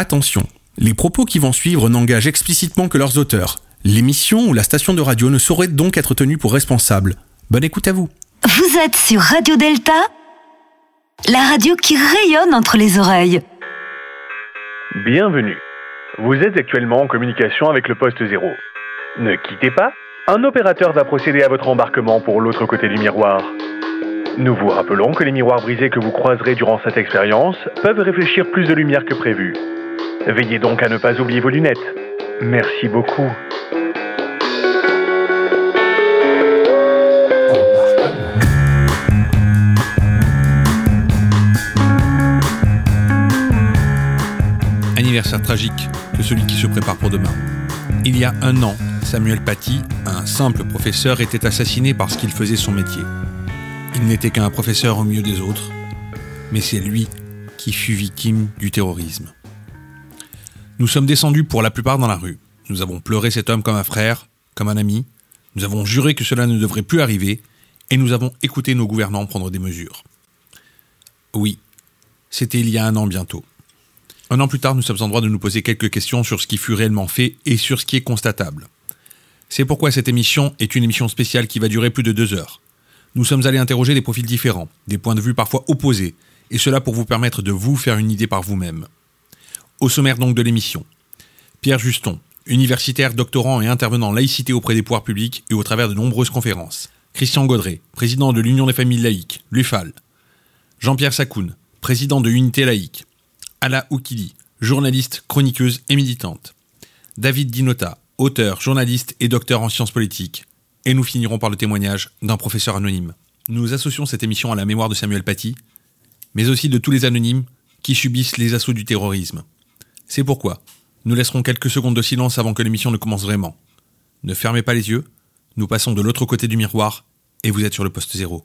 Attention, les propos qui vont suivre n'engagent explicitement que leurs auteurs. L'émission ou la station de radio ne saurait donc être tenue pour responsable. Bonne écoute à vous. Vous êtes sur Radio Delta, la radio qui rayonne entre les oreilles. Bienvenue. Vous êtes actuellement en communication avec le poste 0. Ne quittez pas, un opérateur va procéder à votre embarquement pour l'autre côté du miroir. Nous vous rappelons que les miroirs brisés que vous croiserez durant cette expérience peuvent réfléchir plus de lumière que prévu. Veillez donc à ne pas oublier vos lunettes. Merci beaucoup. Anniversaire tragique que celui qui se prépare pour demain. Il y a un an, Samuel Paty, un simple professeur, était assassiné parce qu'il faisait son métier. Il n'était qu'un professeur au milieu des autres, mais c'est lui qui fut victime du terrorisme. Nous sommes descendus pour la plupart dans la rue. Nous avons pleuré cet homme comme un frère, comme un ami. Nous avons juré que cela ne devrait plus arriver, et nous avons écouté nos gouvernants prendre des mesures. Oui, c'était il y a un an bientôt. Un an plus tard, nous sommes en droit de nous poser quelques questions sur ce qui fut réellement fait et sur ce qui est constatable. C'est pourquoi cette émission est une émission spéciale qui va durer plus de deux heures. Nous sommes allés interroger des profils différents, des points de vue parfois opposés, et cela pour vous permettre de vous faire une idée par vous-même. Au sommaire donc de l'émission, Pierre Juston, universitaire, doctorant et intervenant en laïcité auprès des pouvoirs publics et au travers de nombreuses conférences. Christian Gaudret, président de l'Union des familles laïques, l'UFAL. Jean-Pierre Sakoun, président de Unité laïque. Ala Oukili, journaliste, chroniqueuse et militante. David Dinota, auteur, journaliste et docteur en sciences politiques. Et nous finirons par le témoignage d'un professeur anonyme. Nous associons cette émission à la mémoire de Samuel Paty, mais aussi de tous les anonymes qui subissent les assauts du terrorisme. C'est pourquoi nous laisserons quelques secondes de silence avant que l'émission ne commence vraiment. Ne fermez pas les yeux, nous passons de l'autre côté du miroir et vous êtes sur le poste zéro.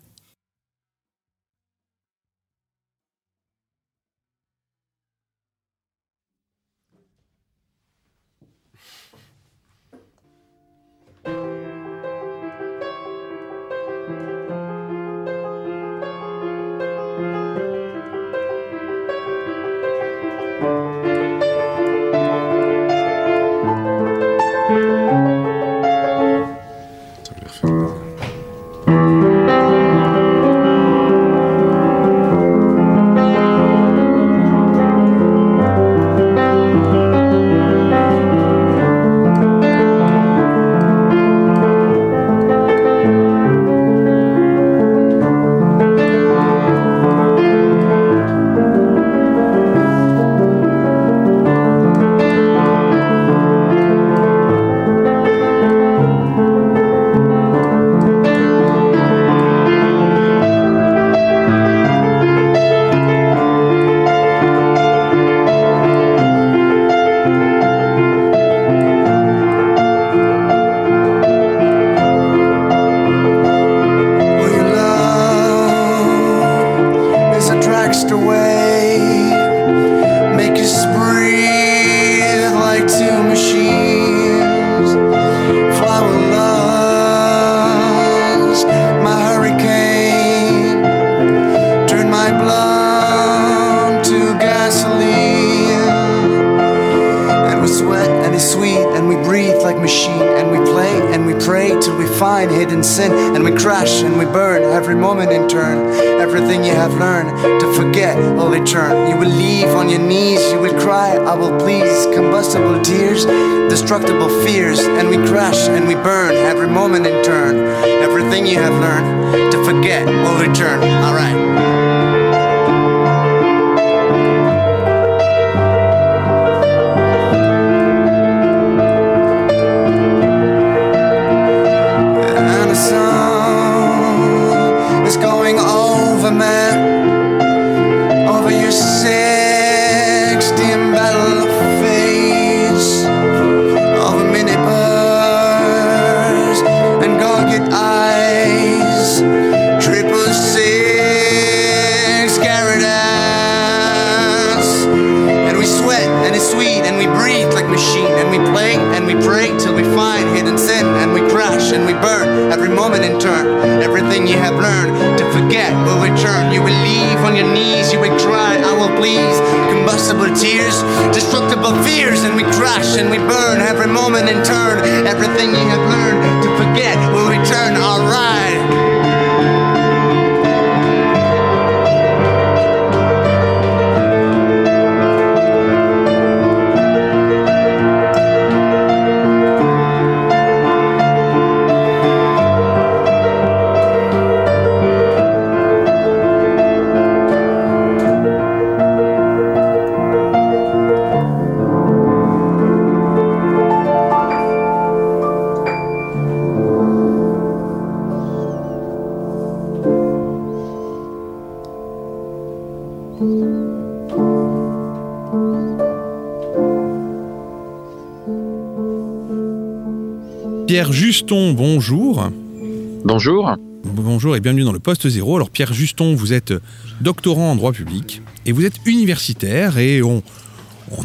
Poste zéro. Alors Pierre Juston, vous êtes doctorant en droit public et vous êtes universitaire et on,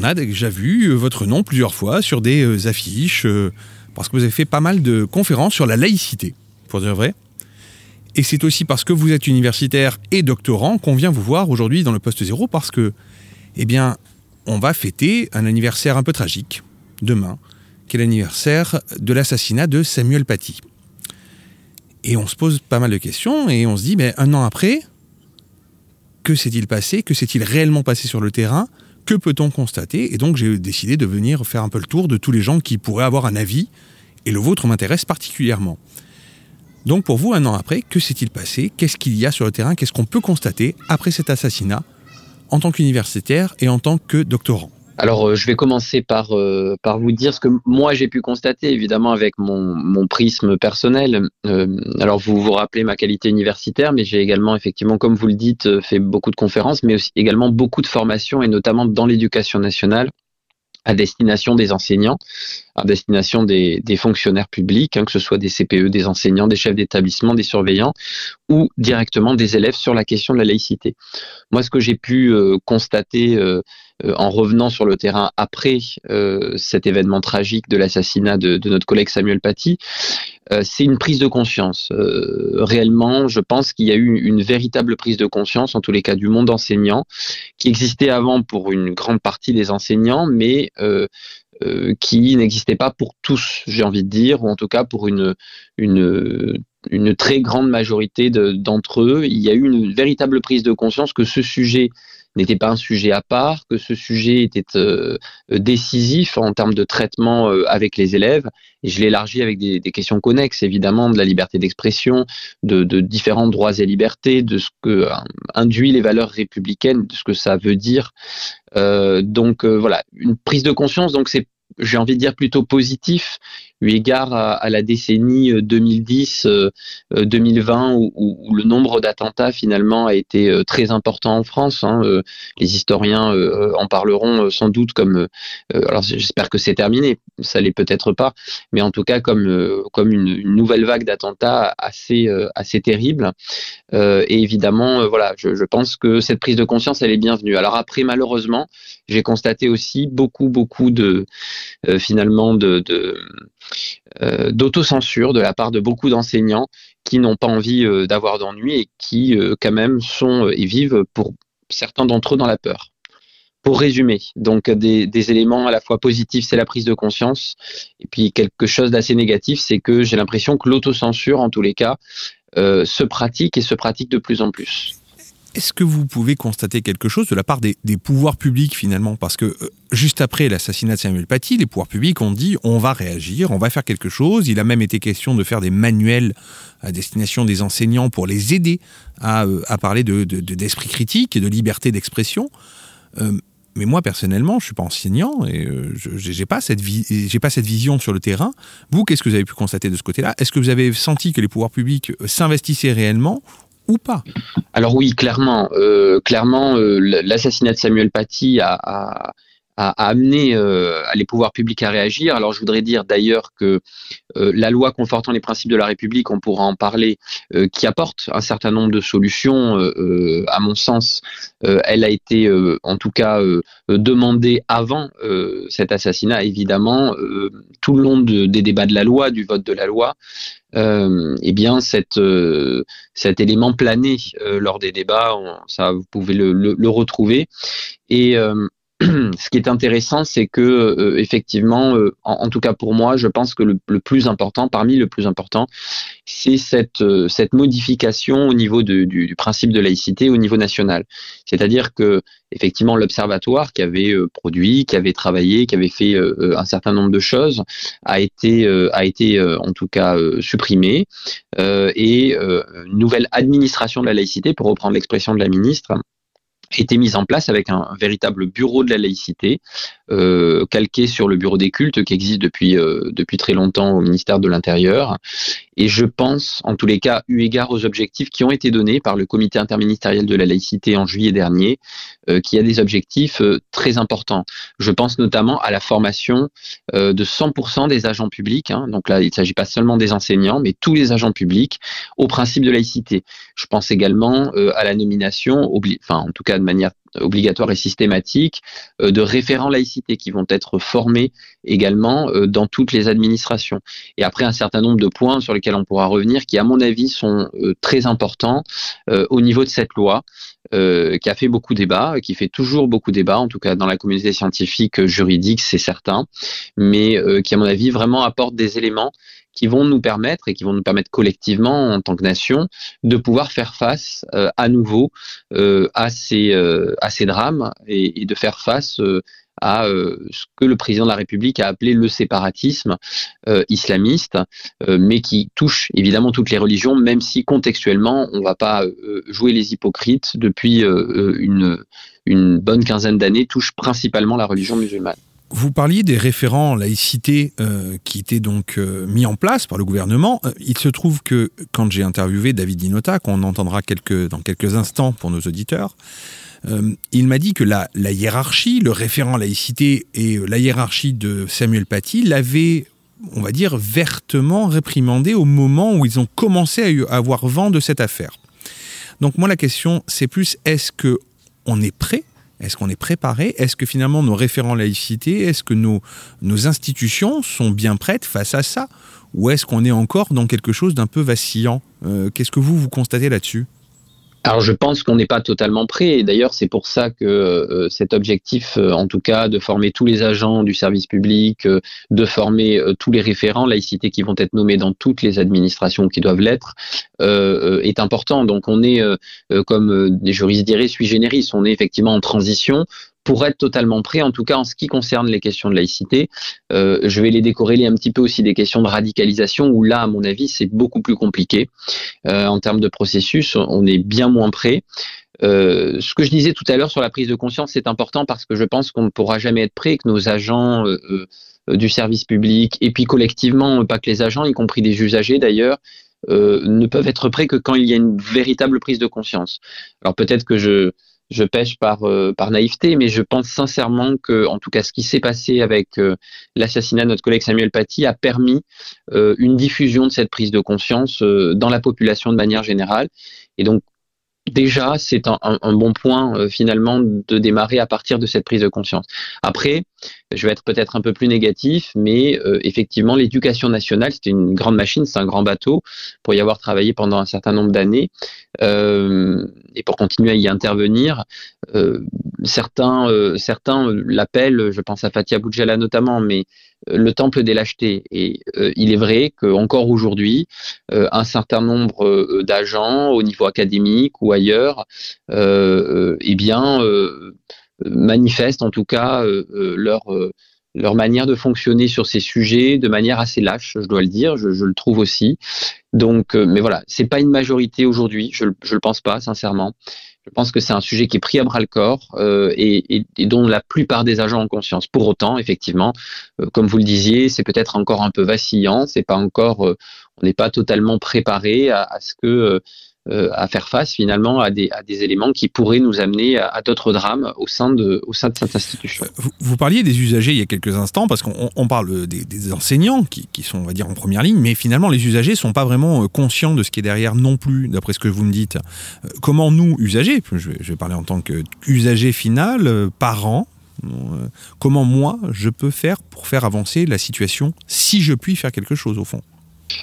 a déjà vu votre nom plusieurs fois sur des euh, affiches euh, parce que vous avez fait pas mal de conférences sur la laïcité, pour dire vrai. Et c'est aussi parce que vous êtes universitaire et doctorant qu'on vient vous voir aujourd'hui dans le poste zéro parce que, eh bien, on va fêter un anniversaire un peu tragique demain qui est l'anniversaire de l'assassinat de Samuel Paty. Et on se pose pas mal de questions et on se dit, mais un an après, que s'est-il passé? Que s'est-il réellement passé sur le terrain? Que peut-on constater? Et donc j'ai décidé de venir faire un peu le tour de tous les gens qui pourraient avoir un avis, et le vôtre m'intéresse particulièrement. Donc pour vous, un an après, que s'est-il passé? Qu'est-ce qu'il y a sur le terrain? Qu'est-ce qu'on peut constater après cet assassinat en tant qu'universitaire et en tant que doctorant? Alors, euh, je vais commencer par, euh, par vous dire ce que moi j'ai pu constater, évidemment, avec mon, mon prisme personnel. Euh, alors, vous vous rappelez ma qualité universitaire, mais j'ai également, effectivement, comme vous le dites, fait beaucoup de conférences, mais aussi également beaucoup de formations, et notamment dans l'éducation nationale à destination des enseignants, à destination des, fonctionnaires publics, hein, que ce soit des CPE, des enseignants, des chefs d'établissement, des surveillants, ou directement des élèves sur la question de la laïcité. Moi, ce que j'ai pu constater euh, en revenant sur le terrain après euh, cet événement tragique de l'assassinat de, notre collègue Samuel Paty, euh, c'est une prise de conscience. réellement, je pense qu'il y a eu une véritable prise de conscience, en tous les cas du monde enseignant, qui existait avant pour une grande partie des enseignants, mais qui n'existait pas pour tous, j'ai envie de dire, ou en tout cas pour une très grande majorité d'entre eux. Il y a eu une véritable prise de conscience que ce sujet n'était pas un sujet à part, que ce sujet était euh, décisif en termes de traitement euh, avec les élèves. Et je l'élargis avec des, questions connexes, évidemment, de la liberté d'expression, de, différents droits et libertés, de ce que euh, induit les valeurs républicaines, de ce que ça veut dire. donc voilà, une prise de conscience. Donc c'est j'ai envie de dire plutôt positif eu égard à, la décennie 2010-2020 euh, euh, où, où, le nombre d'attentats finalement a été euh, très important en France. Hein, les historiens en parleront sans doute comme, alors j'espère que c'est terminé, ça l'est peut-être pas, mais en tout cas comme comme une, une nouvelle vague d'attentats assez assez terrible. et évidemment, voilà, je, je pense que cette prise de conscience elle est bienvenue. Alors après, malheureusement, j'ai constaté aussi beaucoup beaucoup de finalement de, de euh, d'autocensure de la part de beaucoup d'enseignants qui n'ont pas envie euh, d'avoir d'ennui et qui euh, quand même sont et vivent pour certains d'entre eux dans la peur. Pour résumer, donc des, éléments à la fois positifs, c'est la prise de conscience, et puis quelque chose d'assez négatif, c'est que j'ai l'impression que l'autocensure, en tous les cas, se pratique et se pratique de plus en plus. Est-ce que vous pouvez constater quelque chose de la part des, pouvoirs publics finalement? Parce que euh, juste après l'assassinat de Samuel Paty, les pouvoirs publics ont dit on va réagir, on va faire quelque chose. Il a même été question de faire des manuels à destination des enseignants pour les aider à, euh, parler d'esprit de, critique et de liberté d'expression. Euh, mais moi personnellement, je suis pas enseignant et je j'ai pas cette j'ai pas cette vision sur le terrain. Vous, qu'est-ce que vous avez pu constater de ce côté-là? Est-ce que vous avez senti que les pouvoirs publics s'investissaient réellement Alors oui, clairement, euh, clairement, euh, l'assassinat de Samuel Paty a, amené euh, les pouvoirs publics à réagir. Alors je voudrais dire d'ailleurs que la loi confortant les principes de la République, on pourra en parler, qui apporte un certain nombre de solutions, à mon sens, elle a été en tout cas demandée avant cet assassinat, évidemment, tout le long des débats de la loi, du vote de la loi. Eh bien, cette, cet élément plané lors des débats, ça vous pouvez le, le, retrouver. Et ce qui est intéressant, c'est que euh, effectivement, euh, en, tout cas pour moi, je pense que le, plus important, parmi le plus important, c'est cette euh, cette modification au niveau du, du, principe de laïcité au niveau national. C'est-à-dire que effectivement l'observatoire qui avait produit, qui avait travaillé, qui avait fait un certain nombre de choses, a été a été en tout cas supprimé et une nouvelle administration de la laïcité, pour reprendre l'expression de la ministre été mise en place avec un, véritable bureau de la laïcité, euh, calqué sur le bureau des cultes qui existe depuis euh, depuis très longtemps au ministère de l'Intérieur. Et je pense, en tous les cas, eu égard aux objectifs qui ont été donnés par le comité interministériel de la laïcité en juillet dernier, euh, qui a des objectifs très importants. Je pense notamment à la formation de 100% des agents publics. Hein. Donc là, il ne s'agit pas seulement des enseignants, mais tous les agents publics au principe de laïcité. Je pense également à la nomination, enfin en tout cas de manière obligatoire et systématique euh, de référents laïcité qui vont être formés également euh, dans toutes les administrations. Et après un certain nombre de points sur lesquels on pourra revenir qui à mon avis sont euh, très importants au niveau de cette loi. qui a fait beaucoup débat, qui fait toujours beaucoup débat, en tout cas dans la communauté scientifique juridique, c'est certain, mais qui à mon avis vraiment apporte des éléments qui vont nous permettre et qui vont nous permettre collectivement en tant que nation de pouvoir faire face euh, à nouveau euh, à ces euh, à ces drames et, de faire face à ce que le président de la République a appelé le séparatisme islamiste, mais qui touche évidemment toutes les religions, même si contextuellement on ne va pas jouer les hypocrites depuis une bonne quinzaine d'années, touche principalement la religion musulmane. Vous parliez des référents laïcité euh, qui étaient donc euh, mis en place par le gouvernement. Euh, il se trouve que quand j'ai interviewé David Dinota, qu'on entendra dans quelques instants pour nos auditeurs, il m'a dit que la, la, hiérarchie, le référent laïcité et la hiérarchie de Samuel Paty l'avaient, on va dire, vertement réprimandé au moment où ils ont commencé à avoir vent de cette affaire. Donc moi la question c'est plus est-ce que on est prêt est-ce qu'on est préparé? Est-ce que finalement nos référents laïcité, est-ce que nos, institutions sont bien prêtes face à ça? Ou est-ce qu'on est encore dans quelque chose d'un peu vacillant? Euh, Qu'est-ce que vous, vous constatez là-dessus? Alors je pense qu'on n'est pas totalement prêt. Et d'ailleurs, c'est pour ça que euh, cet objectif, euh, en tout cas, de former tous les agents du service public, euh, de former tous les référents laïcité qui vont être nommés dans toutes les administrations qui doivent l'être, est important. Donc on est, comme des juristes diraient, sui generis. On est effectivement en transition pour être totalement prêt, en tout cas en ce qui concerne les questions de laïcité. Euh, je vais les décorréler un petit peu aussi des questions de radicalisation, où là, à mon avis, c'est beaucoup plus compliqué. Euh, en termes de processus, on est bien moins prêt. Euh, ce que je disais tout à l'heure sur la prise de conscience, c'est important parce que je pense qu'on ne pourra jamais être prêt, que nos agents du service public, et puis collectivement, pas que les agents, y compris des usagers d'ailleurs, ne peuvent être prêts que quand il y a une véritable prise de conscience. Alors peut-être que je, je pêche par, euh, par naïveté, mais je pense sincèrement que, en tout cas, ce qui s'est passé avec euh, l'assassinat de notre collègue Samuel Paty a permis euh, une diffusion de cette prise de conscience dans la population de manière générale. Et donc, déjà, c'est un, bon point finalement de démarrer à partir de cette prise de conscience. Après, je vais être peut-être un peu plus négatif, mais euh, effectivement, l'éducation nationale, c'était une grande machine, c'est un grand bateau pour y avoir travaillé pendant un certain nombre d'années euh, et pour continuer à y intervenir. Euh, certains certains l'appellent, je pense à Fatia Boudjala notamment, mais le temple des lâchetés. Et il est vrai qu'encore aujourd'hui, un certain nombre d'agents au niveau académique ou ailleurs, eh bien, manifestent en tout cas euh, euh, leur euh, manière de fonctionner sur ces sujets de manière assez lâche, je dois le dire, je, je le trouve aussi. Donc, mais voilà, c'est pas une majorité aujourd'hui, je, je le pense pas, sincèrement. Je pense que c'est un sujet qui est pris à bras le corps euh, et, dont la plupart des agents ont conscience. Pour autant, effectivement, euh, comme vous le disiez, c'est peut-être encore un peu vacillant. C'est pas encore, euh, on n'est pas totalement préparé à, ce que à faire face finalement à des, à des éléments qui pourraient nous amener à, d'autres drames au sein, de, au sein de cette institution. Vous, vous, parliez des usagers il y a quelques instants, parce qu'on on parle des, des, enseignants qui, qui, sont, on va dire, en première ligne, mais finalement les usagers sont pas vraiment euh, conscients de ce qui est derrière non plus, d'après ce que vous me dites. Euh, comment nous, usagers, je vais, je vais parler en tant qu'usager final, parents, comment moi je peux faire pour faire avancer la situation si je puis faire quelque chose au fond?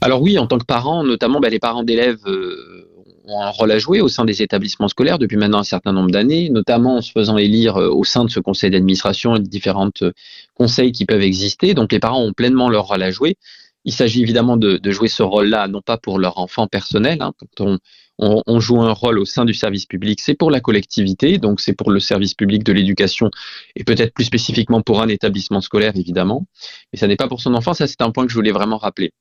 Alors oui, en tant que parent, notamment bah, les parents d'élèves euh, ont un rôle à jouer au sein des établissements scolaires depuis maintenant un certain nombre d'années, notamment en se faisant élire au sein de ce conseil d'administration et de différentes conseils qui peuvent exister. Donc les parents ont pleinement leur rôle à jouer. Il s'agit évidemment de, jouer ce rôle-là, non pas pour leur enfant personnel. Hein, quand on, joue un rôle au sein du service public, c'est pour la collectivité, donc c'est pour le service public de l'éducation et peut-être plus spécifiquement pour un établissement scolaire, évidemment. Mais ça n'est pas pour son enfant, ça c'est un point que je voulais vraiment rappeler.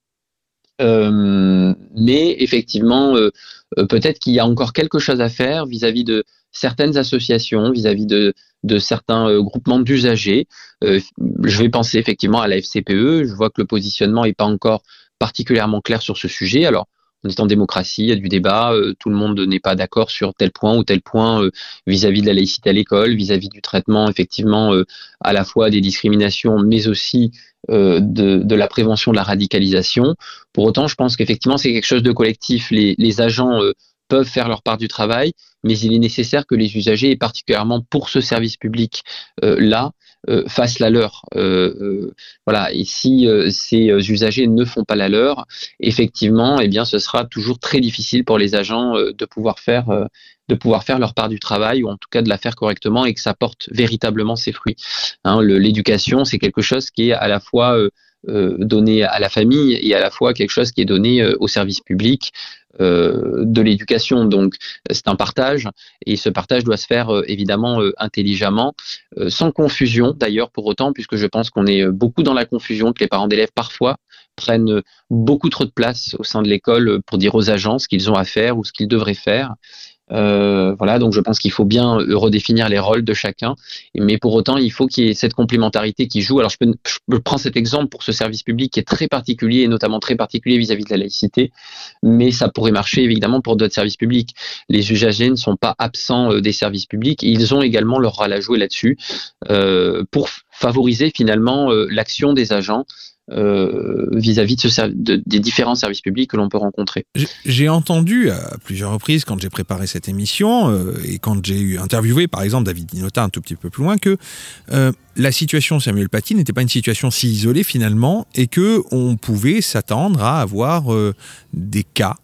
Euh, mais effectivement, euh, euh, peut-être qu'il y a encore quelque chose à faire vis-à-vis de certaines associations, vis-à-vis de, certains groupements d'usagers. je vais penser effectivement à la FCPE. Je vois que le positionnement n'est pas encore particulièrement clair sur ce sujet. Alors, on est en démocratie, il y a du débat, tout le monde n'est pas d'accord sur tel point ou tel point vis-à-vis de la laïcité à l'école, vis-à-vis du traitement effectivement à la fois des discriminations, mais aussi euh, de, de, la prévention de la radicalisation. Pour autant, je pense qu'effectivement, c'est quelque chose de collectif. Les, les agents euh, peuvent faire leur part du travail, mais il est nécessaire que les usagers, et particulièrement pour ce service public euh, là, euh, fassent la leur. Euh, voilà. Et si ces usagers ne font pas la leur, effectivement, eh bien, ce sera toujours très difficile pour les agents de pouvoir faire de pouvoir faire leur part du travail ou en tout cas de la faire correctement et que ça porte véritablement ses fruits. Hein, L'éducation, c'est quelque chose qui est à la fois euh, donné à la famille et à la fois quelque chose qui est donné euh, au service public euh, de l'éducation. Donc c'est un partage et ce partage doit se faire évidemment intelligemment, sans confusion d'ailleurs pour autant, puisque je pense qu'on est beaucoup dans la confusion, que les parents d'élèves parfois prennent beaucoup trop de place au sein de l'école pour dire aux agents ce qu'ils ont à faire ou ce qu'ils devraient faire. Euh, voilà, donc je pense qu'il faut bien redéfinir les rôles de chacun, mais pour autant, il faut qu'il y ait cette complémentarité qui joue. Alors, je, peux, je prends cet exemple pour ce service public qui est très particulier, et notamment très particulier vis-à-vis de la laïcité, mais ça pourrait marcher évidemment pour d'autres services publics. Les usagers ne sont pas absents euh, des services publics, ils ont également leur rôle à jouer là-dessus euh, pour favoriser finalement l'action des agents euh, vis-à-vis de des différents services publics que l'on peut rencontrer. J'ai entendu à plusieurs reprises quand j'ai préparé cette émission euh, et quand j'ai eu interviewé par exemple David Dinota un tout petit peu plus loin que euh, la situation Samuel Paty n'était pas une situation si isolée finalement et que on pouvait s'attendre à avoir des cas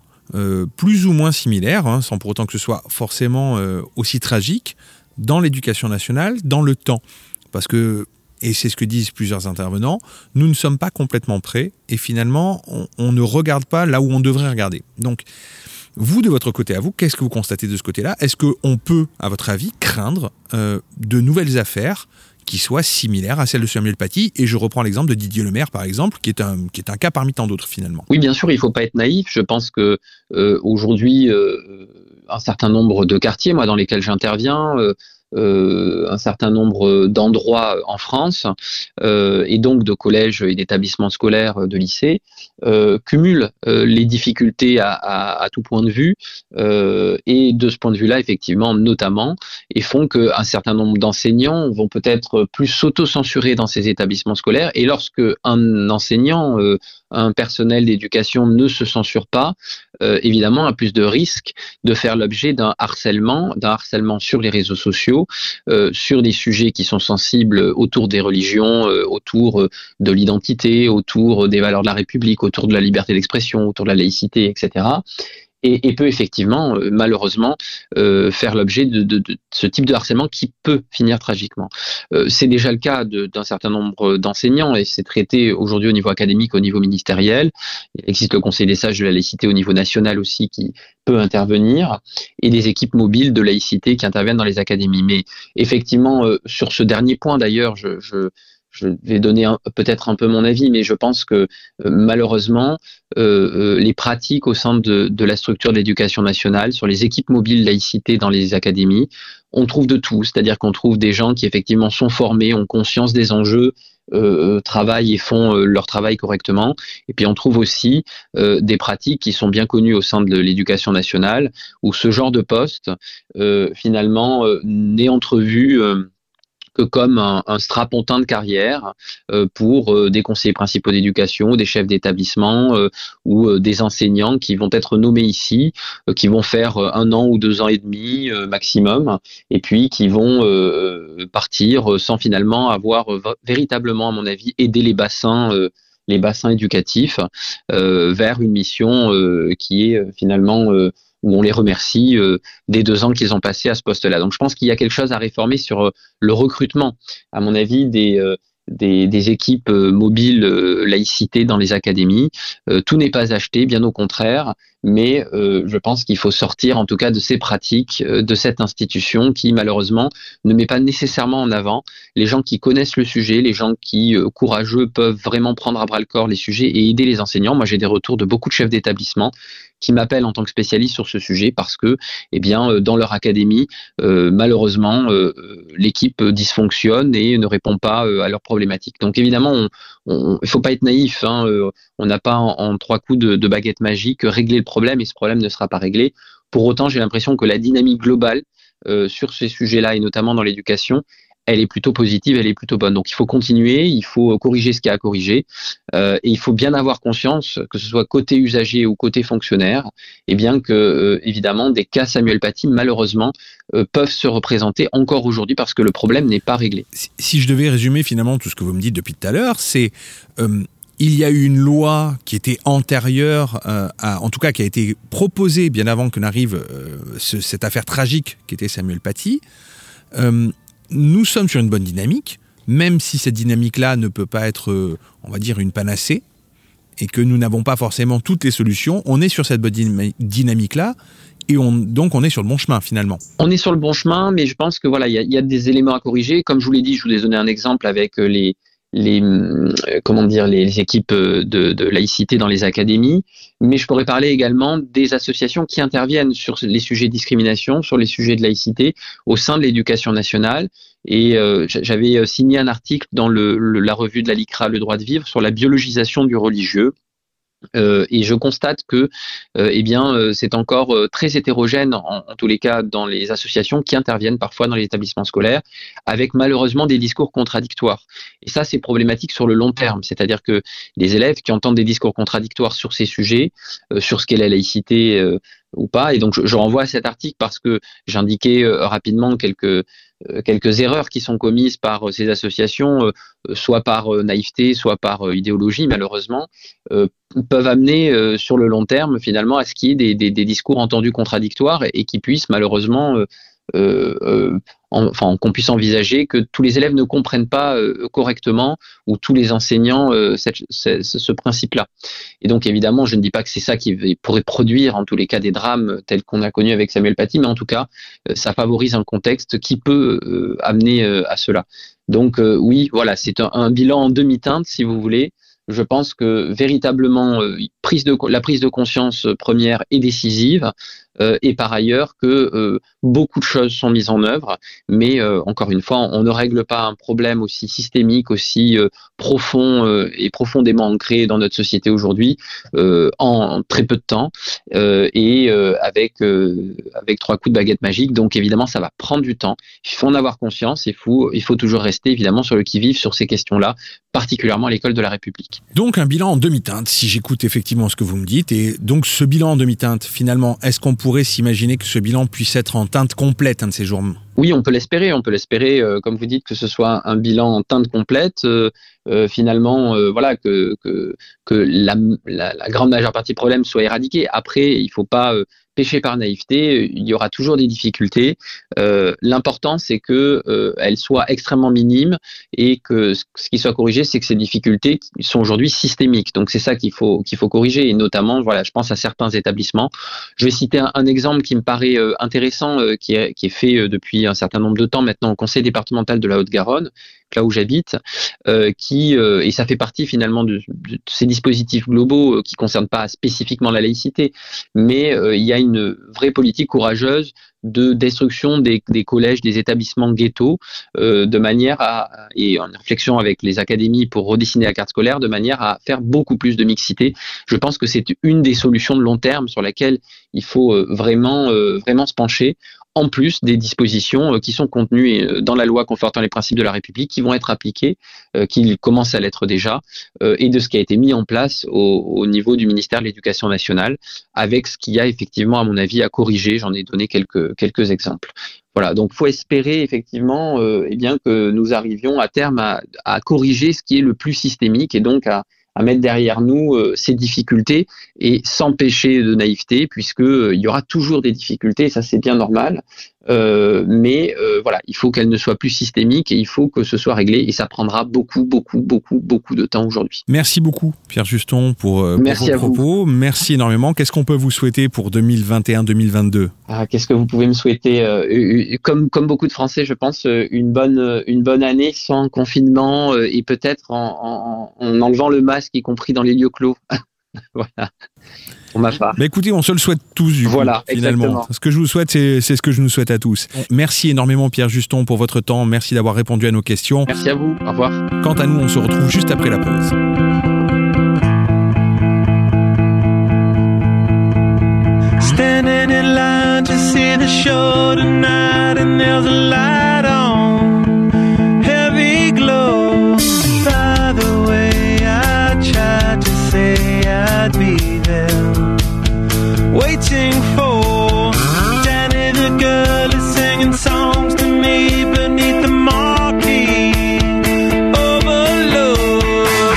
plus ou moins similaires, hein, sans pour autant que ce soit forcément aussi tragique, dans l'éducation nationale, dans le temps. Parce que et c'est ce que disent plusieurs intervenants, nous ne sommes pas complètement prêts et finalement, on, ne regarde pas là où on devrait regarder. Donc, vous, de votre côté à vous, qu'est-ce que vous constatez de ce côté-là? Est-ce qu'on peut, à votre avis, craindre euh, de nouvelles affaires qui soient similaires à celles de Samuel Paty? Et je reprends l'exemple de Didier Lemaire, par exemple, qui est un, qui est un cas parmi tant d'autres, finalement. Oui, bien sûr, il ne faut pas être naïf. Je pense que euh, euh, un certain nombre de quartiers, moi, dans lesquels j'interviens, un certain nombre d'endroits en France euh, et donc de collèges et d'établissements scolaires de lycées euh, cumulent les difficultés à, à, tout point de vue et de ce point de vue-là effectivement notamment et font qu'un certain nombre d'enseignants vont peut-être plus s'auto-censurer dans ces établissements scolaires et lorsque un enseignant un personnel d'éducation ne se censure pas, euh, évidemment, a plus de risques de faire l'objet d'un harcèlement, d'un harcèlement sur les réseaux sociaux, euh, sur des sujets qui sont sensibles autour des religions, euh, autour de l'identité, autour des valeurs de la République, autour de la liberté d'expression, autour de la laïcité, etc et, et, peut effectivement, euh, malheureusement, euh, faire l'objet de, de, de, ce type de harcèlement qui peut finir tragiquement. Euh, c'est déjà le cas d'un certain nombre d'enseignants et c'est traité aujourd'hui au niveau académique, au niveau ministériel. Il existe le Conseil des sages de la laïcité au niveau national aussi qui peut intervenir et des équipes mobiles de laïcité qui interviennent dans les académies. Mais effectivement, euh, sur ce dernier point d'ailleurs, je, je je vais donner peut-être un peu mon avis, mais je pense que euh, malheureusement, euh, euh, les pratiques au sein de, de la structure d'éducation nationale, sur les équipes mobiles laïcité dans les académies, on trouve de tout. C'est-à-dire qu'on trouve des gens qui effectivement sont formés, ont conscience des enjeux, travaillent et font leur travail correctement. Et puis on trouve aussi des pratiques qui sont bien connues au sein de l'éducation nationale, où ce genre de poste, finalement, n'est entrevu que comme un, strapontin de carrière euh, pour euh, des conseillers principaux d'éducation, des chefs d'établissement euh, ou des enseignants qui vont être nommés ici, qui vont faire un an ou deux ans et demi maximum, et puis qui vont partir sans finalement avoir véritablement, à mon avis, aidé les bassins les bassins éducatifs vers une mission qui est finalement où on les remercie des deux ans qu'ils ont passé à ce poste-là. Donc je pense qu'il y a quelque chose à réformer sur le recrutement, à mon avis, des des, équipes euh, mobiles euh, laïcité dans les académies. Euh, tout n'est pas acheté, bien au contraire, mais je pense qu'il faut sortir en tout cas de ces pratiques, de cette institution qui malheureusement ne met pas nécessairement en avant les gens qui connaissent le sujet, les gens qui, courageux, peuvent vraiment prendre à bras le corps les sujets et aider les enseignants. Moi j'ai des retours de beaucoup de chefs d'établissement qui m'appellent en tant que spécialiste sur ce sujet parce que, eh bien, euh, dans leur académie, euh, malheureusement, euh, l'équipe dysfonctionne et ne répond pas à leurs problématiques. Donc évidemment, il ne faut pas être naïf. Hein, on n'a pas en, trois coups de, de, baguette magique réglé le problème et ce problème ne sera pas réglé. Pour autant, j'ai l'impression que la dynamique globale sur ces sujets-là et notamment dans l'éducation elle est plutôt positive, elle est plutôt bonne. Donc il faut continuer, il faut corriger ce qu'il y a à corriger, euh, et il faut bien avoir conscience, que ce soit côté usager ou côté fonctionnaire, et eh bien que euh, évidemment des cas Samuel Paty malheureusement euh, peuvent se représenter encore aujourd'hui parce que le problème n'est pas réglé. Si, je devais résumer finalement tout ce que vous me dites depuis tout à l'heure, c'est il y a eu une loi qui était antérieure, à, en tout cas qui a été proposée bien avant que n'arrive cette affaire tragique qui était Samuel Paty nous sommes sur une bonne dynamique, même si cette dynamique-là ne peut pas être, euh, on va dire, une panacée, et que nous n'avons pas forcément toutes les solutions, on est sur cette bonne dynamique-là, et on, donc on est sur le bon chemin finalement. On est sur le bon chemin, mais je pense que voilà, il y, a, des éléments à corriger. Comme je vous l'ai dit, je vous ai donné un exemple avec euh, les, les euh, comment dire les équipes de, de, laïcité dans les académies, mais je pourrais parler également des associations qui interviennent sur les sujets de discrimination, sur les sujets de laïcité au sein de l'éducation nationale. Et euh, j'avais euh, signé un article dans le, la revue de la LICRA, Le droit de vivre, sur la biologisation du religieux. Euh, et je constate que, euh, eh bien, euh, c'est encore très hétérogène en, tous les cas dans les associations qui interviennent parfois dans les établissements scolaires, avec malheureusement des discours contradictoires. Et ça, c'est problématique sur le long terme, c'est-à-dire que les élèves qui entendent des discours contradictoires sur ces sujets, sur ce qu'est la laïcité ou pas, et donc je, renvoie à cet article parce que j'indiquais rapidement quelques quelques erreurs qui sont commises par ces associations, soit par naïveté, soit par idéologie, malheureusement, peuvent amener sur le long terme finalement à ce qu'il y ait des, des, discours entendus contradictoires et, qui puissent malheureusement euh, euh, enfin qu'on puisse envisager que tous les élèves ne comprennent pas euh, correctement ou tous les enseignants ce, principe-là. Et donc évidemment, je ne dis pas que c'est ça qui pourrait produire en tous les cas des drames tels qu'on a connus avec Samuel Paty, mais en tout cas, ça favorise un contexte qui peut amener à cela. Donc oui, voilà, c'est un, bilan en demi-teinte, si vous voulez. Je pense que véritablement, de, la prise de conscience première est décisive. Euh, et par ailleurs que euh, beaucoup de choses sont mises en œuvre, mais euh, encore une fois, on ne règle pas un problème aussi systémique, aussi profond et profondément ancré dans notre société aujourd'hui en très peu de temps et avec avec trois coups de baguette magique. Donc évidemment, ça va prendre du temps. Il faut en avoir conscience. Il faut il faut toujours rester évidemment sur le qui vive sur ces questions-là, particulièrement à l'école de la République. Donc un bilan en demi-teinte, si j'écoute effectivement ce que vous me dites, et donc ce bilan en demi-teinte, finalement, est-ce qu'on pourrait s'imaginer que ce bilan puisse être en teinte complète un de ces jours oui, on peut l'espérer. On peut l'espérer, euh, comme vous dites, que ce soit un bilan en teinte complète. Euh, euh, finalement, voilà, que, la, grande majeure partie du problème soit éradiquée. Après, il ne faut pas pécher par naïveté, il y aura toujours des difficultés. L'important, c'est que elles soient extrêmement minimes et que ce qui soit corrigé, c'est que ces difficultés sont aujourd'hui systémiques. Donc c'est ça qu'il faut qu'il faut corriger et notamment, voilà, je pense à certains établissements. Je vais citer un, exemple qui me paraît intéressant, qui est fait depuis un certain nombre de temps maintenant au Conseil départemental de la Haute-Garonne, là où j'habite, euh, qui euh, et ça fait partie finalement de, ces dispositifs globaux euh, qui concernent pas spécifiquement la laïcité, mais il y a une vraie politique courageuse de destruction des, des collèges, des établissements ghettos, de manière à et en réflexion avec les académies pour redessiner la carte scolaire, de manière à faire beaucoup plus de mixité. Je pense que c'est une des solutions de long terme sur laquelle il faut vraiment vraiment se pencher en plus des dispositions euh, qui sont contenues euh, dans la loi confortant les principes de la République, qui vont être appliquées, euh, qui commencent à l'être déjà, et de ce qui a été mis en place au, niveau du ministère de l'Éducation nationale, avec ce qu'il y a effectivement, à mon avis, à corriger. J'en ai donné quelques, quelques exemples. Voilà, donc faut espérer effectivement eh bien que nous arrivions à terme à, corriger ce qui est le plus systémique et donc à, à mettre derrière nous ces difficultés et s'empêcher de naïveté, puisque il y aura toujours des difficultés, ça c'est bien normal. Euh, mais euh, voilà, il faut qu'elle ne soit plus systémique et il faut que ce soit réglé et ça prendra beaucoup, beaucoup, beaucoup, beaucoup de temps aujourd'hui. Merci beaucoup Pierre Juston pour, euh, vos propos. Merci énormément. Qu'est-ce qu'on peut vous souhaiter pour 2021-2022 ah, Qu'est-ce que vous pouvez me souhaiter comme, comme beaucoup de Français, je pense, une bonne, une bonne année sans confinement et peut-être en, en enlevant le masque, y compris dans les lieux clos. voilà pour ma part. Mais écoutez, on se le souhaite tous, du voilà, finalement. Ce que je vous souhaite, c'est ce que je nous souhaite à tous. Merci énormément, Pierre Juston, pour votre temps. Merci d'avoir répondu à nos questions. Merci à vous. Au revoir. Quant à nous, on se retrouve juste après la pause. Standing in line to see the show tonight, and there's a light on, waiting for. Danny the girl is singing songs to me beneath the marquee. Overload.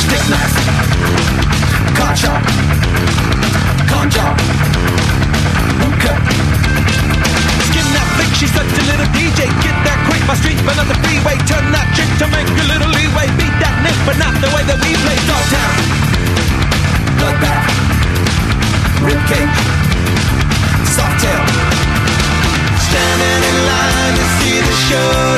Stick knife, car chop, job, hookah. Skin that flick, she's such a little DJ. Get that quick, my street, but on the freeway. Chick to make a little leeway. Beat that nick, but not the way that we play. Dogtown, bloodbath, ribcage, soft tail. Standing in line to see the show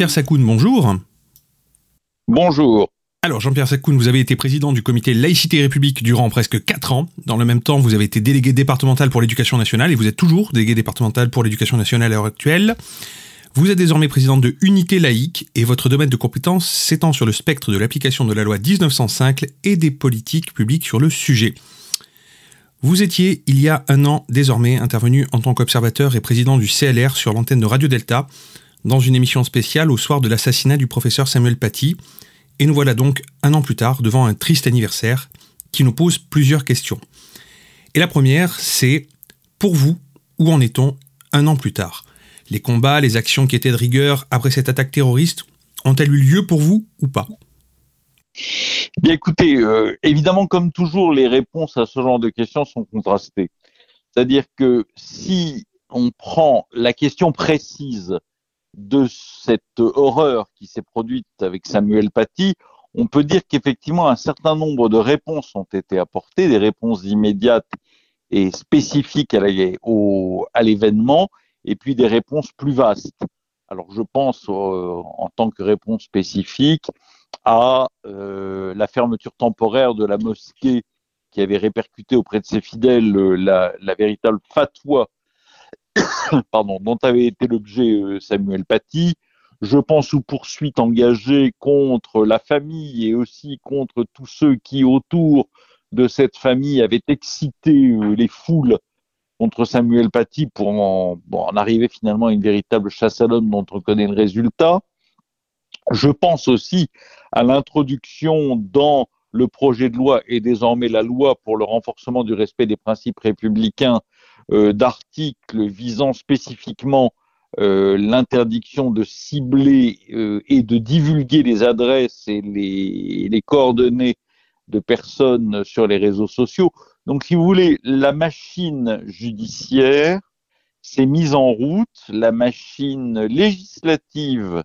Jean-Pierre Sacoun, bonjour. Bonjour. Alors Jean-Pierre Sacoun, vous avez été président du comité Laïcité et République durant presque 4 ans. Dans le même temps, vous avez été délégué départemental pour l'éducation nationale et vous êtes toujours délégué départemental pour l'éducation nationale à l'heure actuelle. Vous êtes désormais président de Unité laïque et votre domaine de compétence s'étend sur le spectre de l'application de la loi 1905 et des politiques publiques sur le sujet. Vous étiez, il y a un an désormais, intervenu en tant qu'observateur et président du CLR sur l'antenne de Radio Delta, dans une émission spéciale au soir de l'assassinat du professeur Samuel Paty, et nous voilà donc un an plus tard devant un triste anniversaire qui nous pose plusieurs questions. Et la première, c'est, pour vous, où en est-on un an plus tard? Les combats, les actions qui étaient de rigueur après cette attaque terroriste, ont-elles eu lieu pour vous ou pas? Bien écoutez, euh, évidemment, comme toujours, les réponses à ce genre de questions sont contrastées. C'est-à-dire que si on prend la question précise de cette horreur qui s'est produite avec Samuel Paty, on peut dire qu'effectivement un certain nombre de réponses ont été apportées, des réponses immédiates et spécifiques à l'événement, et puis des réponses plus vastes. Alors je pense euh, en tant que réponse spécifique à euh, la fermeture temporaire de la mosquée qui avait répercuté auprès de ses fidèles euh, la, la, véritable fatwa pardon, dont avait été l'objet euh, Samuel Paty. Je pense aux poursuites engagées contre la famille et aussi contre tous ceux qui, autour de cette famille, avaient excité euh, les foules contre Samuel Paty pour en, en arriver finalement à une véritable chasse à l'homme dont on connaît le résultat. Je pense aussi à l'introduction dans le projet de loi et désormais la loi pour le renforcement du respect des principes républicains d'articles visant spécifiquement euh, l'interdiction de cibler euh, et de divulguer les adresses et les, les, coordonnées de personnes sur les réseaux sociaux. Donc, si vous voulez, la machine judiciaire s'est mise en route, la machine législative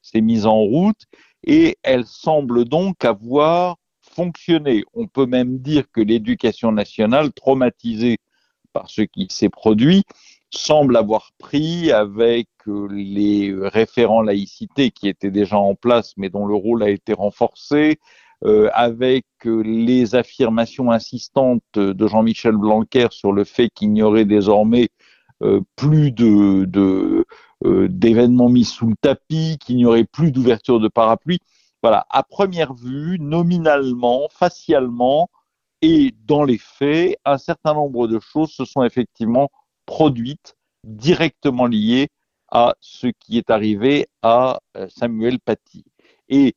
s'est mise en route et elle semble donc avoir fonctionné. On peut même dire que l'éducation nationale, traumatisée ce qui s'est produit, semble avoir pris avec euh, les référents laïcité qui étaient déjà en place, mais dont le rôle a été renforcé, euh, avec euh, les affirmations insistantes de Jean-Michel Blanquer sur le fait qu'il n'y aurait désormais plus d'événements mis sous le tapis, qu'il n'y aurait plus d'ouverture de parapluie. Voilà, à première vue, nominalement, facialement, et dans les faits, un certain nombre de choses se sont effectivement produites directement liées à ce qui est arrivé à euh, Samuel Paty. Et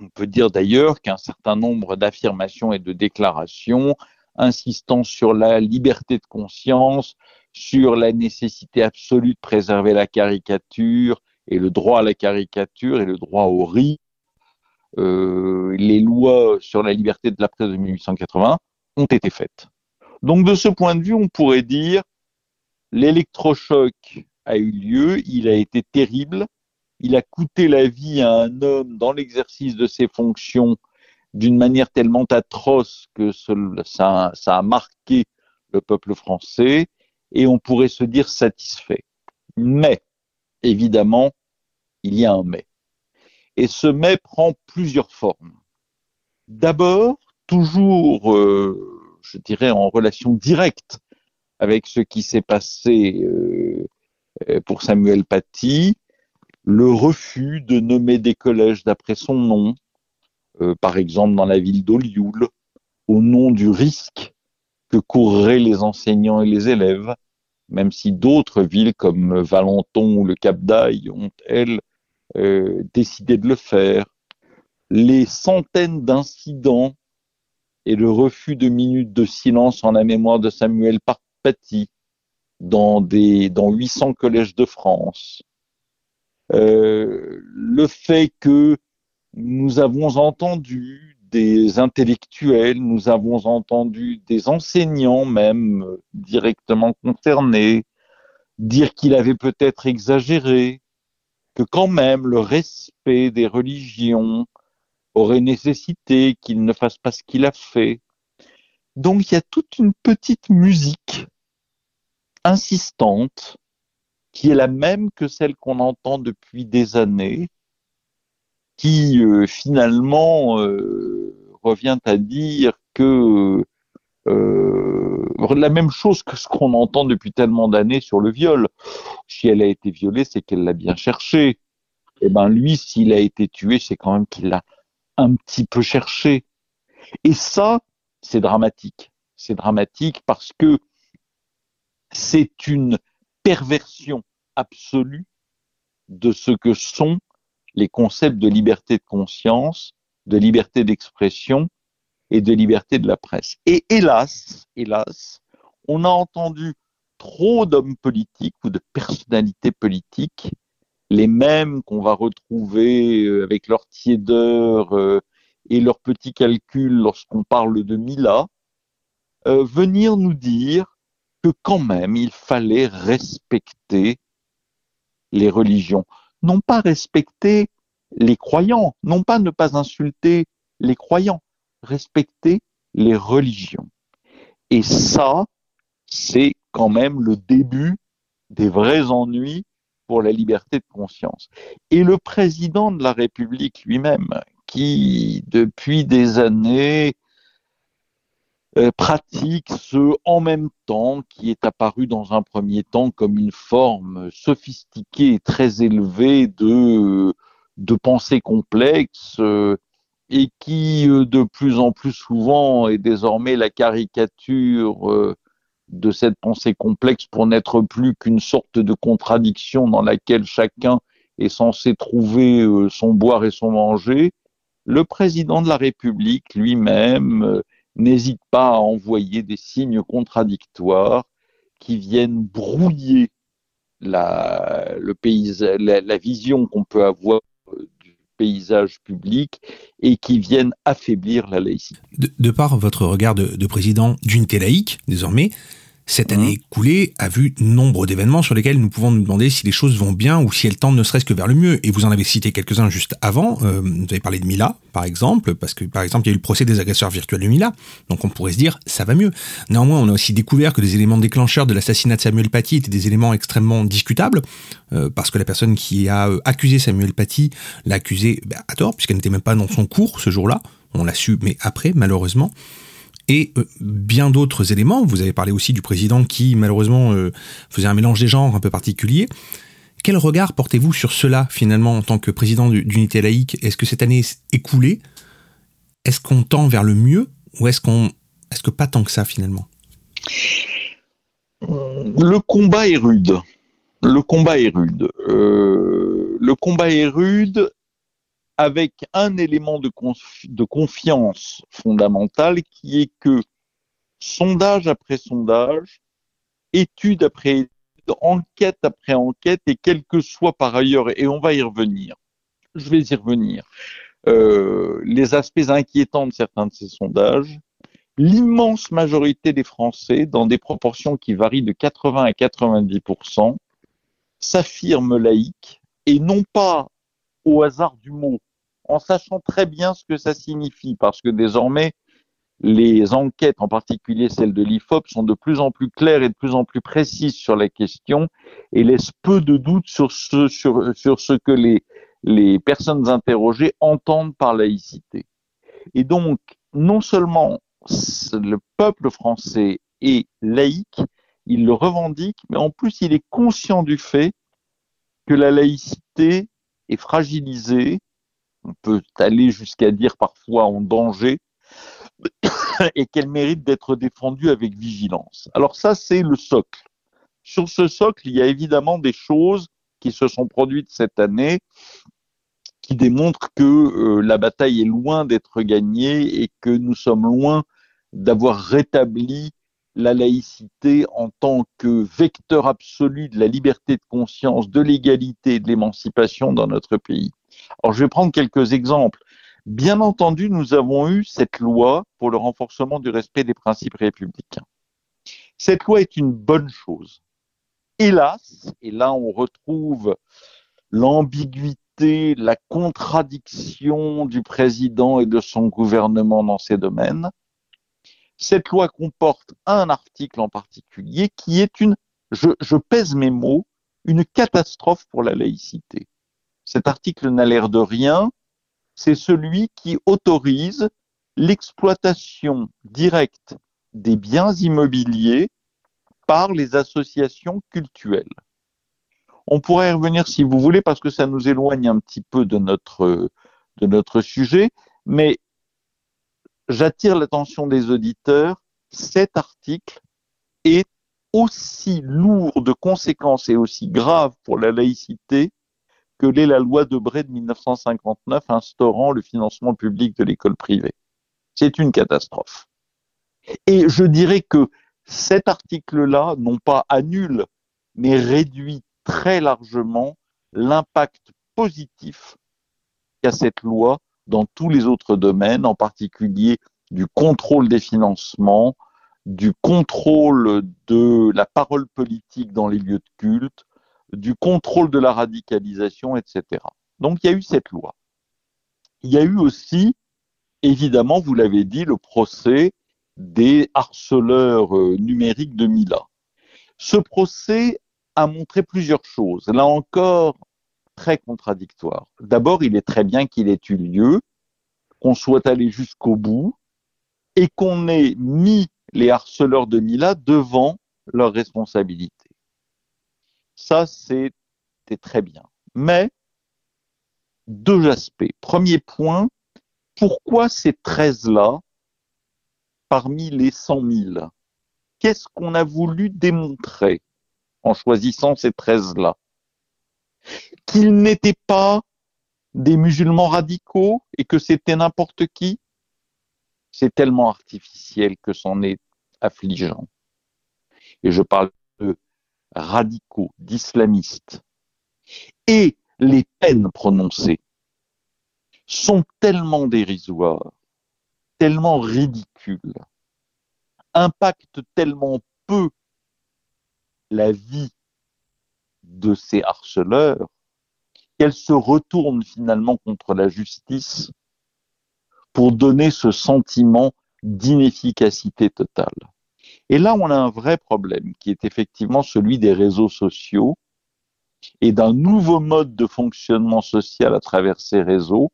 on peut dire d'ailleurs qu'un certain nombre d'affirmations et de déclarations insistant sur la liberté de conscience, sur la nécessité absolue de préserver la caricature et le droit à la caricature et le droit au riz, euh, les lois sur la liberté de la presse de 1880 ont été faites. Donc de ce point de vue, on pourrait dire l'électrochoc a eu lieu, il a été terrible, il a coûté la vie à un homme dans l'exercice de ses fonctions d'une manière tellement atroce que ça, ça a marqué le peuple français et on pourrait se dire satisfait. Mais, évidemment, il y a un mais. Et ce mais prend plusieurs formes. D'abord, toujours, euh, je dirais, en relation directe avec ce qui s'est passé euh, pour Samuel Paty, le refus de nommer des collèges d'après son nom, euh, par exemple dans la ville d'Olioul, au nom du risque que courraient les enseignants et les élèves, même si d'autres villes comme Valenton ou le Cap d'Aille ont, elles, euh, décidé de le faire. Les centaines d'incidents et le refus de minutes de silence en la mémoire de Samuel Paty dans, des, dans 800 collèges de France. Euh, le fait que nous avons entendu des intellectuels, nous avons entendu des enseignants même directement concernés dire qu'il avait peut-être exagéré, que quand même le respect des religions aurait nécessité qu'il ne fasse pas ce qu'il a fait. Donc il y a toute une petite musique insistante qui est la même que celle qu'on entend depuis des années, qui euh, finalement euh, revient à dire que euh, la même chose que ce qu'on entend depuis tellement d'années sur le viol. Si elle a été violée, c'est qu'elle l'a bien cherché. Et eh ben lui, s'il a été tué, c'est quand même qu'il l'a un petit peu cherché. Et ça, c'est dramatique. C'est dramatique parce que c'est une perversion absolue de ce que sont les concepts de liberté de conscience, de liberté d'expression et de liberté de la presse. Et hélas, hélas, on a entendu trop d'hommes politiques ou de personnalités politiques, les mêmes qu'on va retrouver euh, avec leur tiédeur euh, et leurs petits calculs lorsqu'on parle de Mila, euh, venir nous dire que quand même il fallait respecter les religions. Non pas respecter les croyants, non pas ne pas insulter les croyants, respecter les religions. Et ça, c'est quand même le début des vrais ennuis pour la liberté de conscience. Et le président de la République lui-même, qui depuis des années euh, pratique ce en même temps qui est apparu dans un premier temps comme une forme sophistiquée et très élevée de, de pensée complexe euh, et qui euh, de plus en plus souvent est désormais la caricature de cette pensée complexe pour n'être plus qu'une sorte de contradiction dans laquelle chacun est censé trouver son boire et son manger, le président de la République lui-même n'hésite pas à envoyer des signes contradictoires qui viennent brouiller la, la, vision qu'on peut avoir paysage public et qui viennent affaiblir la laïcité. De, par votre regard de, de président d'unité laïque, désormais, cette année mmh. écoulée a vu nombre d'événements sur lesquels nous pouvons nous demander si les choses vont bien ou si elles tendent ne serait-ce que vers le mieux. Et vous en avez cité quelques-uns juste avant. Euh, vous avez parlé de Mila, par exemple, parce que par exemple il y a eu le procès des agresseurs virtuels de Mila. Donc on pourrait se dire ça va mieux. Néanmoins, on a aussi découvert que des éléments déclencheurs de l'assassinat de Samuel Paty étaient des éléments extrêmement discutables, euh, parce que la personne qui a euh, accusé Samuel Paty l'a accusé bah, à tort, puisqu'elle n'était même pas dans son cours ce jour-là. On l'a su, mais après, malheureusement et euh, bien d'autres éléments. Vous avez parlé aussi du président qui, malheureusement, euh, faisait un mélange des genres un peu particulier. Quel regard portez-vous sur cela, finalement, en tant que président d'unité laïque? Est-ce que cette année écoulée, est-ce qu'on tend vers le mieux? Ou est-ce qu'on, est-ce que pas tant que ça, finalement? Le combat est rude. Le combat est rude. Euh, le combat est rude avec un élément de, confiance fondamentale qui est que sondage après sondage, étude après étude, enquête après enquête, et quel que soit par ailleurs, et on va y revenir, je vais y revenir, euh, les aspects inquiétants de certains de ces sondages, l'immense majorité des Français, dans des proportions qui varient de 80 à 90%, s'affirment laïques, et non pas au hasard du mot, en sachant très bien ce que ça signifie, parce que désormais, les enquêtes, en particulier celles de l'IFOP, sont de plus en plus claires et de plus en plus précises sur la question et laissent peu de doutes sur ce, que les, les personnes interrogées entendent par laïcité. Et donc, non seulement le peuple français est laïque, il le revendique, mais en plus il est conscient du fait que la laïcité est fragilisée, on peut aller jusqu'à dire parfois en danger, et qu'elle mérite d'être défendue avec vigilance. Alors ça, c'est le socle. Sur ce socle, il y a évidemment des choses qui se sont produites cette année qui démontrent que euh, la bataille est loin d'être gagnée et que nous sommes loin d'avoir rétabli la laïcité en tant que vecteur absolu de la liberté de conscience, de l'égalité et de l'émancipation dans notre pays. Alors, je vais prendre quelques exemples. Bien entendu, nous avons eu cette loi pour le renforcement du respect des principes républicains. Cette loi est une bonne chose. Hélas, et là on retrouve l'ambiguïté, la contradiction du président et de son gouvernement dans ces domaines. Cette loi comporte un article en particulier qui est une, je, je pèse mes mots, une catastrophe pour la laïcité cet article n'a l'air de rien, c'est celui qui autorise l'exploitation directe des biens immobiliers par les associations cultuelles. On pourrait y revenir si vous voulez parce que ça nous éloigne un petit peu de notre, de notre sujet, mais j'attire l'attention des auditeurs, cet article est aussi lourd de conséquences et aussi grave pour la laïcité que l'est la loi de Bray de 1959 instaurant le financement public de l'école privée. C'est une catastrophe. Et je dirais que cet article-là, non pas annule, mais réduit très largement l'impact positif qu'a cette loi dans tous les autres domaines, en particulier du contrôle des financements, du contrôle de la parole politique dans les lieux de culte, du contrôle de la radicalisation, etc. Donc il y a eu cette loi. Il y a eu aussi, évidemment, vous l'avez dit, le procès des harceleurs euh, numériques de Mila. Ce procès a montré plusieurs choses. Là encore, très contradictoire. D'abord, il est très bien qu'il ait eu lieu, qu'on soit allé jusqu'au bout et qu'on ait mis les harceleurs de Mila devant leurs responsabilités. Ça, c'était très bien. Mais, deux aspects. Premier point, pourquoi ces 13-là parmi les 100 000 Qu'est-ce qu'on a voulu démontrer en choisissant ces 13-là Qu'ils n'étaient pas des musulmans radicaux et que c'était n'importe qui? C'est tellement artificiel que c'en est affligeant. Et je parle radicaux, d'islamistes. Et les peines prononcées sont tellement dérisoires, tellement ridicules, impactent tellement peu la vie de ces harceleurs qu'elles se retournent finalement contre la justice pour donner ce sentiment d'inefficacité totale. Et là, on a un vrai problème qui est effectivement celui des réseaux sociaux et d'un nouveau mode de fonctionnement social à travers ces réseaux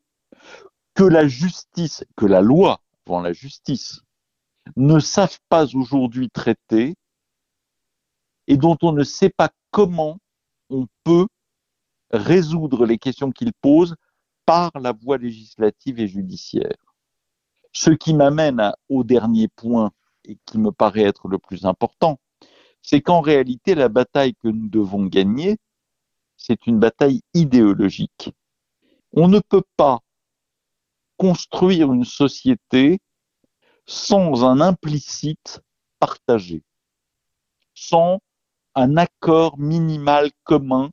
que la justice, que la loi, avant la justice, ne savent pas aujourd'hui traiter et dont on ne sait pas comment on peut résoudre les questions qu'ils posent par la voie législative et judiciaire. Ce qui m'amène au dernier point et qui me paraît être le plus important, c'est qu'en réalité, la bataille que nous devons gagner, c'est une bataille idéologique. On ne peut pas construire une société sans un implicite partagé, sans un accord minimal commun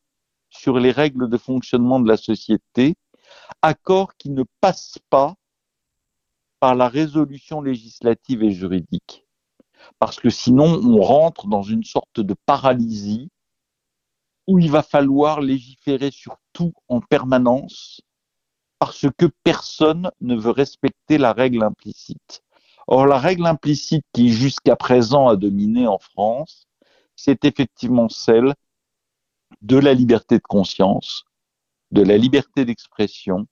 sur les règles de fonctionnement de la société, accord qui ne passe pas par la résolution législative et juridique. Parce que sinon, on rentre dans une sorte de paralysie où il va falloir légiférer sur tout en permanence parce que personne ne veut respecter la règle implicite. Or, la règle implicite qui jusqu'à présent a dominé en France, c'est effectivement celle de la liberté de conscience, de la liberté d'expression,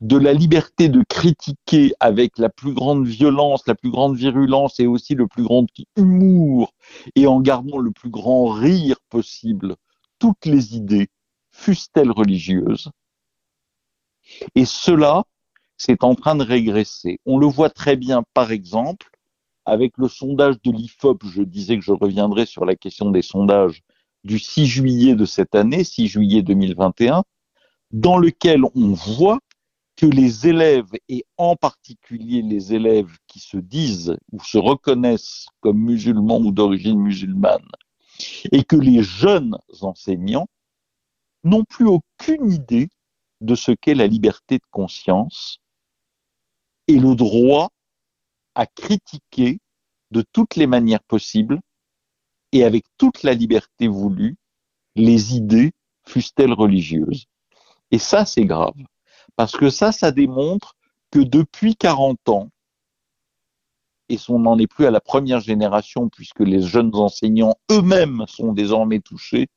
de la liberté de critiquer avec la plus grande violence, la plus grande virulence et aussi le plus grand humour et en gardant le plus grand rire possible toutes les idées, fussent-elles religieuses? Et cela, c'est en train de régresser. On le voit très bien, par exemple, avec le sondage de l'IFOP, je disais que je reviendrai sur la question des sondages du 6 juillet de cette année, 6 juillet 2021, dans lequel on voit que les élèves, et en particulier les élèves qui se disent ou se reconnaissent comme musulmans ou d'origine musulmane, et que les jeunes enseignants n'ont plus aucune idée de ce qu'est la liberté de conscience et le droit à critiquer de toutes les manières possibles et avec toute la liberté voulue les idées, fussent-elles religieuses. Et ça, c'est grave. Parce que ça, ça démontre que depuis 40 ans, et on n'en est plus à la première génération puisque les jeunes enseignants eux-mêmes sont désormais touchés,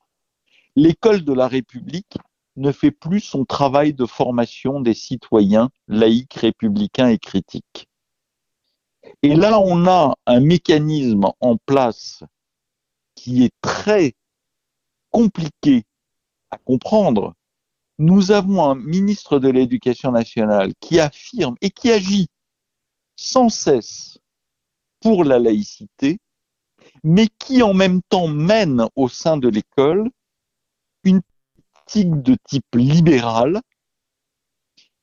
l'école de la République ne fait plus son travail de formation des citoyens laïcs, républicains et critiques. Et là, on a un mécanisme en place qui est très compliqué à comprendre, nous avons un ministre de l'Éducation nationale qui affirme et qui agit sans cesse pour la laïcité, mais qui en même temps mène au sein de l'école une politique de type libéral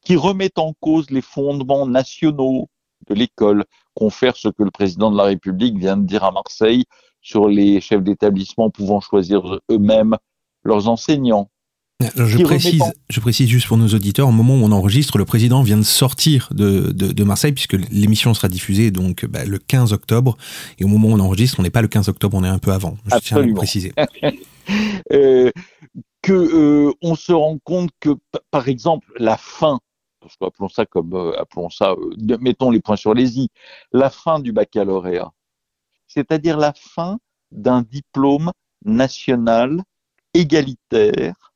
qui remet en cause les fondements nationaux, de l'école, confère ce que le président de la République vient de dire à Marseille sur les chefs d'établissement pouvant choisir eux-mêmes leurs enseignants. Je, précise, je précise juste pour nos auditeurs, au moment où on enregistre, le président vient de sortir de, de, Marseille, puisque l'émission sera diffusée donc bah, le 15 octobre. Et au moment où on enregistre, on n'est pas le 15 octobre, on est un peu avant. Je tiens à le préciser. euh, que euh, on se rend compte que, par exemple, la fin, parce appelons ça comme, euh, appelons ça, euh, mettons les points sur les i, la fin du baccalauréat, c'est-à-dire la fin d'un diplôme national égalitaire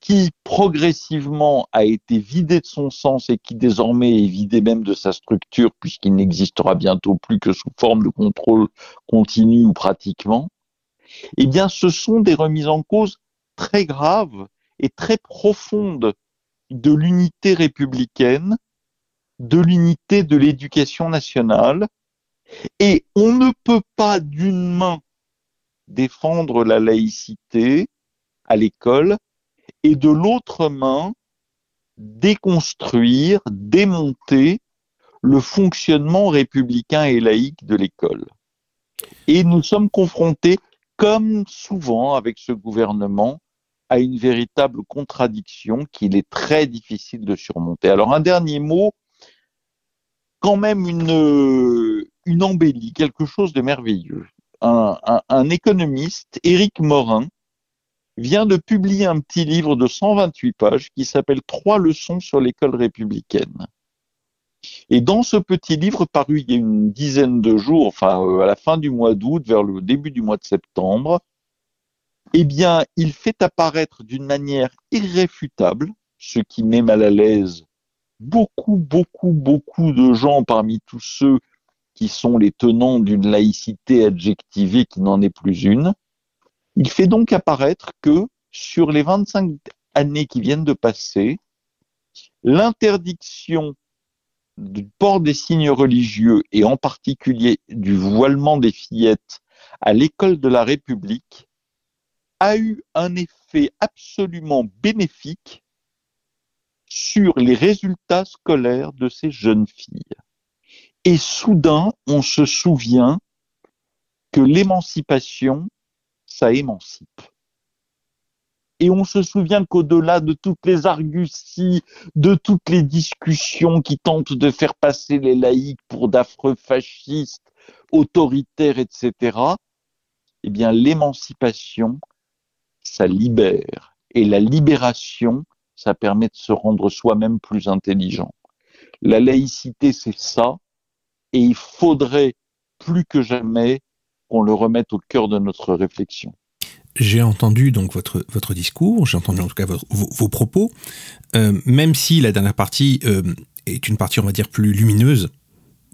qui progressivement a été vidé de son sens et qui désormais est vidé même de sa structure puisqu'il n'existera bientôt plus que sous forme de contrôle continu ou pratiquement, eh bien ce sont des remises en cause très graves et très profondes de l'unité républicaine, de l'unité de l'éducation nationale, et on ne peut pas d'une main défendre la laïcité à l'école et de l'autre main déconstruire, démonter le fonctionnement républicain et laïque de l'école. Et nous sommes confrontés, comme souvent avec ce gouvernement, à une véritable contradiction qu'il est très difficile de surmonter. Alors un dernier mot, quand même une, une embellie, quelque chose de merveilleux. Un, un, économiste, Éric Morin, vient de publier un petit livre de 128 pages qui s'appelle Trois leçons sur l'école républicaine. Et dans ce petit livre paru il y a une dizaine de jours, enfin euh, à la fin du mois d'août, vers le début du mois de septembre, eh bien, il fait apparaître d'une manière irréfutable, ce qui met mal à l'aise beaucoup, beaucoup, beaucoup de gens parmi tous ceux qui sont les tenants d'une laïcité adjectivée qui n'en est plus une. Il fait donc apparaître que sur les 25 années qui viennent de passer, l'interdiction du port des signes religieux et en particulier du voilement des fillettes à l'école de la République a eu un effet absolument bénéfique sur les résultats scolaires de ces jeunes filles. Et soudain, on se souvient que l'émancipation, ça émancipe. Et on se souvient qu'au-delà de toutes les arguties, de toutes les discussions qui tentent de faire passer les laïcs pour d'affreux fascistes, autoritaires, etc., eh bien, l'émancipation, ça libère. Et la libération, ça permet de se rendre soi-même plus intelligent. La laïcité, c'est ça, et il faudrait plus que jamais qu'on le remette au cœur de notre réflexion. J'ai entendu donc votre votre discours, j'ai entendu en tout cas vos, propos, euh, même si la dernière partie euh, est une partie on va dire plus lumineuse.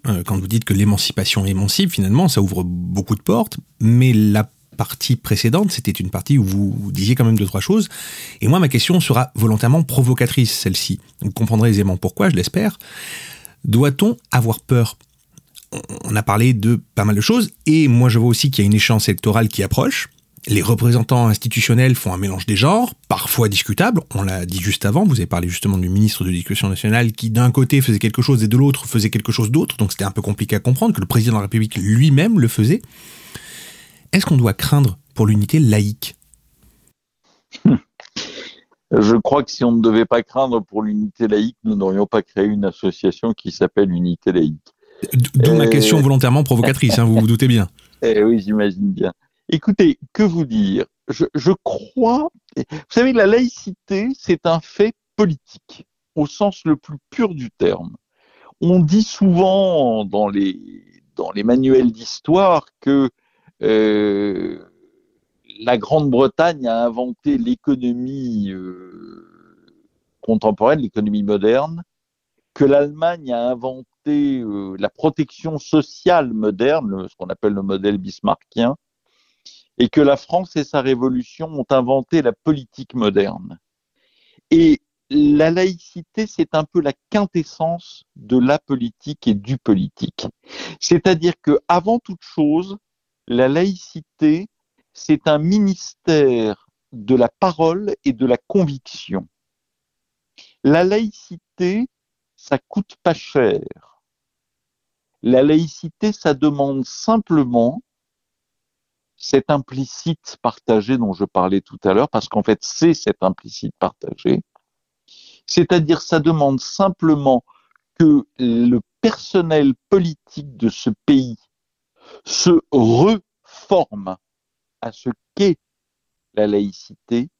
Euh, quand vous dites que l'émancipation émancipe, finalement, ça ouvre beaucoup de portes, mais la partie précédente, c'était une partie où vous disiez quand même deux, trois choses. Et moi, ma question sera volontairement provocatrice, celle-ci. Vous comprendrez aisément pourquoi, je l'espère. Doit-on avoir peur On a parlé de pas mal de choses, et moi je vois aussi qu'il y a une échéance électorale qui approche. Les représentants institutionnels font un mélange des genres, parfois discutable. On l'a dit juste avant, vous avez parlé justement du ministre de l'Éducation nationale qui d'un côté faisait quelque chose et de l'autre faisait quelque chose d'autre, donc c'était un peu compliqué à comprendre que le président de la République lui-même le faisait. Est-ce qu'on doit craindre pour l'unité laïque? Je crois que si on ne devait pas craindre pour l'unité laïque, nous n'aurions pas créé une association qui s'appelle Unité laïque. D'où ma question volontairement provocatrice, hein, vous vous doutez bien. Eh oui, j'imagine bien. Écoutez, que vous dire? Je, je crois, vous savez, la laïcité, c'est un fait politique, au sens le plus pur du terme. On dit souvent dans les, dans les manuels d'histoire que euh, la Grande-Bretagne a inventé l'économie euh, contemporaine, l'économie moderne, que l'Allemagne a inventé euh, la protection sociale moderne, ce qu'on appelle le modèle bismarckien, et que la France et sa révolution ont inventé la politique moderne. Et la laïcité, c'est un peu la quintessence de la politique et du politique. C'est-à-dire que, avant toute chose, la laïcité, c'est un ministère de la parole et de la conviction. La laïcité, ça coûte pas cher. La laïcité, ça demande simplement cet implicite partagé dont je parlais tout à l'heure, parce qu'en fait, c'est cet implicite partagé. C'est-à-dire, ça demande simplement que le personnel politique de ce pays se reforme à ce qu'est la laïcité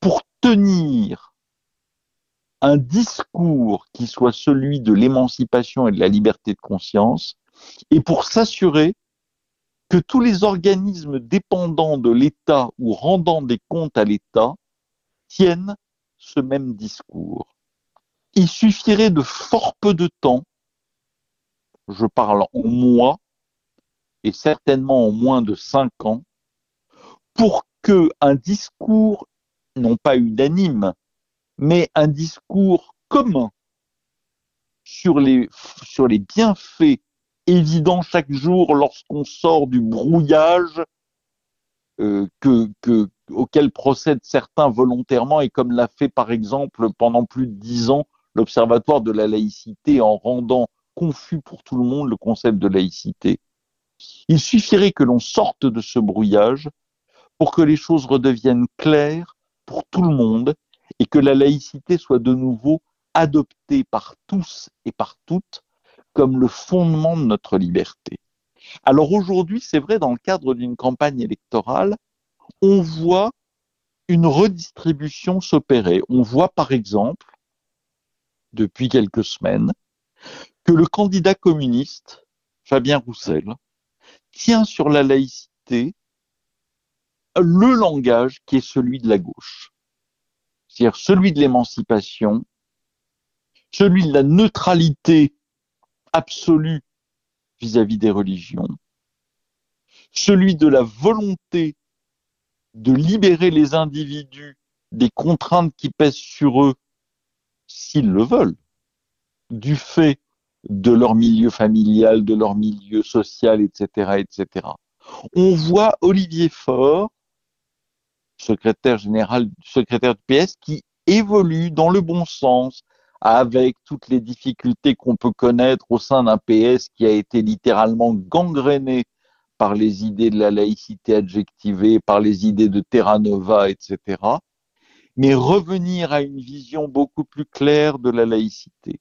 pour tenir un discours qui soit celui de l'émancipation et de la liberté de conscience et pour s'assurer que tous les organismes dépendants de l'État ou rendant des comptes à l'État tiennent ce même discours. Il suffirait de fort peu de temps, je parle en mois, et certainement en moins de cinq ans, pour que un discours, non pas unanime, mais un discours commun sur les, bienfaits évident chaque jour lorsqu'on sort du brouillage euh, que, que, auquel procèdent certains volontairement et comme l'a fait par exemple pendant plus de dix ans l'Observatoire de la laïcité en rendant confus pour tout le monde le concept de laïcité. Il suffirait que l'on sorte de ce brouillage pour que les choses redeviennent claires pour tout le monde et que la laïcité soit de nouveau adoptée par tous et par toutes comme le fondement de notre liberté. Alors aujourd'hui, c'est vrai, dans le cadre d'une campagne électorale, on voit une redistribution s'opérer. On voit par exemple, depuis quelques semaines, que le candidat communiste, Fabien Roussel, tient sur la laïcité le langage qui est celui de la gauche, c'est-à-dire celui de l'émancipation, celui de la neutralité absolu vis-à-vis des religions, celui de la volonté de libérer les individus des contraintes qui pèsent sur eux s'ils le veulent, du fait de leur milieu familial, de leur milieu social, etc., etc. On voit Olivier Faure, secrétaire général, secrétaire du PS, qui évolue dans le bon sens, avec toutes les difficultés qu'on peut connaître au sein d'un PS qui a été littéralement gangréné par les idées de la laïcité adjectivée, par les idées de Terra Nova, etc. Mais revenir à une vision beaucoup plus claire de la laïcité.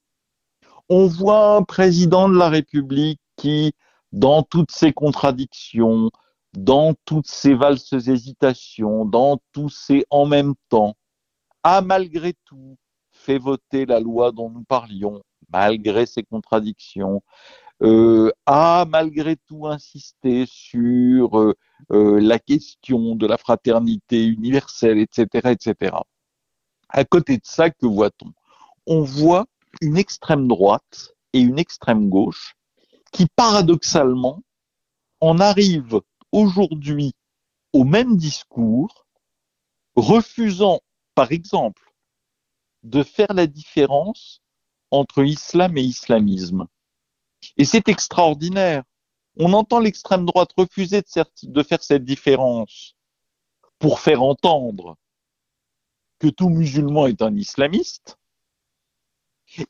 On voit un président de la République qui, dans toutes ses contradictions, dans toutes ses valses hésitations, dans tous ses en même temps, a malgré tout fait voter la loi dont nous parlions, malgré ses contradictions, euh, a malgré tout insisté sur euh, euh, la question de la fraternité universelle, etc., etc. À côté de ça, que voit-on? On voit une extrême droite et une extrême gauche qui, paradoxalement, en arrivent aujourd'hui au même discours, refusant, par exemple, de faire la différence entre islam et islamisme. Et c'est extraordinaire. On entend l'extrême droite refuser de, faire cette différence pour faire entendre que tout musulman est un islamiste.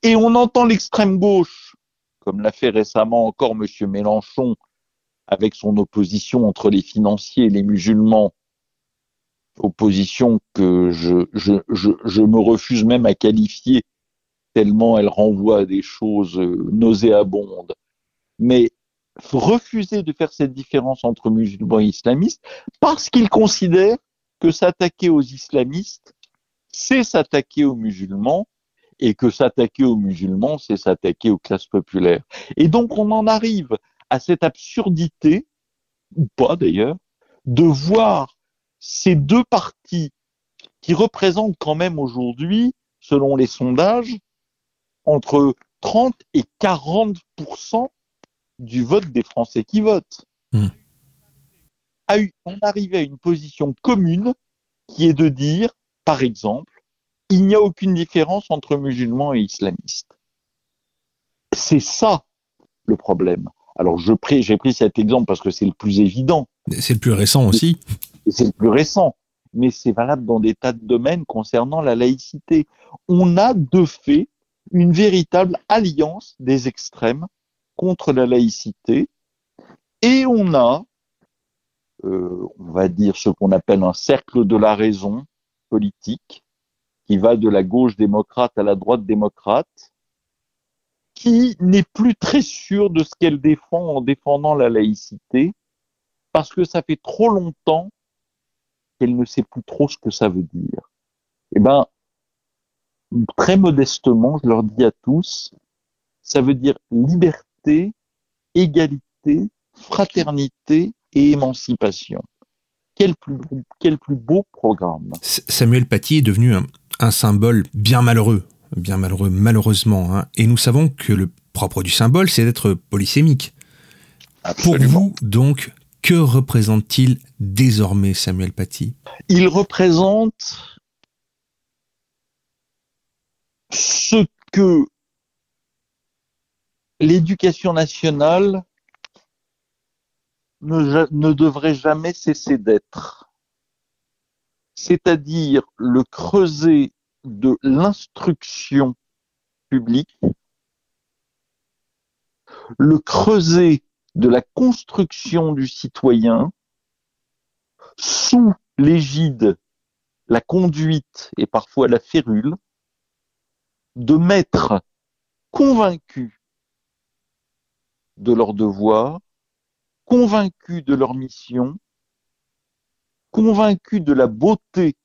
Et on entend l'extrême gauche, comme l'a fait récemment encore M. Mélenchon avec son opposition entre les financiers et les musulmans, opposition que je, je, je, je, me refuse même à qualifier tellement elle renvoie à des choses euh, nauséabondes. Mais refuser de faire cette différence entre musulmans et islamistes parce qu'il considère que s'attaquer aux islamistes, c'est s'attaquer aux musulmans et que s'attaquer aux musulmans, c'est s'attaquer aux classes populaires. Et donc on en arrive à cette absurdité, ou pas d'ailleurs, de voir ces deux partis qui représentent quand même aujourd'hui, selon les sondages, entre 30 et 40% du vote des Français qui votent. Mmh. on arrive à une position commune qui est de dire, par exemple, il n'y a aucune différence entre musulmans et islamistes. C'est ça le problème. Alors j'ai pris cet exemple parce que c'est le plus évident. C'est le plus récent aussi c'est le plus récent, mais c'est valable dans des tas de domaines concernant la laïcité. On a de fait une véritable alliance des extrêmes contre la laïcité, et on a, euh, on va dire ce qu'on appelle un cercle de la raison politique, qui va de la gauche démocrate à la droite démocrate, qui n'est plus très sûr de ce qu'elle défend en défendant la laïcité, parce que ça fait trop longtemps qu'elle ne sait plus trop ce que ça veut dire. Eh ben, très modestement, je leur dis à tous, ça veut dire liberté, égalité, fraternité et émancipation. Quel plus, beau programme. Samuel Paty est devenu un symbole bien malheureux, bien malheureux malheureusement, hein. et nous savons que le propre du symbole, c'est d'être polysémique. Absolument. Pour vous, donc, que représente-t-il désormais Samuel Paty? Il représente ce que l'éducation nationale ne, ne, devrait jamais cesser d'être, c'est-à-dire le creuset de l'instruction publique, le creuset de la construction du citoyen sous l'égide, la conduite et parfois la férule de maîtres convaincus de leur devoir, convaincus de leur mission, convaincus de la beauté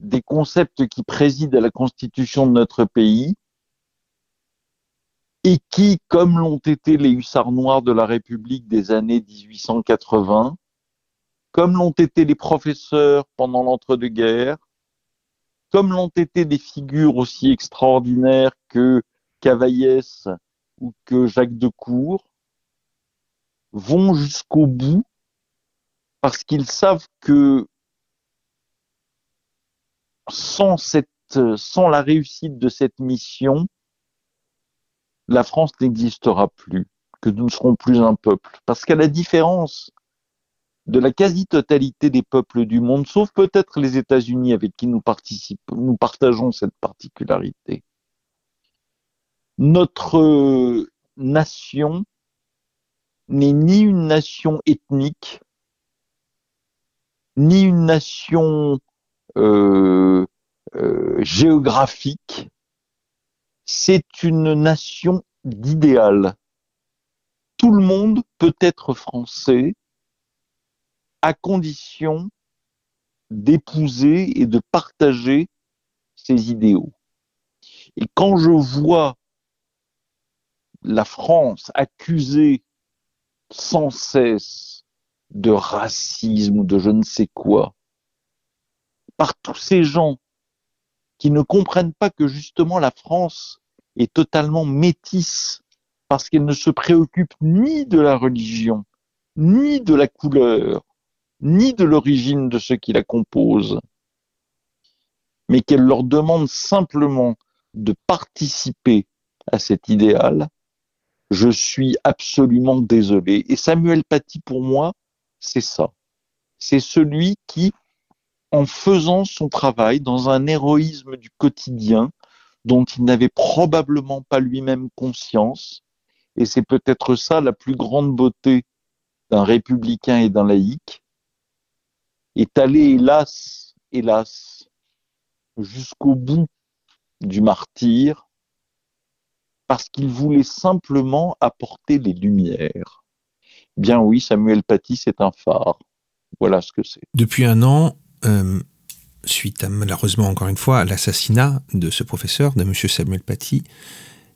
des concepts qui président à la constitution de notre pays et qui, comme l'ont été les hussards noirs de la République des années 1880, comme l'ont été les professeurs pendant l'entre-deux-guerres, comme l'ont été des figures aussi extraordinaires que Cavaillès ou que Jacques Decour, vont jusqu'au bout parce qu'ils savent que sans cette, sans la réussite de cette mission, la France n'existera plus, que nous ne serons plus un peuple. Parce qu'à la différence de la quasi-totalité des peuples du monde, sauf peut-être les États-Unis avec qui nous, nous partageons cette particularité, notre nation n'est ni une nation ethnique, ni une nation euh, euh, géographique, c'est une nation d'idéal. Tout le monde peut être français à condition d'épouser et de partager ses idéaux. Et quand je vois la France accusée sans cesse de racisme ou de je ne sais quoi par tous ces gens qui ne comprennent pas que justement la France est totalement métisse parce qu'elle ne se préoccupe ni de la religion, ni de la couleur, ni de l'origine de ceux qui la composent, mais qu'elle leur demande simplement de participer à cet idéal, je suis absolument désolé. Et Samuel Paty, pour moi, c'est ça. C'est celui qui, en faisant son travail dans un héroïsme du quotidien, dont il n'avait probablement pas lui-même conscience. Et c'est peut-être ça la plus grande beauté d'un républicain et d'un laïc, est allé, hélas, hélas, jusqu'au bout du martyr, parce qu'il voulait simplement apporter les lumières. Bien oui, Samuel Paty, c'est un phare. Voilà ce que c'est. Depuis un an, euh, suite à malheureusement encore une fois à l'assassinat de ce professeur, de M. Samuel Paty,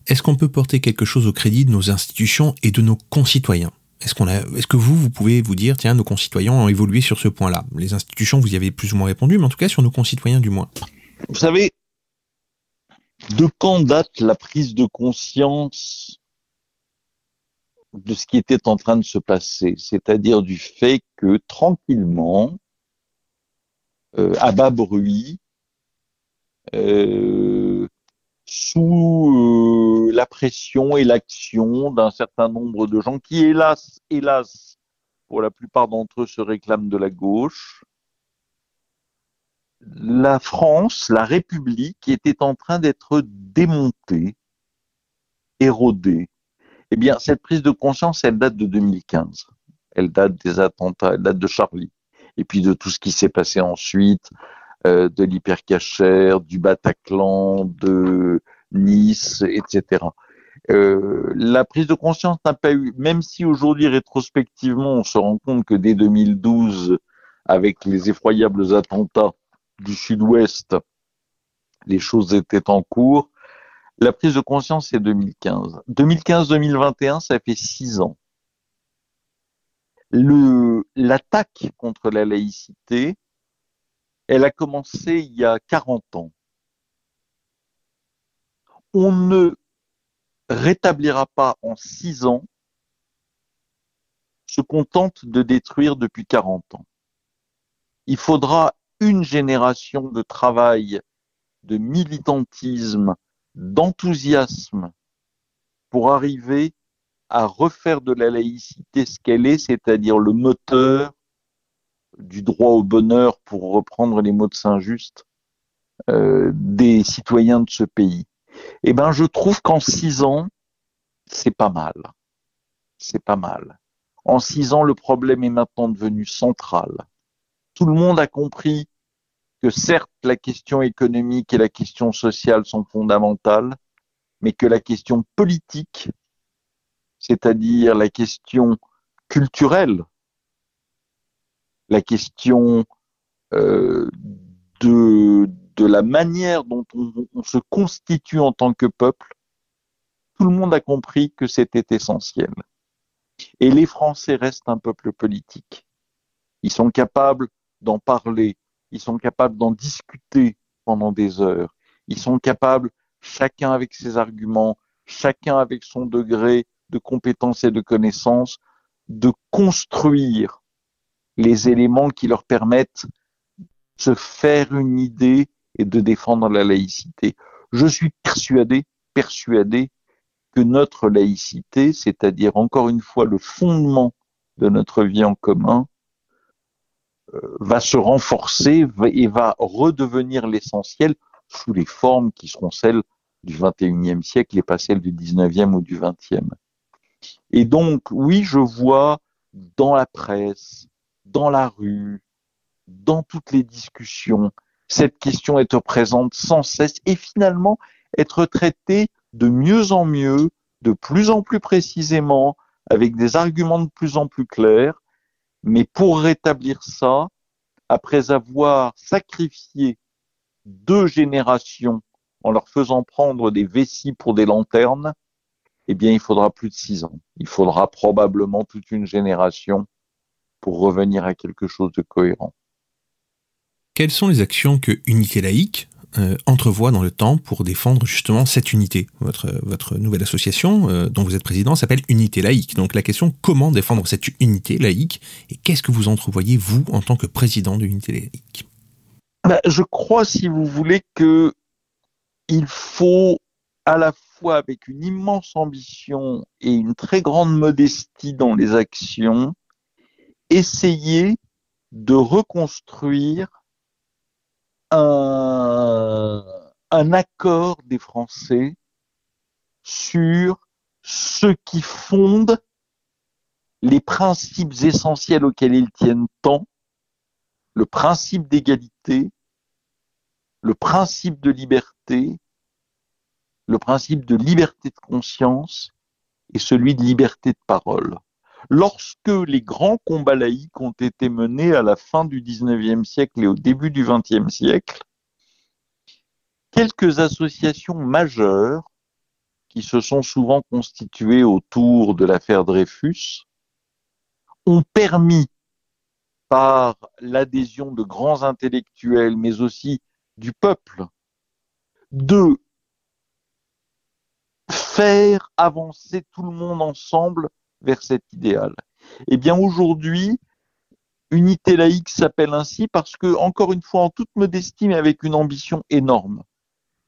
est-ce qu'on peut porter quelque chose au crédit de nos institutions et de nos concitoyens? Est-ce qu'on a, est-ce que vous, vous pouvez vous dire, tiens, nos concitoyens ont évolué sur ce point-là? Les institutions, vous y avez plus ou moins répondu, mais en tout cas sur nos concitoyens du moins. Vous savez, de quand date la prise de conscience de ce qui était en train de se passer? C'est-à-dire du fait que tranquillement, à bas bruit, sous euh, la pression et l'action d'un certain nombre de gens qui, hélas, hélas, pour la plupart d'entre eux, se réclament de la gauche. La France, la République, était en train d'être démontée, érodée. Eh bien, cette prise de conscience, elle date de 2015. Elle date des attentats, elle date de Charlie. Et puis de tout ce qui s'est passé ensuite, euh, de l'hypercachère, du Bataclan, de Nice, etc. Euh, la prise de conscience n'a pas eu, même si aujourd'hui rétrospectivement on se rend compte que dès 2012, avec les effroyables attentats du Sud-Ouest, les choses étaient en cours. La prise de conscience, c'est 2015. 2015-2021, ça fait six ans. L'attaque contre la laïcité, elle a commencé il y a 40 ans. On ne rétablira pas en six ans ce qu'on tente de détruire depuis 40 ans. Il faudra une génération de travail, de militantisme, d'enthousiasme pour arriver à refaire de la laïcité ce qu'elle est, c'est-à-dire le moteur du droit au bonheur, pour reprendre les mots de Saint-Just, euh, des citoyens de ce pays. Eh ben, je trouve qu'en six ans, c'est pas mal. C'est pas mal. En six ans, le problème est maintenant devenu central. Tout le monde a compris que certes, la question économique et la question sociale sont fondamentales, mais que la question politique, c'est-à-dire la question culturelle, la question euh, de, de la manière dont on, se constitue en tant que peuple, tout le monde a compris que c'était essentiel. Et les Français restent un peuple politique. Ils sont capables d'en parler, ils sont capables d'en discuter pendant des heures, ils sont capables, chacun avec ses arguments, chacun avec son degré de compétence et de connaissance, de construire les éléments qui leur permettent de se faire une idée et de défendre la laïcité. Je suis persuadé, persuadé que notre laïcité, c'est-à-dire encore une fois le fondement de notre vie en commun, euh, va se renforcer et va redevenir l'essentiel sous les formes qui seront celles du 21e siècle et pas celles du 19e ou du 20e. Et donc, oui, je vois dans la presse, dans la rue, dans toutes les discussions, cette question être présente sans cesse et finalement être traitée de mieux en mieux, de plus en plus précisément, avec des arguments de plus en plus clairs. Mais pour rétablir ça, après avoir sacrifié deux générations en leur faisant prendre des vessies pour des lanternes, eh bien, il faudra plus de six ans. Il faudra probablement toute une génération pour revenir à quelque chose de cohérent. Quelles sont les actions que Unité laïque euh, entrevoit dans le temps pour défendre justement cette unité? Votre, votre nouvelle association euh, dont vous êtes président s'appelle Unité laïque. Donc la question, comment défendre cette unité laïque et qu'est-ce que vous entrevoyez, vous, en tant que président de l'Unité laïque? Ben, Je crois, si vous voulez, que il faut à la fois avec une immense ambition et une très grande modestie dans les actions, essayer de reconstruire un, un accord des Français sur ce qui fonde les principes essentiels auxquels ils tiennent tant, le principe d'égalité, le principe de liberté, le principe de liberté de conscience et celui de liberté de parole. Lorsque les grands combats laïcs ont été menés à la fin du XIXe siècle et au début du XXe siècle, quelques associations majeures qui se sont souvent constituées autour de l'affaire Dreyfus ont permis par l'adhésion de grands intellectuels, mais aussi du peuple, de faire avancer tout le monde ensemble vers cet idéal. Eh bien aujourd'hui, Unité laïque s'appelle ainsi parce que, encore une fois, en toute modestie, mais avec une ambition énorme,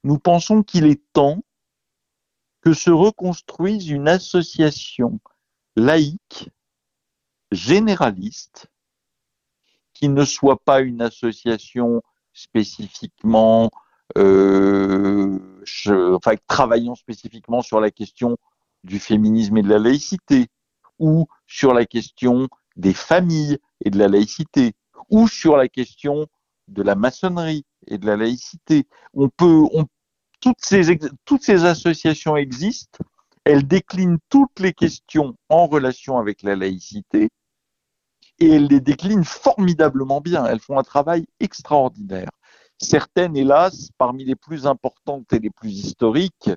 nous pensons qu'il est temps que se reconstruise une association laïque, généraliste, qui ne soit pas une association spécifiquement, euh, enfin, travaillant spécifiquement sur la question du féminisme et de la laïcité, ou sur la question des familles et de la laïcité, ou sur la question de la maçonnerie et de la laïcité. On peut, on, toutes, ces, toutes ces associations existent, elles déclinent toutes les questions en relation avec la laïcité et elles les déclinent formidablement bien. Elles font un travail extraordinaire. Certaines, hélas, parmi les plus importantes et les plus historiques,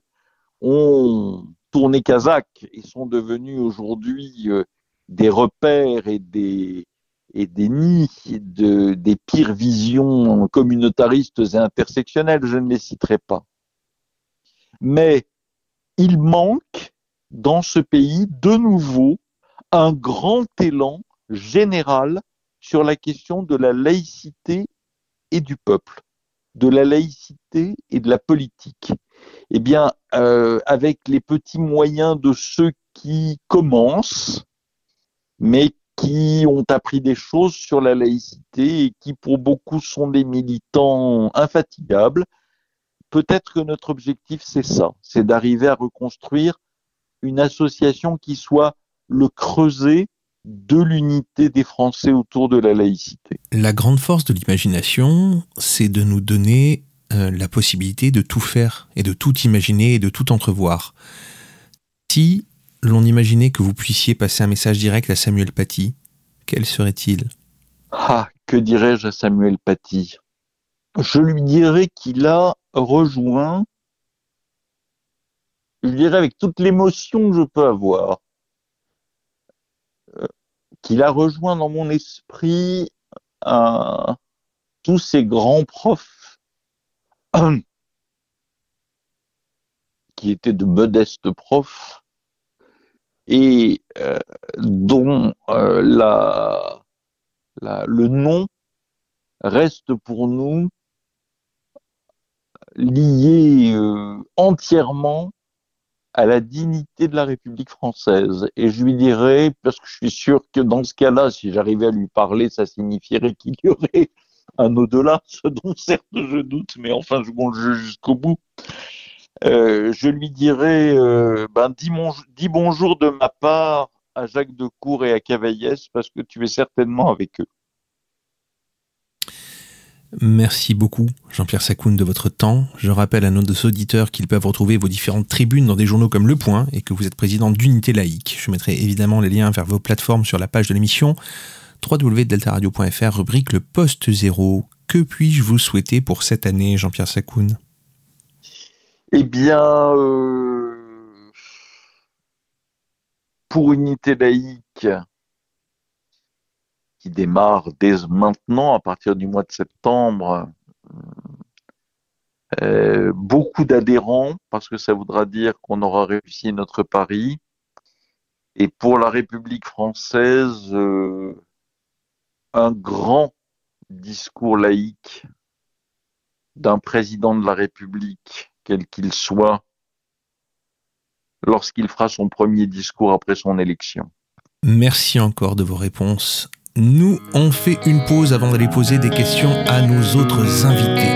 ont tourné kazakh et sont devenues aujourd'hui euh, des repères et des, nids de, des pires visions communautaristes et intersectionnelles, je ne les citerai pas. Mais il manque dans ce pays de nouveau un grand élan général sur la question de la laïcité et du peuple, de la laïcité et de la politique. Eh bien, euh, avec les petits moyens de ceux qui commencent, mais qui ont appris des choses sur la laïcité et qui pour beaucoup sont des militants infatigables. Peut-être que notre objectif, c'est ça, c'est d'arriver à reconstruire une association qui soit le creuset de l'unité des Français autour de la laïcité. La grande force de l'imagination, c'est de nous donner euh, la possibilité de tout faire et de tout imaginer et de tout entrevoir. Si l'on imaginait que vous puissiez passer un message direct à Samuel Paty, quel serait-il? Ah, que dirais-je à Samuel Paty? Je lui dirais qu'il a rejoint, je dirais avec toute l'émotion que je peux avoir, qu'il a rejoint dans mon esprit euh, tous ces grands profs qui étaient de modestes profs et euh, dont euh, la, le nom reste pour nous lié entièrement à la dignité de la République française. Et je lui dirais, parce que je suis sûr que dans ce cas-là, si j'arrivais à lui parler, ça signifierait qu'il y aurait un au-delà, ce dont certes je doute, mais enfin, je bon, jusqu'au bout. Euh, je lui dirais euh, ben, dis, dis, bonjour de ma part à Jacques Decour et à Cavaillès parce que tu es certainement avec eux. Merci beaucoup, Jean-Pierre Sacoun, de votre temps. Je rappelle à nos auditeurs qu'ils peuvent retrouver vos différentes tribunes dans des journaux comme Le Point et que vous êtes président d'Unité Laïque. Je mettrai évidemment les liens vers vos plateformes sur la page de l'émission www.deltaradio.fr, rubrique Le Poste Zéro. Que puis-je vous souhaiter pour cette année, Jean-Pierre Sacoun eh bien, euh, pour Unité laïque, qui démarre dès maintenant, à partir du mois de septembre, euh, beaucoup d'adhérents, parce que ça voudra dire qu'on aura réussi notre pari. Et pour la République française, euh, un grand discours laïque d'un président de la République quel qu'il soit, lorsqu'il fera son premier discours après son élection. Merci encore de vos réponses. Nous, on fait une pause avant d'aller poser des questions à nos autres invités.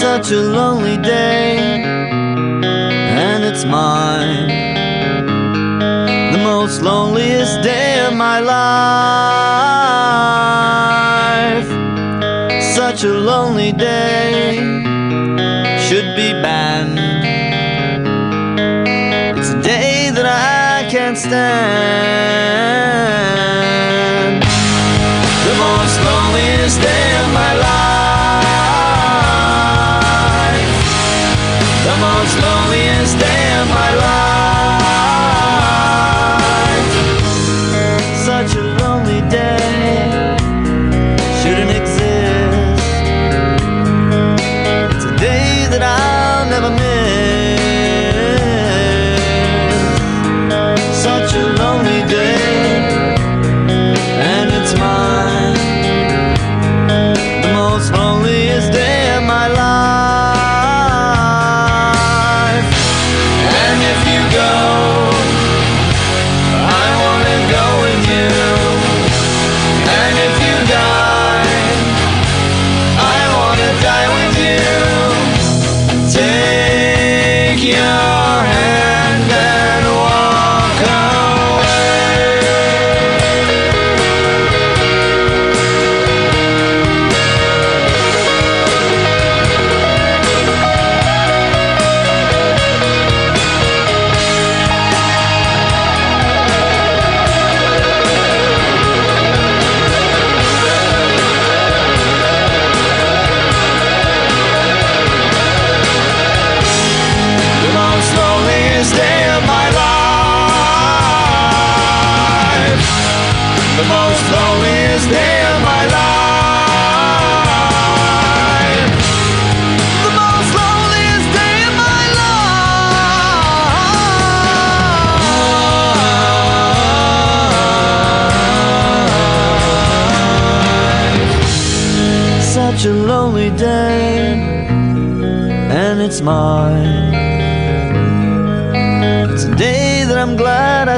Such a lonely day, and it's mine. most loneliest day of my life. Such a lonely day I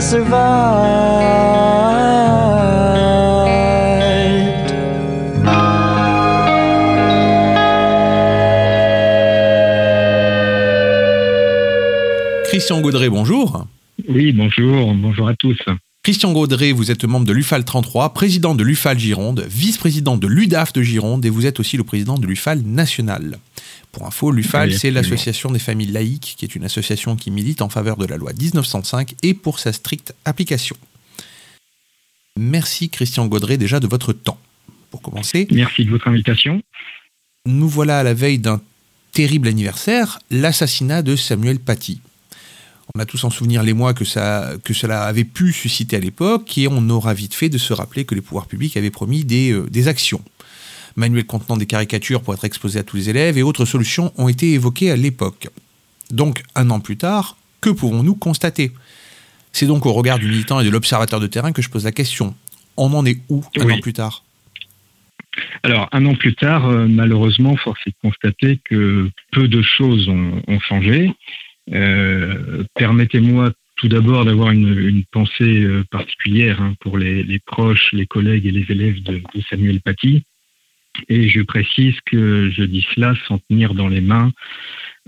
survived. Christian Gaudret, bonjour. Oui, bonjour, bonjour à tous. Christian Gaudret, vous êtes membre de l'UFAL 33, président de l'UFAL Gironde, vice-président de l'UDAF de Gironde et vous êtes aussi le président de l'UFAL national. Pour info, l'UFAL, Oui, c'est l'association des familles laïques, qui est une association qui milite en faveur de la loi 1905 et pour sa stricte application. Merci Christian Gaudret déjà de votre temps. Pour commencer, Merci de votre invitation. nous voilà à la veille d'un terrible anniversaire, l'assassinat de Samuel Paty. On a tous en souvenir les mois que, ça, que cela avait pu susciter à l'époque et on aura vite fait de se rappeler que les pouvoirs publics avaient promis des, euh, des actions. Manuel contenant des caricatures pour être exposé à tous les élèves et autres solutions ont été évoquées à l'époque. Donc, un an plus tard, que pouvons-nous constater? C'est donc au regard du militant et de l'observateur de terrain que je pose la question. On en est où un Oui. an plus tard? Alors, un an plus tard, euh, malheureusement, force est de constater que peu de choses ont, ont changé. Euh, Permettez-moi tout d'abord d'avoir une, une pensée euh, particulière hein, pour les, les proches, les collègues et les élèves de, de Samuel Paty. Et je précise que je dis cela sans tenir dans les mains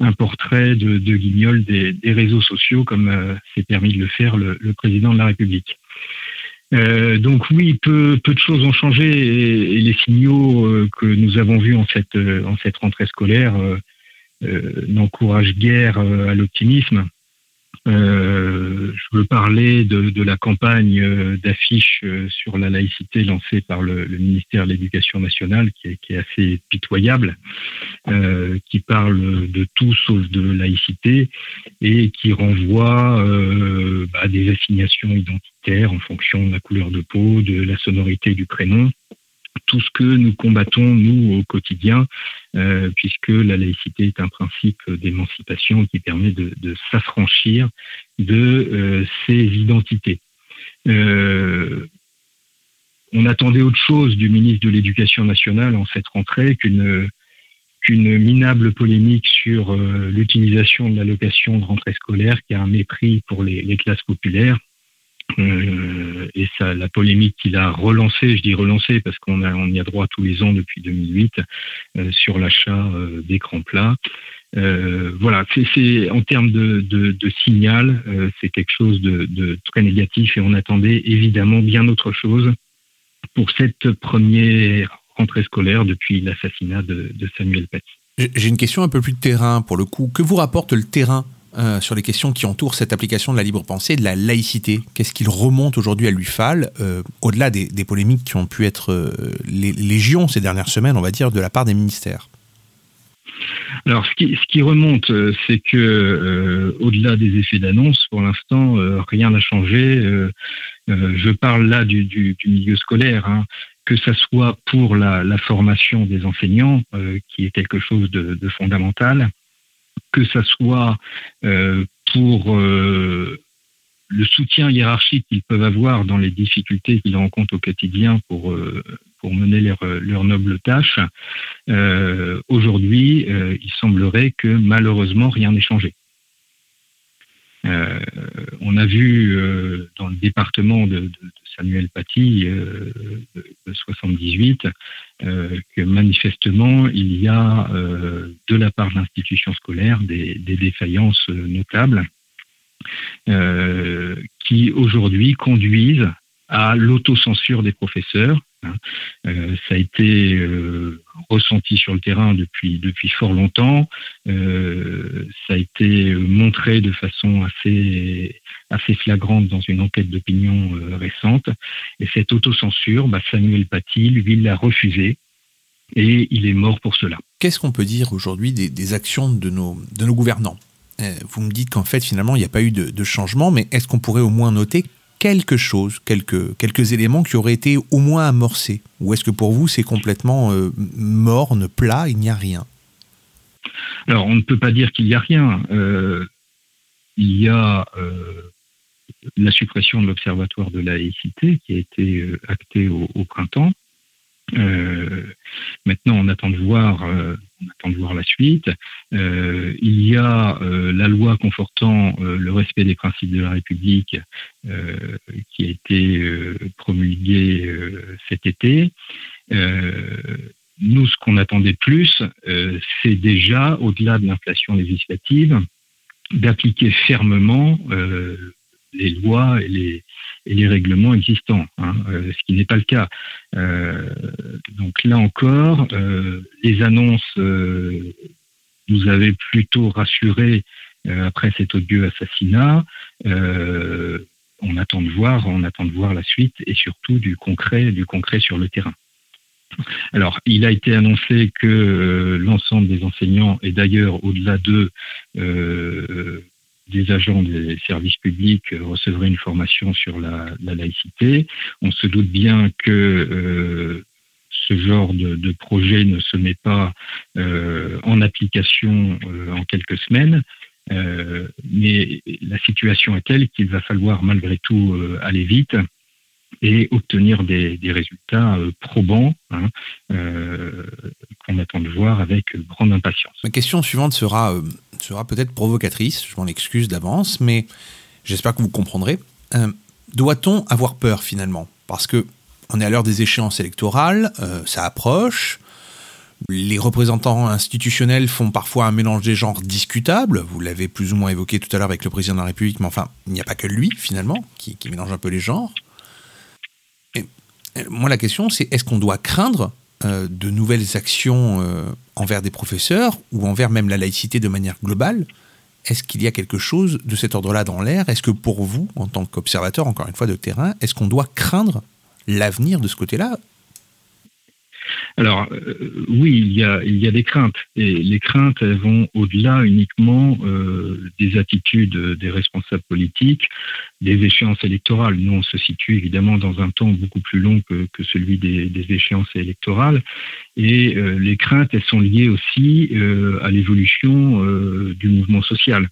un portrait de, guignol des, réseaux sociaux, comme euh, s'est permis de le faire le, président de la République. Euh, donc oui, peu, peu de choses ont changé et, les signaux euh, que nous avons vus en cette, euh, en cette rentrée scolaire n'encouragent guère à l'optimisme. Euh, je veux parler de, de la campagne euh, d'affiches euh, sur la laïcité lancée par le, le ministère de l'Éducation nationale, qui est, qui est assez pitoyable, euh, qui parle de tout sauf de laïcité et qui renvoie euh, bah, à des assignations identitaires en fonction de la couleur de peau, de la sonorité du prénom, tout ce que nous combattons, nous, au quotidien, euh, puisque la laïcité est un principe d'émancipation qui permet de, s'affranchir de euh, ces identités. Euh, on attendait autre chose du ministre de l'Éducation nationale en cette rentrée qu'une minable polémique sur l'utilisation de l'allocation de rentrée scolaire qui a un mépris pour les classes populaires. Euh, et ça, la polémique qu'il a relancée, je dis relancée parce qu'on on y a droit tous les ans depuis 2008 euh, sur l'achat euh, d'écrans plats. Euh, voilà, c'est, en termes de, de, de signal, euh, c'est quelque chose de, de très négatif et on attendait évidemment bien autre chose pour cette première rentrée scolaire depuis l'assassinat de, Samuel Paty. J'ai une question un peu plus de terrain pour le coup. Que vous rapporte le terrain euh, sur les questions qui entourent cette application de la libre pensée et de la laïcité. Qu'est-ce qu'il remonte aujourd'hui à l'UFAL, euh, au-delà des, polémiques qui ont pu être euh, les, légions ces dernières semaines, on va dire, de la part des ministères? Alors, ce qui, ce qui remonte, c'est que, au-delà des effets d'annonce, pour l'instant, rien n'a changé. Je parle là du, milieu scolaire, hein, que ça soit pour la, formation des enseignants, qui est quelque chose de fondamental, que ça soit euh, pour euh, le soutien hiérarchique qu'ils peuvent avoir dans les difficultés qu'ils rencontrent au quotidien pour, euh, pour mener leur, leur noble tâche. Aujourd'hui, il semblerait que malheureusement rien n'ait changé. Euh, on a vu euh, dans le département de, Samuel Paty euh, de, de 78 euh, que manifestement il y a de la part de l'institution scolaire des, défaillances notables qui aujourd'hui conduisent à l'autocensure des professeurs. Hein. Euh, ça a été euh, ressenti sur le terrain depuis, depuis fort longtemps. Euh, ça a été montré de façon assez, assez flagrante dans une enquête d'opinion récente. Et cette autocensure, bah, Samuel Paty, lui, l'a refusé. Et il est mort pour cela. Qu'est-ce qu'on peut dire aujourd'hui des, actions de nos, de nos gouvernants? Euh, Vous me dites qu'en fait, finalement, il n'y a pas eu de changement, mais est-ce qu'on pourrait au moins noter quelque chose, quelques, quelques éléments qui auraient été au moins amorcés Ou est-ce que pour vous, c'est complètement euh, morne, plat, il n'y a rien? Alors, on ne peut pas dire qu'il n'y a rien. Euh, il y a euh, la suppression de l'Observatoire de la laïcité qui a été actée au printemps. Maintenant, on attend de voir, on attend de voir la suite. il y a la loi confortant le respect des principes de la République qui a été promulguée cet été. nous, ce qu'on attendait plus, c'est déjà, au-delà de l'inflation législative, d'appliquer fermement les lois et les, et les règlements existants, hein, euh, ce qui n'est pas le cas. Euh, donc là encore, euh, les annonces nous avaient plutôt rassurés après cet odieux assassinat. on attend de voir, on attend de voir la suite et surtout du concret, du concret sur le terrain. Alors, il a été annoncé que l'ensemble des enseignants, et d'ailleurs au-delà d'eux, des agents des services publics recevraient une formation sur la, laïcité. On se doute bien que euh, ce genre de, projet ne se met pas euh, en application euh, en quelques semaines. mais la situation est telle qu'il va falloir malgré tout aller vite et obtenir des, résultats euh, probants hein, euh, qu'on attend de voir avec grande impatience. Ma question suivante sera, euh, sera peut-être provocatrice, je m'en excuse d'avance, mais j'espère que vous comprendrez. Doit-on avoir peur finalement? Parce que on est à l'heure des échéances électorales, ça approche. Les représentants institutionnels font parfois un mélange des genres discutable. Vous l'avez plus ou moins évoqué tout à l'heure avec le président de la République, mais enfin, il n'y a pas que lui finalement qui mélange un peu les genres. Moi, la question, c'est est-ce qu'on doit craindre euh, de nouvelles actions euh, envers des professeurs ou envers même la laïcité de manière globale? Est-ce qu'il y a quelque chose de cet ordre-là dans l'air? Est-ce que pour vous, en tant qu'observateur, encore une fois, de terrain, est-ce qu'on doit craindre l'avenir de ce côté-là alors euh, oui, il y, a, des craintes et les craintes elles vont au-delà uniquement euh, des attitudes des responsables politiques, des échéances électorales. Nous, on se situe évidemment dans un temps beaucoup plus long que, celui des, des, échéances électorales et euh, les craintes elles sont liées aussi à l'évolution du mouvement social.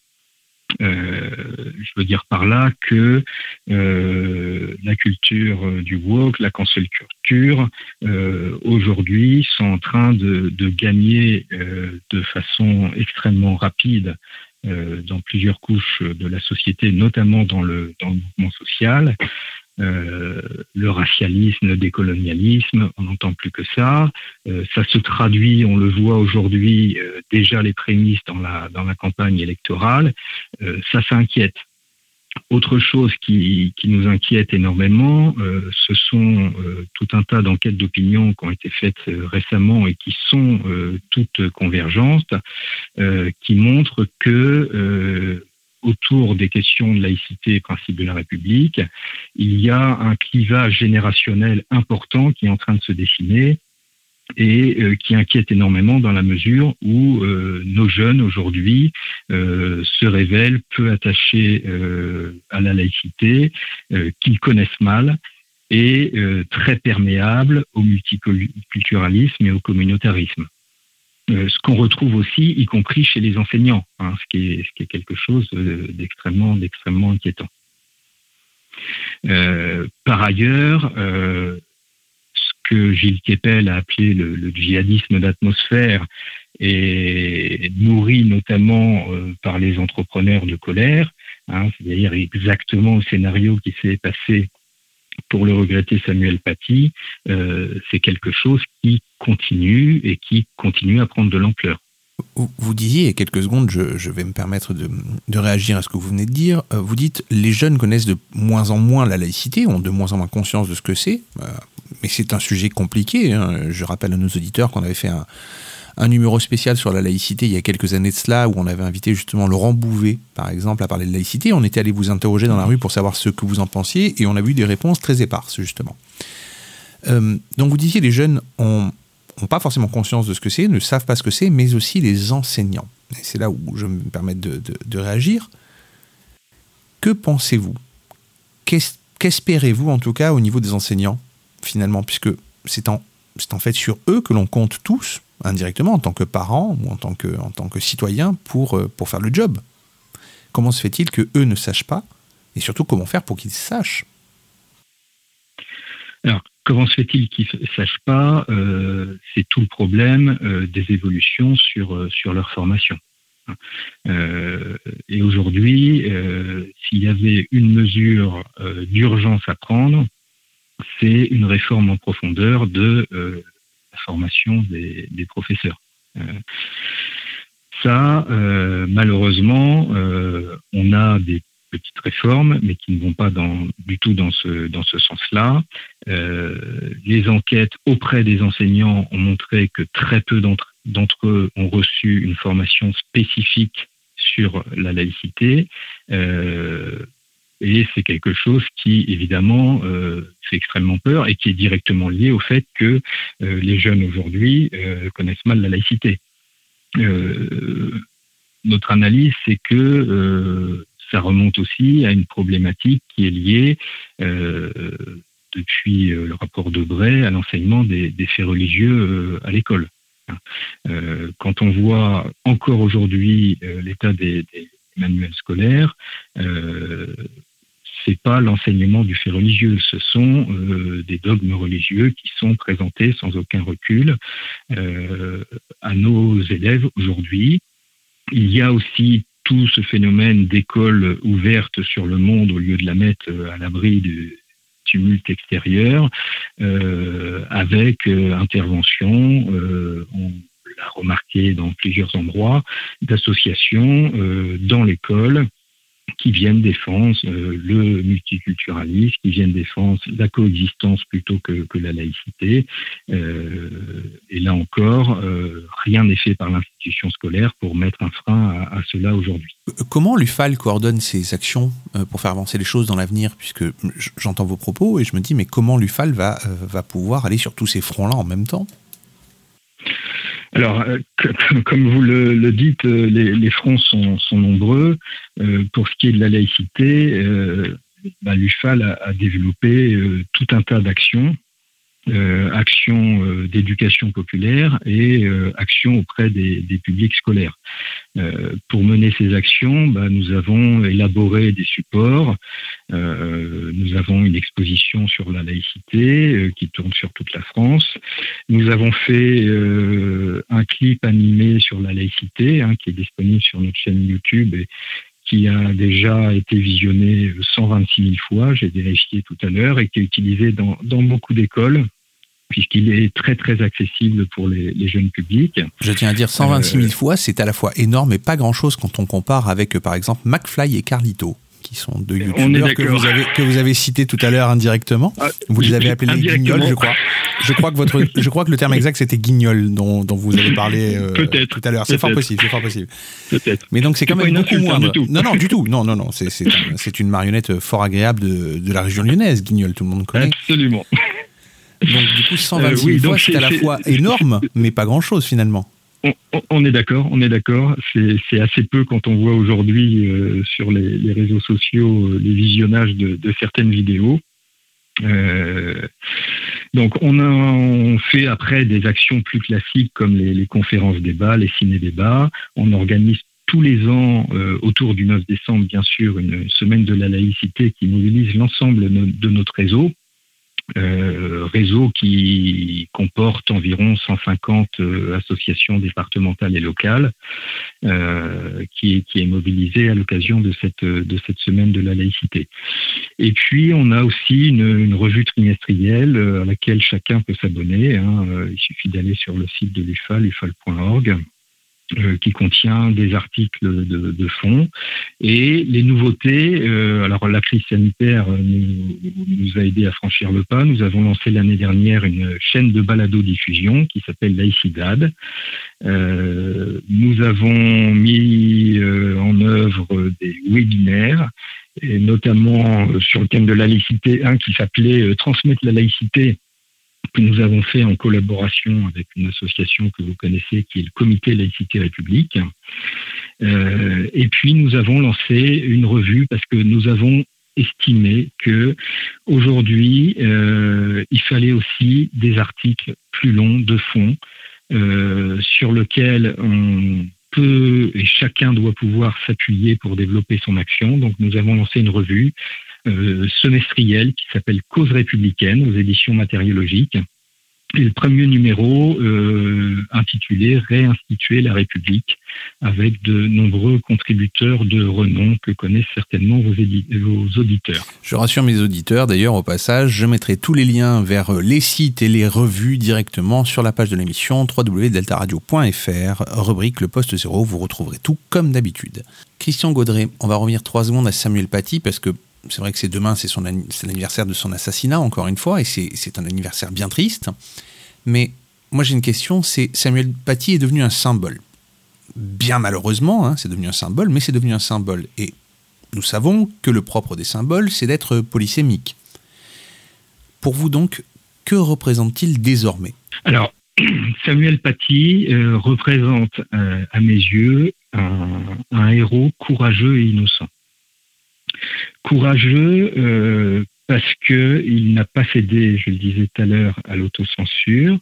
Euh, je veux dire par là que euh, la culture du woke, la cancel culture, euh, aujourd'hui sont en train de, de gagner de façon extrêmement rapide dans plusieurs couches de la société, notamment dans le, dans le mouvement social. Euh, le racialisme, le décolonialisme, on n'entend plus que ça. Euh, ça se traduit, on le voit aujourd'hui, euh, déjà les prémices dans la, campagne électorale. ça s'inquiète. Autre chose qui, nous inquiète énormément, ce sont tout un tas d'enquêtes d'opinion qui ont été faites récemment et qui sont toutes convergentes, qui montrent que autour des questions de laïcité et principes de la République, il y a un clivage générationnel important qui est en train de se dessiner et euh, qui inquiète énormément dans la mesure où euh, nos jeunes aujourd'hui euh, se révèlent peu attachés à la laïcité, qu'ils connaissent mal et très perméables au multiculturalisme et au communautarisme. Euh, ce qu'on retrouve aussi, y compris chez les enseignants, hein, ce, qui est, ce, qui est, quelque chose euh, d'extrêmement, d'extrêmement inquiétant. Euh, par ailleurs, euh, ce que Gilles Kepel a appelé le, le djihadisme d'atmosphère est nourri notamment euh, par les entrepreneurs de colère, hein, c'est-à-dire exactement au scénario qui s'est passé pour le regretter Samuel Paty, c'est quelque chose qui continue et qui continue à prendre de l'ampleur. Vous disiez il y a quelques secondes, je, vais me permettre de, réagir à ce que vous venez de dire, euh, vous dites les jeunes connaissent de moins en moins la laïcité, ont de moins en moins conscience de ce que c'est, euh, mais c'est un sujet compliqué. Hein. Je rappelle à nos auditeurs qu'on avait fait un, numéro spécial sur la laïcité il y a quelques années de cela, où on avait invité justement Laurent Bouvet, par exemple, à parler de laïcité. On était allé vous interroger dans la rue pour savoir ce que vous en pensiez, et on a eu des réponses très éparses, justement. Euh, donc vous disiez, les jeunes ont, pas forcément conscience de ce que c'est, ne savent pas ce que c'est, mais aussi les enseignants. C'est là où je me permets de, de réagir. Que pensez-vous? Qu'espérez-vous en tout cas au niveau des enseignants, finalement, puisque c'est en, en fait sur eux que l'on compte tous indirectement en tant que parent ou en tant que, en tant que citoyen pour, euh, pour faire le job. Comment se fait-il que eux ne sachent pas? Et surtout, comment faire pour qu'ils sachent? Alors, comment se fait-il qu'ils ne sachent pas euh, C'est tout le problème euh, des évolutions sur, euh, leur formation. Et aujourd'hui, s'il y avait une mesure d'urgence à prendre, c'est une réforme en profondeur de la formation des, professeurs. Ça, malheureusement, on a des petites réformes, mais qui ne vont pas du tout dans ce sens-là. Euh, les enquêtes auprès des enseignants ont montré que très peu d'entre eux ont reçu une formation spécifique sur la laïcité. Euh, et c'est quelque chose qui, évidemment, euh, fait extrêmement peur et qui est directement lié au fait que les jeunes aujourd'hui connaissent mal la laïcité. Notre analyse, c'est que ça remonte aussi à une problématique qui est liée depuis euh, le rapport de Bray à l'enseignement des, faits religieux euh, à l'école. Euh, quand on voit encore aujourd'hui l'état des, manuels scolaires, c'est pas l'enseignement du fait religieux, ce sont des dogmes religieux qui sont présentés sans aucun recul à nos élèves aujourd'hui. Il y a aussi tout ce phénomène d'école ouverte sur le monde au lieu de la mettre à l'abri du tumulte extérieur, euh, avec euh, intervention, euh, on l'a remarqué dans plusieurs endroits, d'associations dans l'école qui viennent défendre euh, le multiculturalisme, qui viennent défendre la coexistence plutôt que, que la laïcité. Euh, et là encore, euh, rien n'est fait par l'institution scolaire pour mettre un frein à, à cela aujourd'hui. Comment l'UFAL coordonne ses actions pour faire avancer les choses dans l'avenir? Puisque j'entends vos propos et je me dis, mais comment l'UFAL va, va pouvoir aller sur tous ces fronts-là en même temps? Alors, euh, comme vous le, dites, euh, les, fronts sont, nombreux. Euh, pour ce qui est de la laïcité, bah, l'UFAL a, développé tout un tas d'actions, actions euh, d'éducation populaire et euh, actions auprès des, publics scolaires. Euh, pour mener ces actions, bah, nous avons élaboré des supports. Euh, nous avons une exposition sur la laïcité euh, qui tourne sur toute la France. Nous avons fait euh, un clip animé sur la laïcité hein, qui est disponible sur notre chaîne YouTube et qui a déjà été visionné 126 000 fois, j'ai vérifié tout à l'heure, et qui est utilisé dans beaucoup d'écoles puisqu'il est très très accessible pour les, les jeunes publics. Je tiens à dire 126 000 Euh, fois, c'est à la fois énorme et pas grand-chose quand on compare avec, euh, par exemple, McFly et Carlito, qui sont deux youtubeurs que vous avez que vous avez cités tout à l'heure indirectement. Ah, Vous les avez appelés guignols, je crois. Je crois que votre, je crois que le terme exact c'était guignol dont, dont vous avez parlé euh, tout à l'heure. C'est fort possible, c'est fort possible. Peut-être. Mais donc c'est quand même beaucoup hein, moindre. tout. Non, non, du tout. Non, non, non. C'est un- une marionnette fort agréable de, de la région lyonnaise. Guignol, tout le monde connaît. Absolument. Donc du coup 126 Euh, oui, 000 fois, c'est à la fois énorme, mais pas grand-chose finalement. On, est d'accord, on est d'accord. C'est assez peu quand on voit aujourd'hui euh, sur les, les réseaux sociaux euh, les visionnages de, de certaines vidéos. Euh, donc on a on fait après des actions plus classiques comme les, les conférences débats, les ciné-débats. On organise tous les ans, autour du 9 décembre, bien sûr, une semaine de la laïcité qui mobilise l'ensemble de notre réseau. Euh, réseau qui comporte environ 150 euh, associations départementales et locales, euh, qui, qui est mobilisé à l'occasion de cette, de cette semaine de la laïcité. Et puis, on a aussi une, une revue trimestrielle euh, à laquelle chacun peut s'abonner. hein. Euh, Il suffit d'aller sur le site de l'UFAL, ufal.org qui contient des articles de, de fond et les nouveautés. euh, alors la crise sanitaire euh, nous, nous a aidé à franchir le pas. Nous avons lancé l'année dernière une chaîne de balado diffusion qui s'appelle Laïcidad. Euh, nous avons mis euh, en œuvre des webinaires et notamment euh, sur le thème de la laïcité, un qui s'appelait euh, Transmettre la laïcité que nous avons fait en collaboration avec une association que vous connaissez qui est le Comité Laïcité République. Euh, et puis nous avons lancé une revue parce que nous avons estimé que aujourd'hui euh, il fallait aussi des articles plus longs de fond euh, sur lesquels on peut et chacun doit pouvoir s'appuyer pour développer son action. Donc nous avons lancé une revue euh, semestriel qui s'appelle Cause républicaine aux éditions matériologiques. Et le premier numéro euh, intitulé Réinstituer la République avec de nombreux contributeurs de renom que connaissent certainement vos, vos, auditeurs. Je rassure mes auditeurs, d'ailleurs au passage, je mettrai tous les liens vers les sites et les revues directement sur la page de l'émission www.deltaradio.fr, rubrique Le Poste Zéro, vous retrouverez tout comme d'habitude. Christian Gaudret, on va revenir trois secondes à Samuel Paty parce que c'est vrai que c'est demain, c'est l'anniversaire de son assassinat, encore une fois, et c'est un anniversaire bien triste. Mais moi j'ai une question, c'est Samuel Paty est devenu un symbole. Bien malheureusement, hein, c'est devenu un symbole, mais c'est devenu un symbole. Et nous savons que le propre des symboles, c'est d'être polysémique. Pour vous donc, que représente-t-il désormais? Alors, Samuel Paty euh, représente euh, à mes yeux un, héros courageux et innocent. Courageux euh, parce qu'il n'a pas cédé, je le disais tout à l'heure, à l'autocensure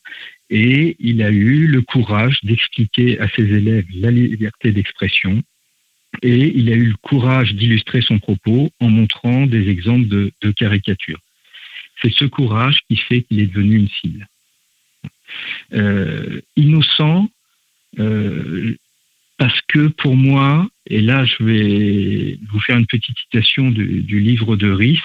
et il a eu le courage d'expliquer à ses élèves la liberté d'expression et il a eu le courage d'illustrer son propos en montrant des exemples de, de caricatures. C'est ce courage qui fait qu'il est devenu une cible. Euh, innocent, euh, parce que pour moi, et là je vais vous faire une petite citation du, livre de Ries,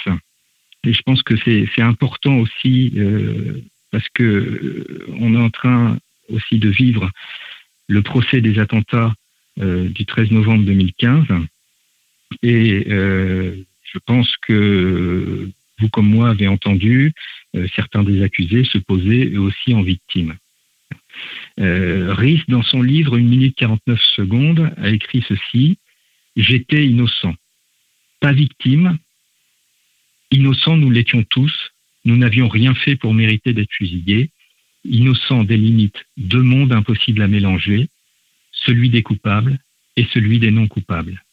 et je pense que c'est important aussi euh, parce que euh, on est en train aussi de vivre le procès des attentats euh, du 13 novembre 2015. Et euh, je pense que vous comme moi avez entendu certains des accusés se poser eux aussi en victime. Euh, dans son livre Une minute 49 secondes, a écrit ceci J'étais innocent, pas victime, Innocents, nous l'étions tous. Nous n'avions rien fait pour mériter d'être fusillés. Innocents délimite deux mondes impossibles à mélanger, celui des coupables et celui des non coupables.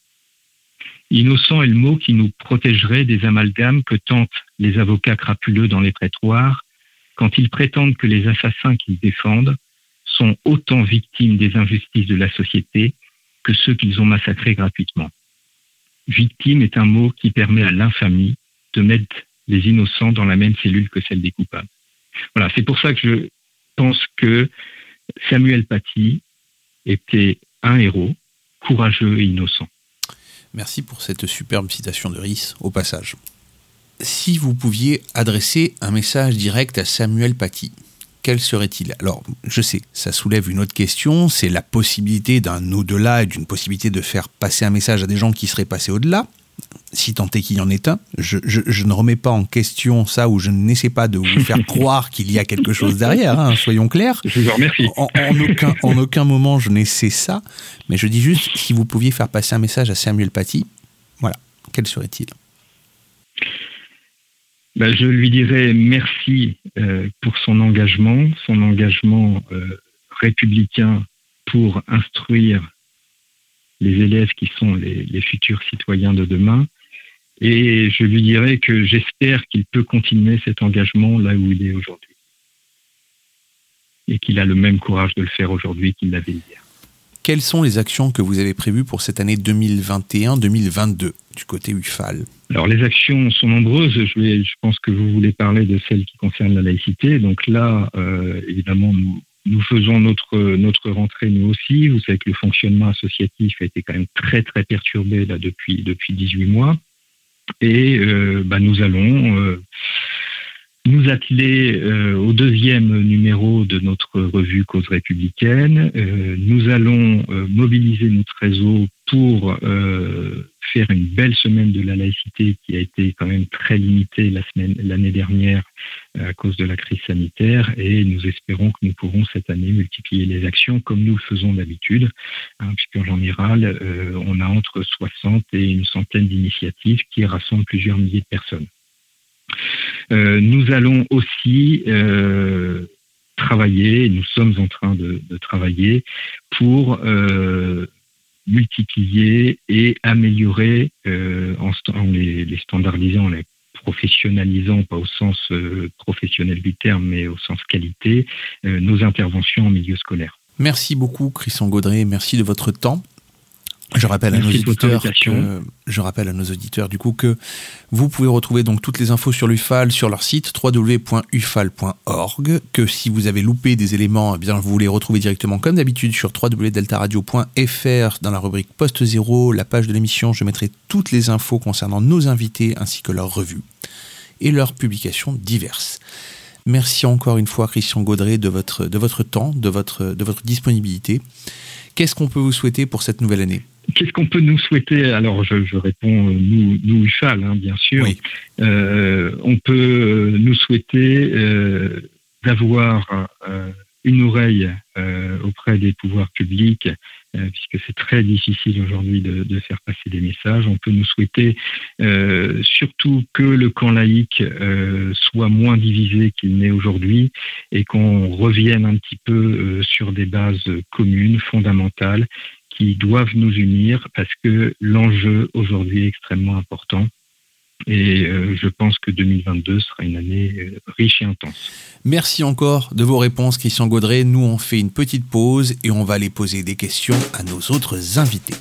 Innocent est le mot qui nous protégerait des amalgames que tentent les avocats crapuleux dans les prétoires quand ils prétendent que les assassins qu'ils défendent sont autant victimes des injustices de la société que ceux qu'ils ont massacrés gratuitement. Victime est un mot qui permet à l'infamie de mettre les innocents dans la même cellule que celle des coupables. Voilà, c'est pour ça que je pense que Samuel Paty était un héros, courageux et innocent. Merci pour cette superbe citation de Rhys au passage. Si vous pouviez adresser un message direct à Samuel Paty, quel serait-il? Alors, je sais, ça soulève une autre question, c'est la possibilité d'un au-delà et d'une possibilité de faire passer un message à des gens qui seraient passés au-delà si tant est qu'il y en ait un. Je, je, je, ne remets pas en question ça ou je n'essaie pas de vous faire croire qu'il y a quelque chose derrière, hein, soyons clairs. Je vous remercie. En, en, aucun, en aucun moment je n'essaie ça, mais je dis juste si vous pouviez faire passer un message à Samuel Paty, voilà, quel serait-il? Ben, Je lui dirais merci euh, pour son engagement, son engagement euh, républicain pour instruire les élèves qui sont les, les, futurs citoyens de demain. Et je lui dirais que j'espère qu'il peut continuer cet engagement là où il est aujourd'hui. Et qu'il a le même courage de le faire aujourd'hui qu'il l'avait hier. Quelles sont les actions que vous avez prévues pour cette année 2021-2022 du côté UFAL Alors les actions sont nombreuses. Je, vais, je, pense que vous voulez parler de celles qui concernent la laïcité. Donc là, euh, évidemment, nous, nous faisons notre, notre rentrée nous aussi. Vous savez que le fonctionnement associatif a été quand même très très perturbé là depuis, depuis 18 mois. Et euh, bah, nous allons euh, nous atteler euh, au deuxième numéro de notre revue Cause républicaine. Euh, nous allons euh, mobiliser notre réseau pour euh, faire une belle semaine de la laïcité qui a été quand même très limitée la semaine l'année dernière à cause de la crise sanitaire et nous espérons que nous pourrons cette année multiplier les actions comme nous le faisons d'habitude hein, puisqu'en général on a entre 60 et une centaine d'initiatives qui rassemblent plusieurs milliers de personnes. Euh, nous allons aussi euh, travailler, nous sommes en train de, travailler pour euh, multiplier et améliorer en, les, standardisant, en les professionnalisant, pas au sens professionnel du terme, mais au sens qualité, nos interventions en milieu scolaire. Merci beaucoup, Christian Gaudret, merci de votre temps. Je rappelle à nos auditeurs que, je rappelle à nos auditeurs du coup que vous pouvez retrouver donc toutes les infos sur l'UFAL sur leur site www.ufal.org que si vous avez loupé des éléments eh bien vous les retrouvez directement comme d'habitude sur www.deltaradio.fr dans la rubrique poste 0 la page de l'émission je mettrai toutes les infos concernant nos invités ainsi que leurs revues et leurs publications diverses. Merci encore une fois Christian Gaudret de votre de votre temps, de votre de votre disponibilité. Qu'est-ce qu'on peut vous souhaiter pour cette nouvelle année? Qu'est-ce qu'on peut nous souhaiter? Alors, je, je réponds, euh, nous, nous UFAL, hein, bien sûr. Oui. Euh, on peut euh, nous souhaiter euh, d'avoir euh, une oreille euh, auprès des pouvoirs publics, euh, puisque c'est très difficile aujourd'hui de, de faire passer des messages. On peut nous souhaiter euh, surtout que le camp laïque euh, soit moins divisé qu'il n'est aujourd'hui et qu'on revienne un petit peu euh, sur des bases communes, fondamentales, qui doivent nous unir parce que l'enjeu aujourd'hui est extrêmement important. Et euh, je pense que 2022 sera une année euh, riche et intense. Merci encore de vos réponses, Christian Gaudret. Nous, on fait une petite pause et on va aller poser des questions à nos autres invités.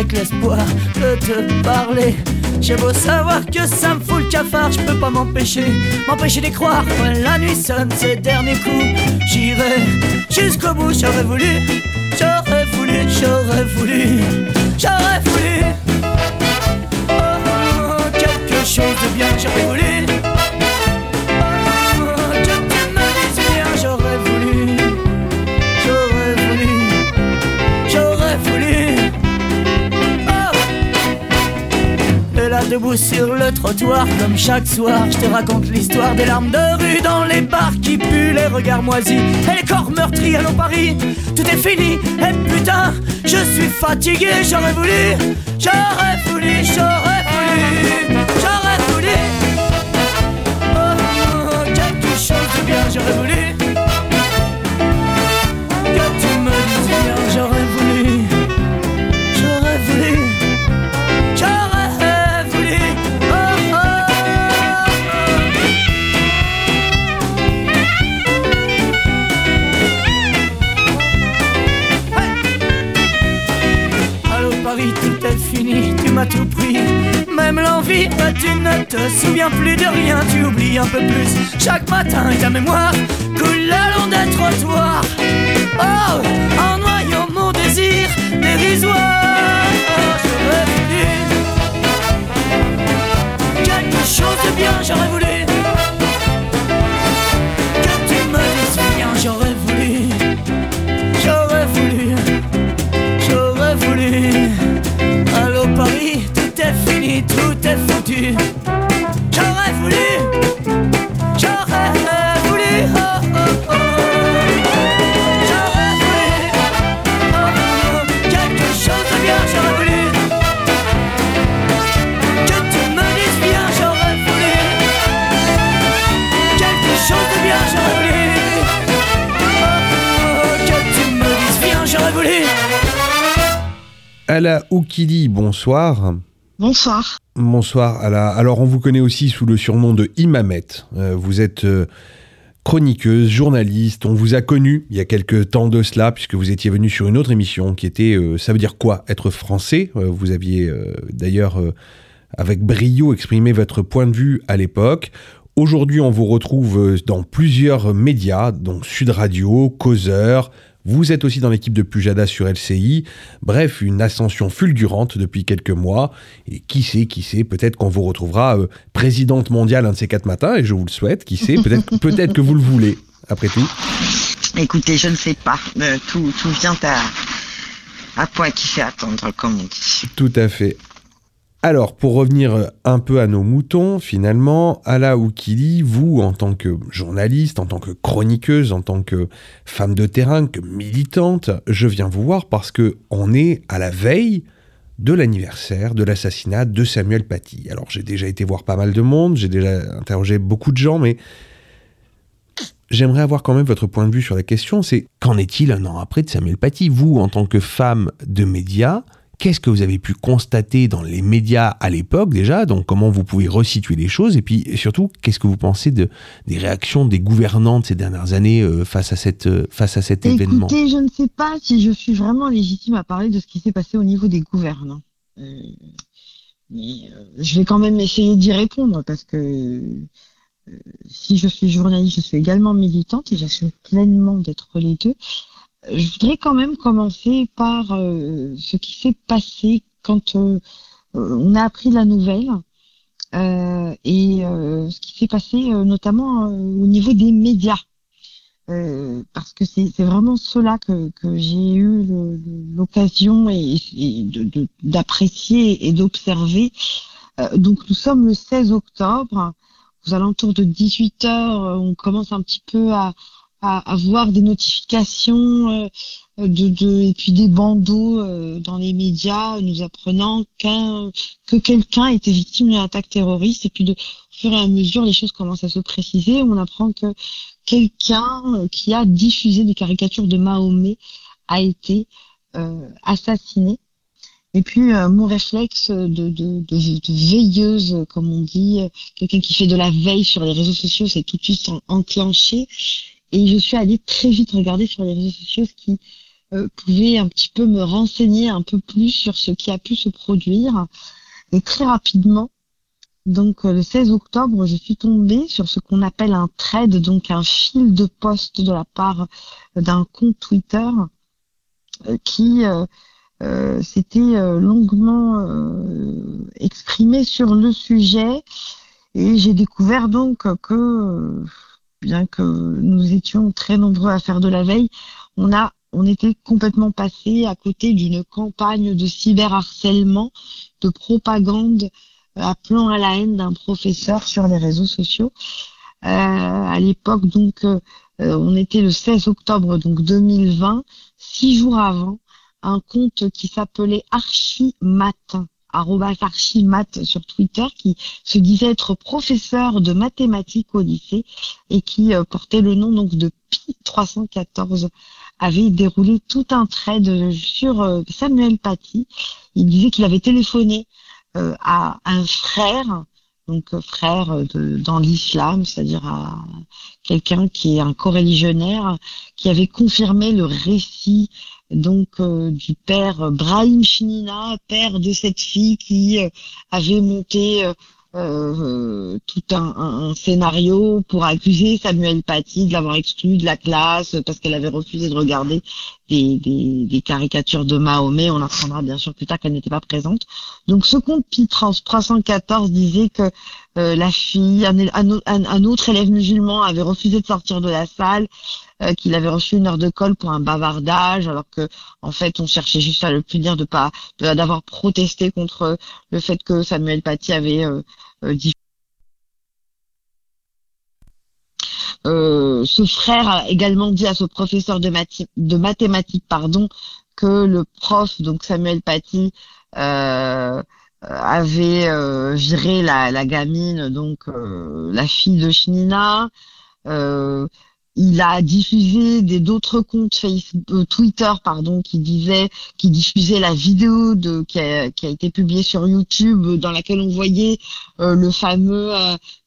Avec l'espoir de te parler. J'ai beau savoir que ça me fout le cafard Je peux pas m'empêcher, m'empêcher d'y croire. Quand la nuit sonne ses derniers coups J'irai jusqu'au bout, j'aurais voulu J'aurais voulu, j'aurais voulu J'aurais voulu. Oh, oh, quelque chose de bien, j'aurais voulu debout sur le trottoir Comme chaque soir Je te raconte l'histoire des larmes de rue Dans les bars qui puent les regards moisis. Et les corps meurtris Allons Paris Tout est fini. Et putain Je suis fatigué J'aurais voulu J'aurais voulu J'aurais voulu J'aurais voulu. Oh, quelque chose de bien J'aurais voulu fini, tu m'as tout pris. Même l'envie, bah, tu ne te souviens plus de rien, tu oublies un peu plus. Chaque matin, ta mémoire coule le long des trottoirs. Oh, en noyant mon désir dérisoire. J'aurais voulu quelque chose de bien, j'aurais voulu foutu. J'aurais voulu, j'aurais voulu. Oh, oh, oh. J'aurais voulu, quelque chose de bien, j'aurais voulu. Que tu me dises bien, j'aurais voulu. Quelque chose de bien, j'aurais voulu. Que tu me dises bien, j'aurais voulu. Ala Oukili, bonsoir. Bonsoir. Bonsoir. Alors on vous connaît aussi sous le surnom de Imamet. Euh, vous êtes euh, chroniqueuse, journaliste. On vous a connu il y a quelques temps de cela puisque vous étiez venu sur une autre émission qui était euh, ça veut dire quoi être français? Euh, vous aviez d'ailleurs avec brio exprimé votre point de vue à l'époque. Aujourd'hui, on vous retrouve dans plusieurs médias, donc Sud Radio, Causeur. Vous êtes aussi dans l'équipe de Pujada sur LCI. Bref, une ascension fulgurante depuis quelques mois. Et qui sait, qui sait, peut-être qu'on vous retrouvera euh, présidente mondiale un de ces quatre matins, et je vous le souhaite. Qui sait, peut-être peut-être que vous le voulez, après tout. Écoutez, je ne sais pas. Euh, tout, tout vient à, à point qui fait attendre, comme on dit. Tout à fait. Alors, pour revenir un peu à nos moutons, finalement, Ala Oukili, vous, en tant que journaliste, en tant que chroniqueuse, en tant que femme de terrain, que militante, je viens vous voir parce que on est à la veille de l'anniversaire de l'assassinat de Samuel Paty. Alors j'ai déjà été voir pas mal de monde, j'ai déjà interrogé beaucoup de gens, mais j'aimerais avoir quand même votre point de vue sur la question, c'est qu'en est-il un an après de Samuel Paty? Vous, en tant que femme de médias, qu'est-ce que vous avez pu constater dans les médias à l'époque déjà? Donc comment vous pouvez resituer les choses? Et puis surtout, qu'est-ce que vous pensez de, des réactions des gouvernants de ces dernières années euh, face à, cette, euh, face à cet événement? Écoutez, je ne sais pas si je suis vraiment légitime à parler de ce qui s'est passé au niveau des gouvernants. Euh, mais euh, je vais quand même essayer d'y répondre parce que si je suis journaliste, je suis également militante et j'assume pleinement d'être les deux. Je voudrais quand même commencer par euh, ce qui s'est passé quand euh, euh, on a appris la nouvelle euh, et euh, ce qui s'est passé euh, notamment au niveau des médias. Parce que c'est vraiment cela que, que j'ai eu l'occasion et, et de- de- d'apprécier et d'observer. Donc nous sommes le 16 octobre, aux alentours de 18 heures, on commence un petit peu à, à, à voir des notifications euh, de, de, et puis des bandeaux euh, dans les médias nous apprenant qu'un que quelqu'un était victime d'une attaque terroriste et puis de au fur et à mesure les choses commencent à se préciser on apprend que quelqu'un euh, qui a diffusé des caricatures de Mahomet a été euh, assassiné et puis euh, mon réflexe de, de, de, de veilleuse, comme on dit, quelqu'un qui fait de la veille sur les réseaux sociaux, c'est tout de suite en- enclenché. Et je suis allée très vite regarder sur les réseaux sociaux ce qui euh, pouvait un petit peu me renseigner un peu plus sur ce qui a pu se produire. Et très rapidement, donc euh, le 16 octobre, je suis tombée sur ce qu'on appelle un thread, donc un fil de poste de la part d'un compte Twitter euh, qui euh, euh, s'était longuement exprimé sur le sujet et j'ai découvert donc que bien que nous étions très nombreux à faire de la veille, on a on était complètement passé à côté d'une campagne de cyberharcèlement, de propagande euh, appelant à la haine d'un professeur sur les réseaux sociaux. Euh, à l'époque, donc, euh, euh, on était le 16 octobre donc 2020, six jours avant, un compte qui s'appelait Archimat, arrobas Archimat sur Twitter, qui se disait être professeur de mathématiques au lycée et qui euh, portait le nom donc de Pi 314 avait déroulé tout un trade sur euh, Samuel Paty. Il disait qu'il avait téléphoné euh, à un frère, donc frère dans l'islam, c'est-à-dire à quelqu'un qui est un coreligionnaire, qui avait confirmé le récit donc euh, du père Brahim Chinina, père de cette fille qui euh, avait monté euh, tout un scénario pour accuser Samuel Paty de l'avoir exclu de la classe parce qu'elle avait refusé de regarder des, caricatures de Mahomet. On apprendra bien sûr plus tard qu'elle n'était pas présente. Donc ce compte Pitrans 314 disait que euh, la fille, un, autre élève musulman avait refusé de sortir de la salle, euh, qu'il avait reçu une heure de colle pour un bavardage, alors que en fait on cherchait juste à le punir de pas d'avoir protesté contre le fait que Samuel Paty avait euh, euh, dit Euh, ce frère a également dit à ce professeur de, mathématiques pardon, que le prof, donc Samuel Paty, euh, avait euh, viré la, la gamine, donc euh, la fille de Shnina. Euh, il a diffusé des d'autres comptes Facebook, Twitter pardon qui disaient qui diffusaient la vidéo de qui a, qui a été publiée sur YouTube dans laquelle on voyait le fameux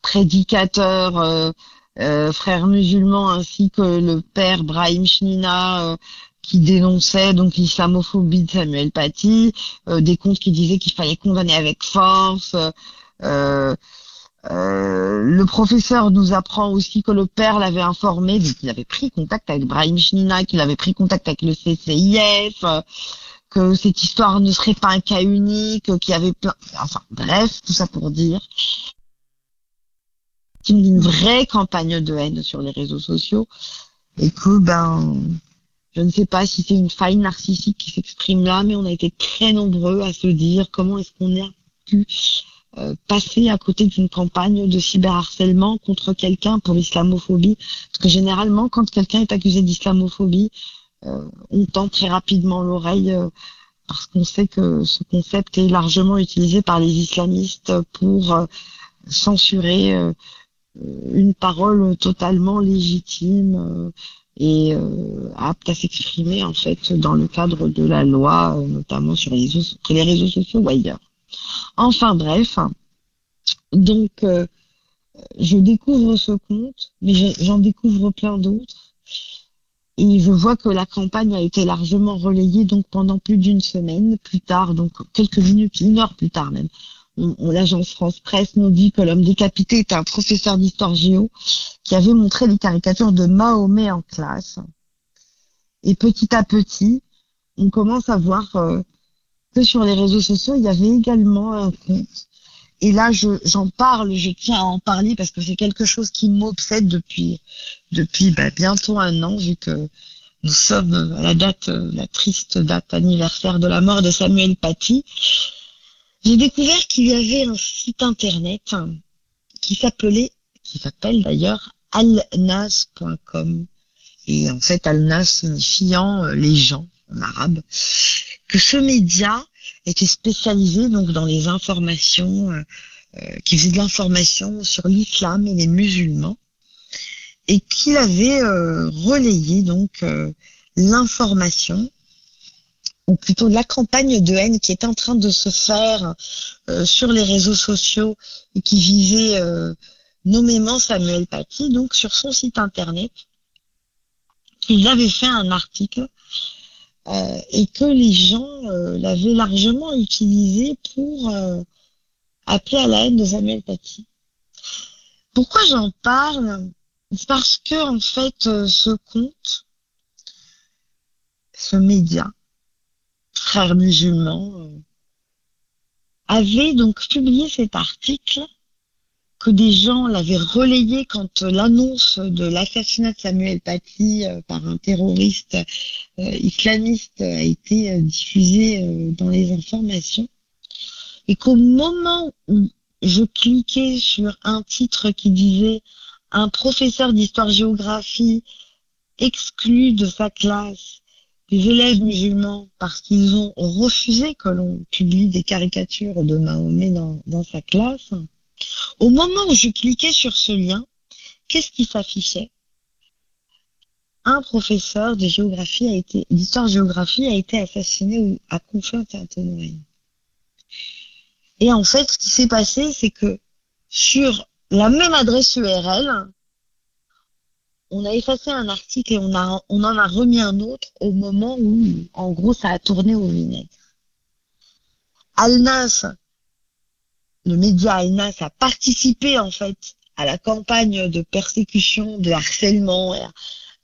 prédicateur euh, euh, frère musulman ainsi que le père Brahim Shnina euh, qui dénonçait donc l'islamophobie de Samuel Paty, euh, des comptes qui disaient qu'il fallait condamner avec force. euh, le professeur nous apprend aussi que le père l'avait informé, qu'il avait pris contact avec Brahim Shnina, qu'il avait pris contact avec le CCIF, que cette histoire ne serait pas un cas unique, qu'il y avait plein... Enfin bref, tout ça pour dire une vraie campagne de haine sur les réseaux sociaux et que ben je ne sais pas si c'est une faille narcissique qui s'exprime là, mais on a été très nombreux à se dire comment est-ce qu'on a pu euh, passer à côté d'une campagne de cyberharcèlement contre quelqu'un pour l'islamophobie. Parce que généralement, quand quelqu'un est accusé d'islamophobie, euh, on tend très rapidement l'oreille euh, parce qu'on sait que ce concept est largement utilisé par les islamistes pour euh, censurer euh, une parole totalement légitime euh, et apte à s'exprimer en fait dans le cadre de la loi, notamment sur les, réseaux, les réseaux sociaux ou ailleurs. Enfin bref, donc je découvre ce compte, mais j'en découvre plein d'autres et je vois que la campagne a été largement relayée donc pendant plus d'une semaine. Plus tard, donc quelques minutes, une heure plus tard même, l'agence France Presse nous dit que l'homme décapité était un professeur d'histoire géo qui avait montré les caricatures de Mahomet en classe. Et petit à petit, on commence à voir euh, que sur les réseaux sociaux, il y avait également un compte et là, j'en parle, je tiens à en parler parce que c'est quelque chose qui m'obsède depuis depuis bah, bientôt un an, vu que nous sommes à la date, la triste date anniversaire de la mort de Samuel Paty. J'ai découvert qu'il y avait un site internet qui s'appelait, qui s'appelle d'ailleurs alnas.com. Et en fait, alnas signifiant euh, les gens en arabe. Que ce média était spécialisé donc dans les informations, euh, euh, qui faisait de l'information sur l'islam et les musulmans, et qu'il avait euh, relayé donc l'information ou plutôt la campagne de haine qui est en train de se faire sur les réseaux sociaux et qui visait nommément Samuel Paty, donc sur son site internet, il avait fait un article euh, et que les gens euh, l'avaient largement utilisé pour euh, appeler à la haine de Samuel Paty. Pourquoi j'en parle? Parce que en fait, ce compte, ce média, frère musulman, avait donc publié cet article que des gens l'avaient relayé quand euh, l'annonce de l'assassinat de Samuel Paty euh, par un terroriste euh, islamiste a été diffusée dans les informations. Et qu'au moment où je cliquais sur un titre qui disait un professeur d'histoire-géographie exclu de sa classe des élèves musulmans parce qu'ils ont refusé que l'on publie des caricatures de Mahomet dans, sa classe, au moment où je cliquais sur ce lien, qu'est-ce qui s'affichait? Un professeur de géographie a été, d'histoire-géographie a été assassiné à Conflans-Sainte-Honorine. Et en fait, ce qui s'est passé, c'est que sur la même adresse URL, on a effacé un article et on, en a remis un autre au moment où, en gros, ça a tourné au vinaigre. Alnas le média Alnas a participé en fait à la campagne de persécution, de harcèlement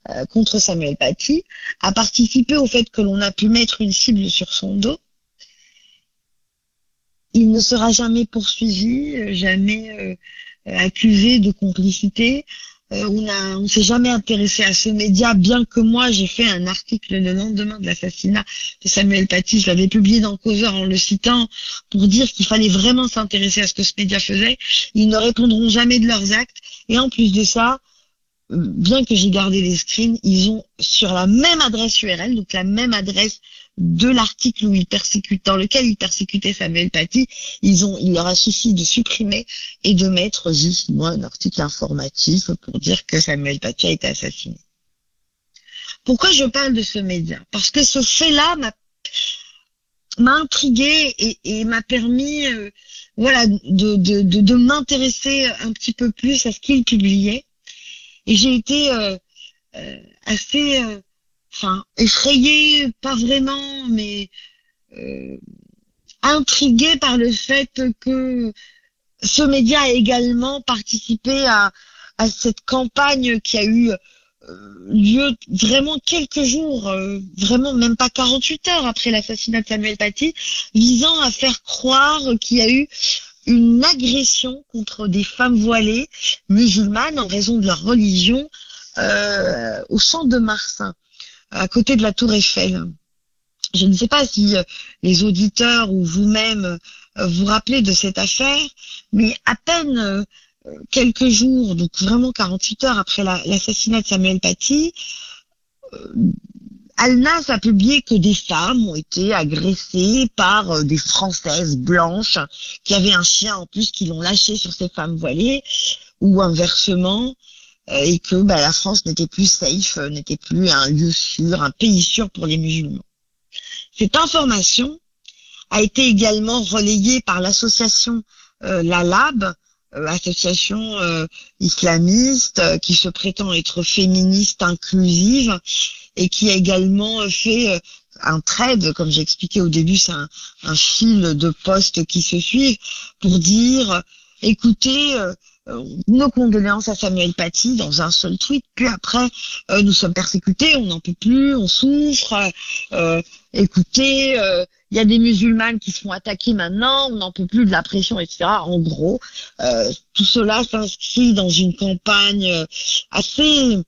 euh, contre Samuel Paty, a participé au fait que l'on a pu mettre une cible sur son dos. Il ne sera jamais poursuivi, jamais euh, accusé de complicité. Euh, on a, s'est jamais intéressé à ce média, bien que moi j'ai fait un article le lendemain de l'assassinat de Samuel Paty, je l'avais publié dans Causeur en le citant pour dire qu'il fallait vraiment s'intéresser à ce que ce média faisait. Ils ne répondront jamais de leurs actes. Et en plus de ça, bien que j'ai gardé les screens, ils ont sur la même adresse URL, donc la même adresse de l'article où ils persécutent, dans lequel ils persécutaient Samuel Paty, ils ont, il leur a suffi de supprimer et de mettre juste moi un article informatif pour dire que Samuel Paty a été assassiné. Pourquoi je parle de ce média? Parce que ce fait-là m'a m'a intrigué et, m'a permis euh, voilà de, de, de, m'intéresser un petit peu plus à ce qu'il publiait et j'ai été euh, euh, assez enfin effrayé, pas vraiment, mais euh, intrigué par le fait que ce média a également participé à, à cette campagne qui a eu euh, lieu vraiment quelques jours, euh, vraiment même pas 48 heures après l'assassinat de Samuel Paty, visant à faire croire qu'il y a eu une agression contre des femmes voilées musulmanes en raison de leur religion euh, au champ de Mars à côté de la tour Eiffel. Je ne sais pas si euh, les auditeurs ou vous-même euh, vous rappelez de cette affaire, mais à peine euh, quelques jours, donc vraiment 48 heures après l'assassinat de Samuel Paty, Alnas a publié que des femmes ont été agressées par euh, des Françaises blanches qui avaient un chien en plus qui l'ont lâché sur ces femmes voilées ou inversement euh, et que bah, la France n'était plus safe, euh, n'était plus un lieu sûr, un pays sûr pour les musulmans. Cette information a été également relayée par l'association euh, La Lab, euh, association euh, islamiste qui se prétend être féministe inclusive et qui a également fait euh, un trade, comme j'ai expliqué au début, c'est un, fil de postes qui se suivent pour dire, écoutez, euh, euh, nos condoléances à Samuel Paty dans un seul tweet, puis après, nous sommes persécutés, on n'en peut plus, on souffre, écoutez, il y a des musulmanes qui se font attaquer maintenant, on n'en peut plus de la pression, etc. En gros, tout cela s'inscrit dans une campagne assez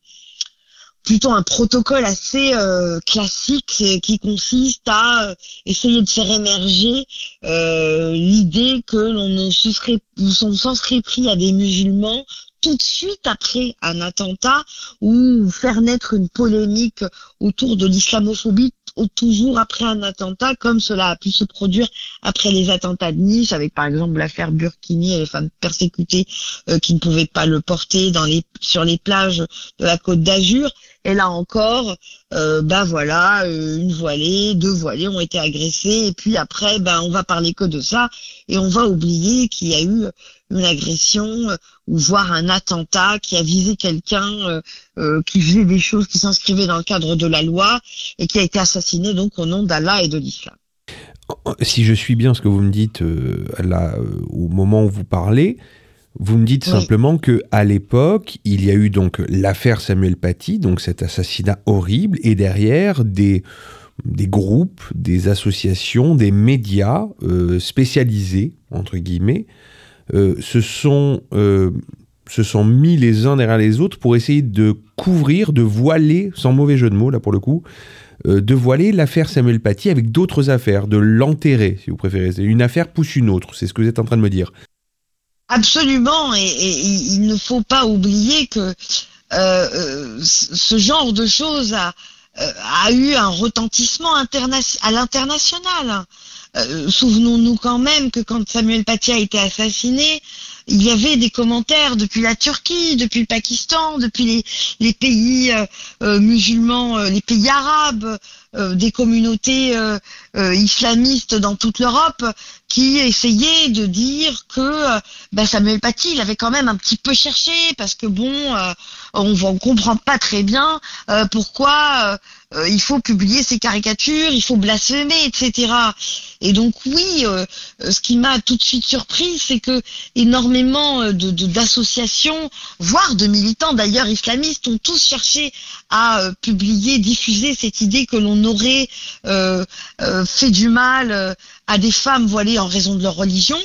plutôt un protocole assez euh, classique qui consiste à euh, essayer de faire émerger euh, l'idée que l'on ne s'en serait pris à des musulmans tout de suite après un attentat ou faire naître une polémique autour de l'islamophobie ou toujours après un attentat comme cela a pu se produire après les attentats de Nice avec par exemple l'affaire Burkini les femmes persécutées euh, qui ne pouvaient pas le porter sur les plages de la côte d'Azur. Et là encore euh, bah voilà euh, une voilée deux voilées ont été agressées. Et puis après ben on va parler que de ça. Et on va oublier qu'il y a eu une agression euh, ou voire un attentat qui a visé quelqu'un euh, euh, qui faisait des choses qui s'inscrivaient dans le cadre de la loi et qui a été assassiné donc au nom d'Allah et de l'islam. Si je suis bien ce que vous me dites là, au moment où vous parlez, vous me dites Oui. simplement que à l'époque, il y a eu donc l'affaire Samuel Paty, donc cet assassinat horrible, et derrière des des groupes, des associations, des médias euh, spécialisés entre guillemets euh, se sont euh, se sont mis les uns derrière les autres pour essayer de couvrir, de voiler, sans mauvais jeu de mots là pour le coup, euh, de voiler l'affaire Samuel Paty avec d'autres affaires, de l'enterrer si vous préférez. Une affaire pousse une autre, c'est ce que vous êtes en train de me dire. Absolument, et, il ne faut pas oublier que euh, euh, ce genre de choses a, euh, a eu un retentissement à l'international. Euh, Souvenons-nous quand même que quand Samuel Paty a été assassiné, il y avait des commentaires depuis la Turquie, depuis le Pakistan, depuis les, pays euh, euh, musulmans, les pays arabes, des communautés islamistes dans toute l'Europe qui essayaient de dire que ben, Samuel Paty, il avait quand même un petit peu cherché parce que bon, on ne comprend pas très bien pourquoi euh, il faut publier ces caricatures, il faut blasphémer, etc. Et donc oui, euh, ce qui m'a tout de suite surpris, c'est que énormément euh, de d'associations, voire de militants d'ailleurs islamistes, ont tous cherché à publier, diffuser cette idée que l'on aurait fait du mal à des femmes voilées en raison de leur religion.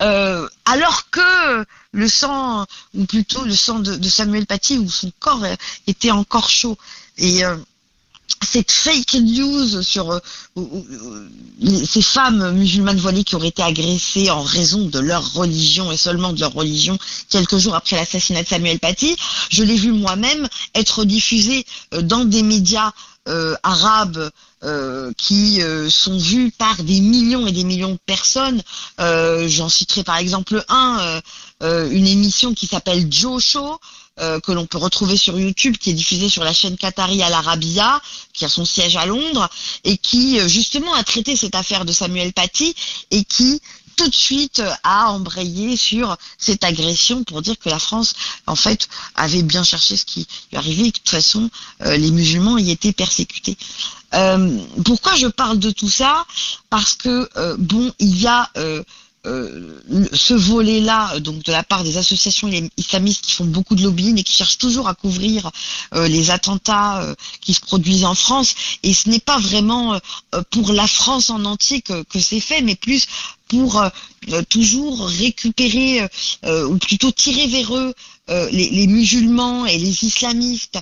Alors que le sang, ou plutôt le sang de, Samuel Paty, où son corps était encore chaud. Et euh, cette fake news sur euh, ces femmes musulmanes voilées qui auraient été agressées en raison de leur religion et seulement de leur religion quelques jours après l'assassinat de Samuel Paty, je l'ai vu moi-même être diffusée euh, dans des médias arabes qui sont vus par des millions et des millions de personnes. J'en citerai par exemple un, une émission qui s'appelle Joe Show, euh, que l'on peut retrouver sur YouTube, qui est diffusée sur la chaîne Qatari Al Arabiya, qui a son siège à Londres, et qui euh, justement a traité cette affaire de Samuel Paty, et qui tout de suite a embrayé sur cette agression pour dire que la France, en fait, avait bien cherché ce qui lui arrivait et que de toute façon, euh, les musulmans y étaient persécutés. Pourquoi je parle de tout ça? Parce que, bon, il y a... euh, ce volet-là, euh, donc de la part des associations islamistes qui font beaucoup de lobbying et qui cherchent toujours à couvrir euh, les attentats qui se produisent en France. Et ce n'est pas vraiment pour la France en entier que, que c'est fait, mais plus pour toujours récupérer ou plutôt tirer vers eux les, musulmans et les islamistes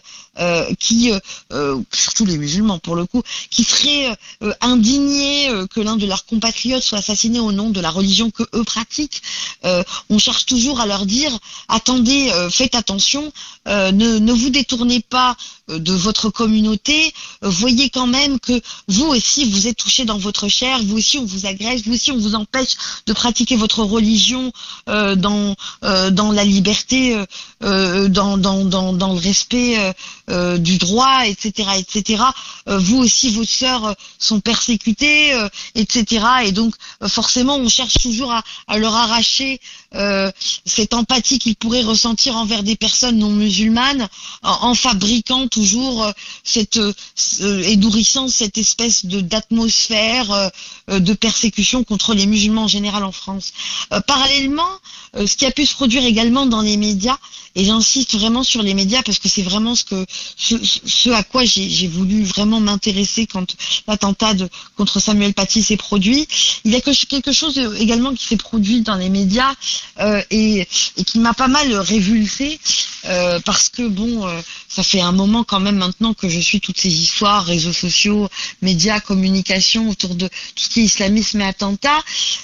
qui, euh, euh, surtout les musulmans pour le coup, qui seraient euh, indignés euh, que l'un de leurs compatriotes soit assassiné au nom de la religion que eux pratiquent, euh, on cherche toujours à leur dire attendez, euh, faites attention, euh, ne, ne vous détournez pas euh, de votre communauté, euh, voyez quand même que vous aussi vous êtes touché dans votre chair, vous aussi on vous agresse, vous aussi on vous empêche de pratiquer votre religion euh, dans euh, dans la liberté, euh, euh, dans, dans, dans, dans le respect euh, du droit, etc., etc. Euh, vous aussi vos sœurs euh, sont persécutées, etc. Et donc forcément on cherche toujours à, à leur arracher euh, cette empathie qu'ils pourraient ressentir envers des personnes non musulmanes en, fabriquant toujours euh, cette euh, ce- et nourrissant cette espèce de d'atmosphère euh, euh, de persécution contre les musulmans en général en France. Euh, parallèlement, euh, ce qui a pu se produire également dans les médias, et j'insiste vraiment sur les médias parce que c'est vraiment ce que ce, à quoi j'ai voulu vraiment m'intéresser quand l'attentat contre Samuel Paty s'est produit. Il y a que- quelque chose euh, également qui s'est produit dans les médias euh, et, qui m'a pas mal révulsé euh, parce que bon, euh, ça fait un moment quand même maintenant que je suis toutes ces histoires, réseaux sociaux, médias, communication autour de tout ce qui est islamisme et attentat,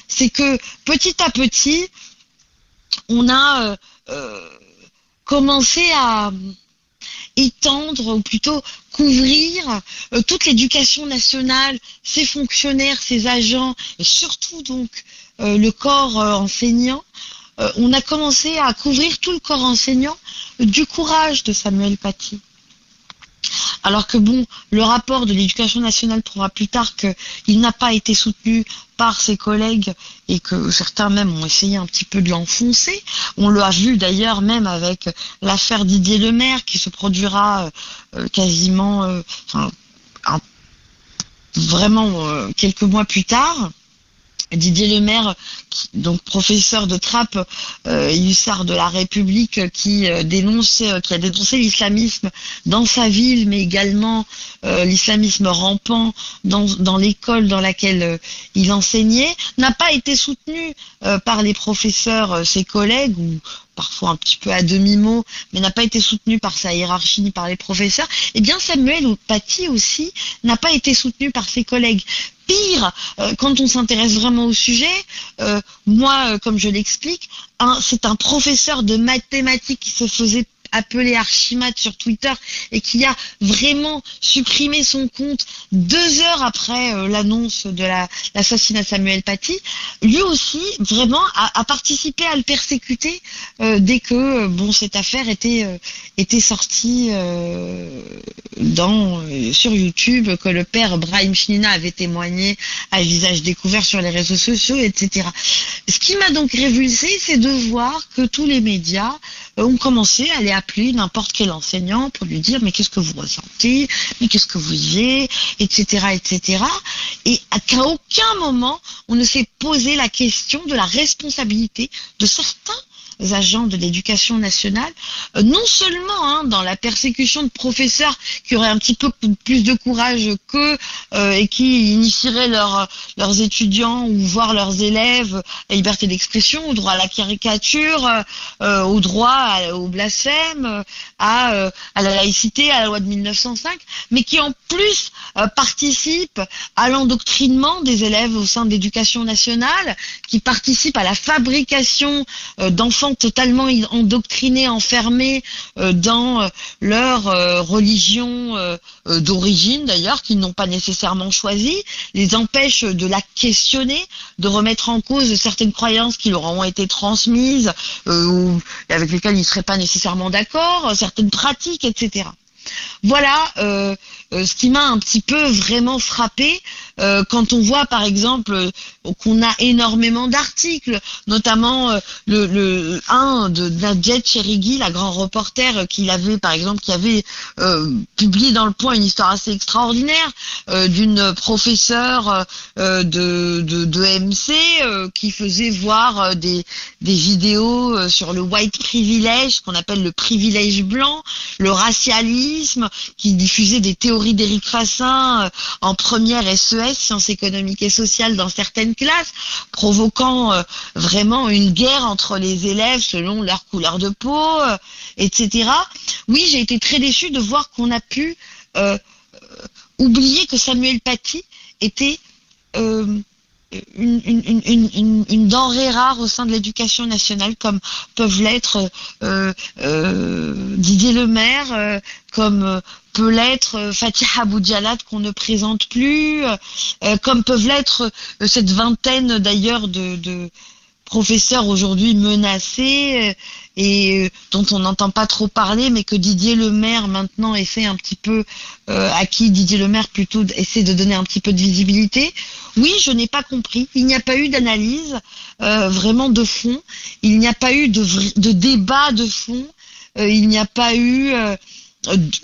c'est que petit à petit, on a commencé à étendre ou plutôt couvrir toute l'éducation nationale, ses fonctionnaires, ses agents et surtout donc le corps euh, enseignant. Euh, on a commencé à couvrir tout le corps enseignant du courage de Samuel Paty. Alors que bon, le rapport de l'éducation nationale prouvera plus tard qu'il n'a pas été soutenu par ses collègues et que certains même ont essayé un petit peu de l'enfoncer. On l'a vu d'ailleurs même avec l'affaire Didier Lemaire qui se produira euh, quasiment, euh, vraiment euh, quelques mois plus tard. Didier Lemaire, donc professeur de trappe euh, hussard de la République, euh, qui euh, qui a dénoncé l'islamisme dans sa ville, mais également euh, l'islamisme rampant dans, dans l'école dans laquelle il enseignait, n'a pas été soutenu par les professeurs, ses collègues, ou parfois un petit peu à demi-mot, mais n'a pas été soutenu par sa hiérarchie ni par les professeurs, eh bien Samuel Paty aussi n'a pas été soutenu par ses collègues. Pire, euh, quand on s'intéresse vraiment au sujet, euh, moi, euh, comme je l'explique, c'est un professeur de mathématiques qui se faisait appeler Archimate sur Twitter et qui a vraiment supprimé son compte deux heures après euh, l'annonce de la- l'assassinat de Samuel Paty, lui aussi vraiment a, participé à le persécuter euh, dès que euh, bon cette affaire était sortie sur YouTube que le père Brahim Chnina avait témoigné à visage découvert sur les réseaux sociaux, etc. Ce qui m'a donc révulsé, c'est de voir que tous les médias ont commencé à aller appeler n'importe quel enseignant pour lui dire mais qu'est-ce que vous ressentez, mais qu'est-ce que vous vivez, etc., etc. Et à qu'à aucun moment on ne s'est posé la question de la responsabilité de certains agents de l'éducation nationale, euh, non seulement hein, dans la persécution de professeurs qui auraient un petit peu plus de courage qu'eux euh, et qui initieraient leurs leurs étudiants ou voire leurs élèves à la liberté d'expression, au droit à la caricature, euh, euh, au droit au blasphème, euh, à, euh, à la laïcité, à la loi de 1905, mais qui en plus euh, participent à l'endoctrinement des élèves au sein de l'éducation nationale, qui participent à la fabrication euh, totalement endoctrinés, enfermés euh, dans euh, leur euh, religion d'origine d'ailleurs, qu'ils n'ont pas nécessairement choisi, les empêche de la questionner, de remettre en cause certaines croyances qui leur ont été transmises ou avec lesquelles ils ne seraient pas nécessairement d'accord, certaines pratiques, etc. Voilà ce qui m'a un petit peu vraiment frappé euh, quand on voit par exemple euh, qu'on a énormément d'articles, notamment euh, le, un de Nadjet Cherigui, la grand reporter qu'il avait par exemple qui avait publié dans le Point une histoire assez extraordinaire d'une professeure de, de, MC qui faisait voir des, des vidéos sur le white privilege, qu'on appelle le privilège blanc, le racialisme, qui diffusait des théories d'Éric Fassin en première SES Sciences économiques et sociales, dans certaines classes, provoquant euh, vraiment une guerre entre les élèves selon leur couleur de peau, euh, etc. Oui, j'ai été très déçue de voir qu'on a pu euh, oublier que Samuel Paty était une, denrée rare au sein de l'éducation nationale, comme peuvent l'être euh, euh, Didier Lemaire, euh, comme peut l'être euh, Fatiha Boudjalat qu'on ne présente plus, comme peuvent l'être cette vingtaine d'ailleurs de, professeurs aujourd'hui menacés et euh, dont on n'entend pas trop parler, mais que Didier Lemaire maintenant essaie un petit peu, euh, à qui Didier Lemaire plutôt essaie de donner un petit peu de visibilité. Oui, je n'ai pas compris. Il n'y a pas eu d'analyse euh, vraiment de fond. Il n'y a pas eu de, de débat de fond. Il n'y a pas eu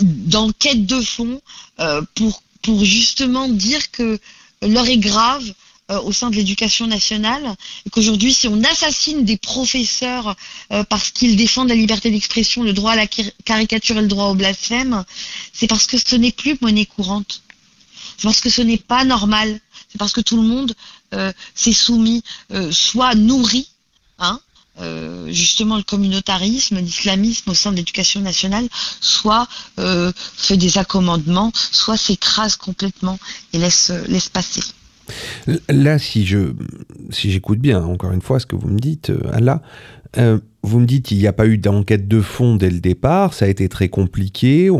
d'enquête de fond pour, pour justement dire que l'heure est grave euh, au sein de l'éducation nationale et qu'aujourd'hui, si on assassine des professeurs euh, parce qu'ils défendent la liberté d'expression, le droit à la cari- caricature et le droit au blasphème, c'est parce que ce n'est plus monnaie courante. C'est parce que ce n'est pas normal. C'est parce que tout le monde euh, s'est soumis, soit nourri, hein, justement le communautarisme, l'islamisme au sein de l'éducation nationale, soit fait des accommodements, soit s'écrase complètement et laisse, laisse passer. Là, si je si j'écoute bien, encore une fois, ce que vous me dites, euh, Alla, euh, vous me dites il n'y a pas eu d'enquête de fond dès le départ, ça a été très compliqué,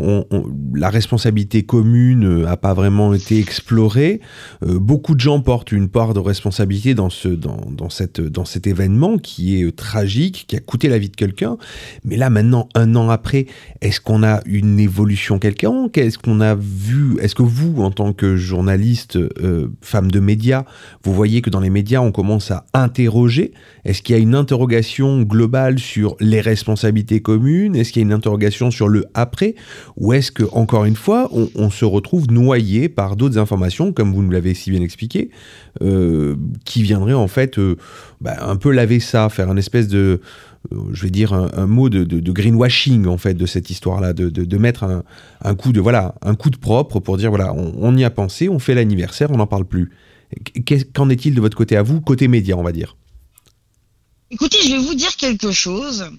la responsabilité commune n'a pas vraiment été explorée. Euh, beaucoup de gens portent une part de responsabilité dans ce dans, cette dans cet événement qui est euh, tragique, qui a coûté la vie de quelqu'un. Mais là, maintenant, un an après, est-ce qu'on a une évolution quelconque? Est-ce qu'on a vu Est-ce que vous, en tant que journaliste, euh, femme de médias, vous voyez que dans les médias, on commence à interroger? Est-ce qu'il y a une interrogation globale sur les responsabilités communes? Est-ce qu'il y a une interrogation sur le après? Ou est-ce que, encore une fois, on, se retrouve noyé par d'autres informations, comme vous nous l'avez si bien expliqué, euh, qui viendraient en fait euh, bah, un peu laver ça, faire un espèce de euh, je vais dire un, mot de, greenwashing en fait de cette histoire-là, de, mettre un, coup de voilà un coup de propre pour dire voilà on, on y a pensé, on fait l'anniversaire, on n'en parle plus. Qu'en est-il de votre côté à vous, côté média, on va dire? Écoutez, je vais vous dire quelque chose.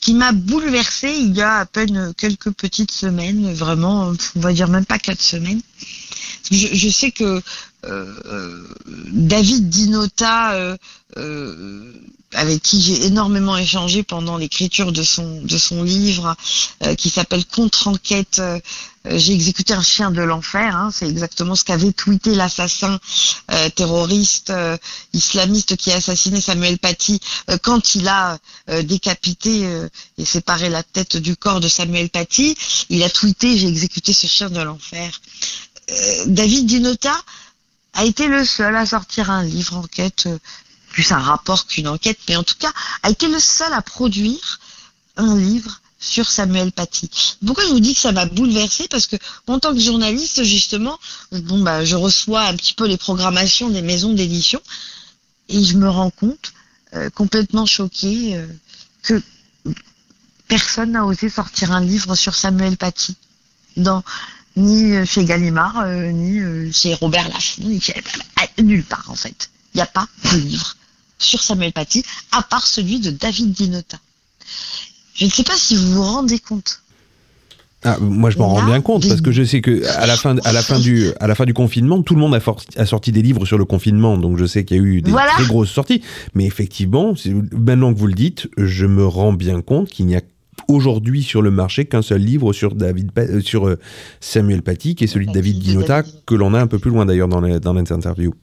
Qui m'a bouleversé il y a à peine quelques petites semaines, vraiment, on va dire même pas quatre semaines. Je, sais que David Dinota, euh, euh, avec qui j'ai énormément échangé pendant l'écriture de son de son livre, euh, qui s'appelle Contre-enquête. euh, euh, j'ai exécuté un chien de l'enfer. hein, c'est exactement ce qu'avait tweeté l'assassin euh, terroriste euh, islamiste qui a assassiné Samuel Paty euh, quand il a euh, décapité euh, et séparé la tête du corps de Samuel Paty. Il a tweeté j'ai exécuté ce chien de l'enfer. Euh, David Dinota a été le seul à sortir un livre enquête, euh, plus un rapport qu'une enquête, mais en tout cas a été le seul à produire un livre sur Samuel Paty. Pourquoi je vous dis que ça m'a bouleversé Parce que en tant que journaliste, justement, bon bah je reçois un petit peu les programmations des maisons d'édition et je me rends compte, euh, complètement choquée, euh, que personne n'a osé sortir un livre sur Samuel Paty. Ni euh, chez Gallimard, euh, ni euh, chez Robert Laffont, ni chez... nulle part en fait. Il n'y a pas de livre sur Samuel Paty, à part celui de David Dinota. Je ne sais pas si vous vous rendez compte. Ah, moi, je m'en rends bien compte parce que je sais que à la fin, à la fin du, à la fin du confinement, tout le monde a, for- a sorti des livres sur le confinement, donc je sais qu'il y a eu des Voilà. très grosses sorties. Mais effectivement, maintenant que vous le dites, je me rends bien compte qu'il n'y a aujourd'hui sur le marché qu'un seul livre sur David, Pa- euh, sur euh, Samuel Paty, qui est celui de David Guinota, que l'on a un peu plus loin d'ailleurs dans dans les interviews.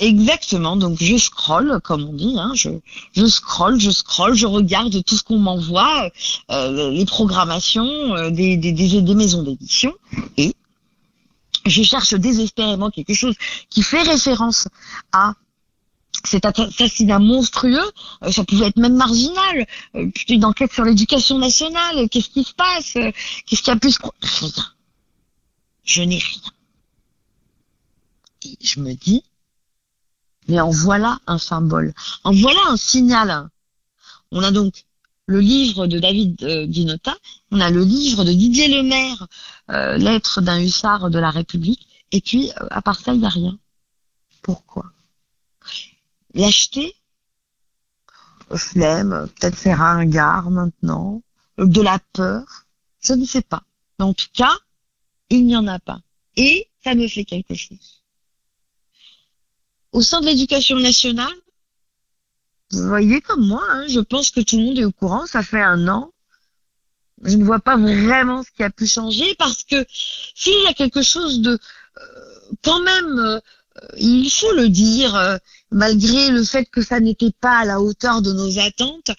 Exactement, donc je scrolle, comme on dit, hein, je, je scrolle, je scrolle, je regarde tout ce qu'on m'envoie, euh, les programmations euh, des, des, des, des maisons d'édition, et je cherche désespérément quelque chose qui fait référence à cet assassinat monstrueux, euh, ça pouvait être même marginal, euh, une enquête sur l'éducation nationale, qu'est-ce qui se passe, euh, qu'est-ce qu'il y a plus... Rien. Je n'ai rien. Et je me dis, mais en voilà un symbole. En voilà un signal. On a donc le livre de David euh, on a le livre de Didier Lemaire, euh, Lettre d'un hussard de la République, et puis euh, à part ça, il n'y a rien. Pourquoi? L'acheter Flemme, peut-être faire un gare maintenant, de la peur, je ne sais pas. Mais en tout cas, il n'y en a pas. Et ça me fait quelque chose. Au sein de l'éducation nationale, vous voyez comme moi, hein, je pense que tout le monde est au courant, ça fait un an. Je ne vois pas vraiment ce qui a pu changer parce que s'il y a quelque chose de euh, quand même, euh, il faut le dire, euh, malgré le fait que ça n'était pas à la hauteur de nos attentes,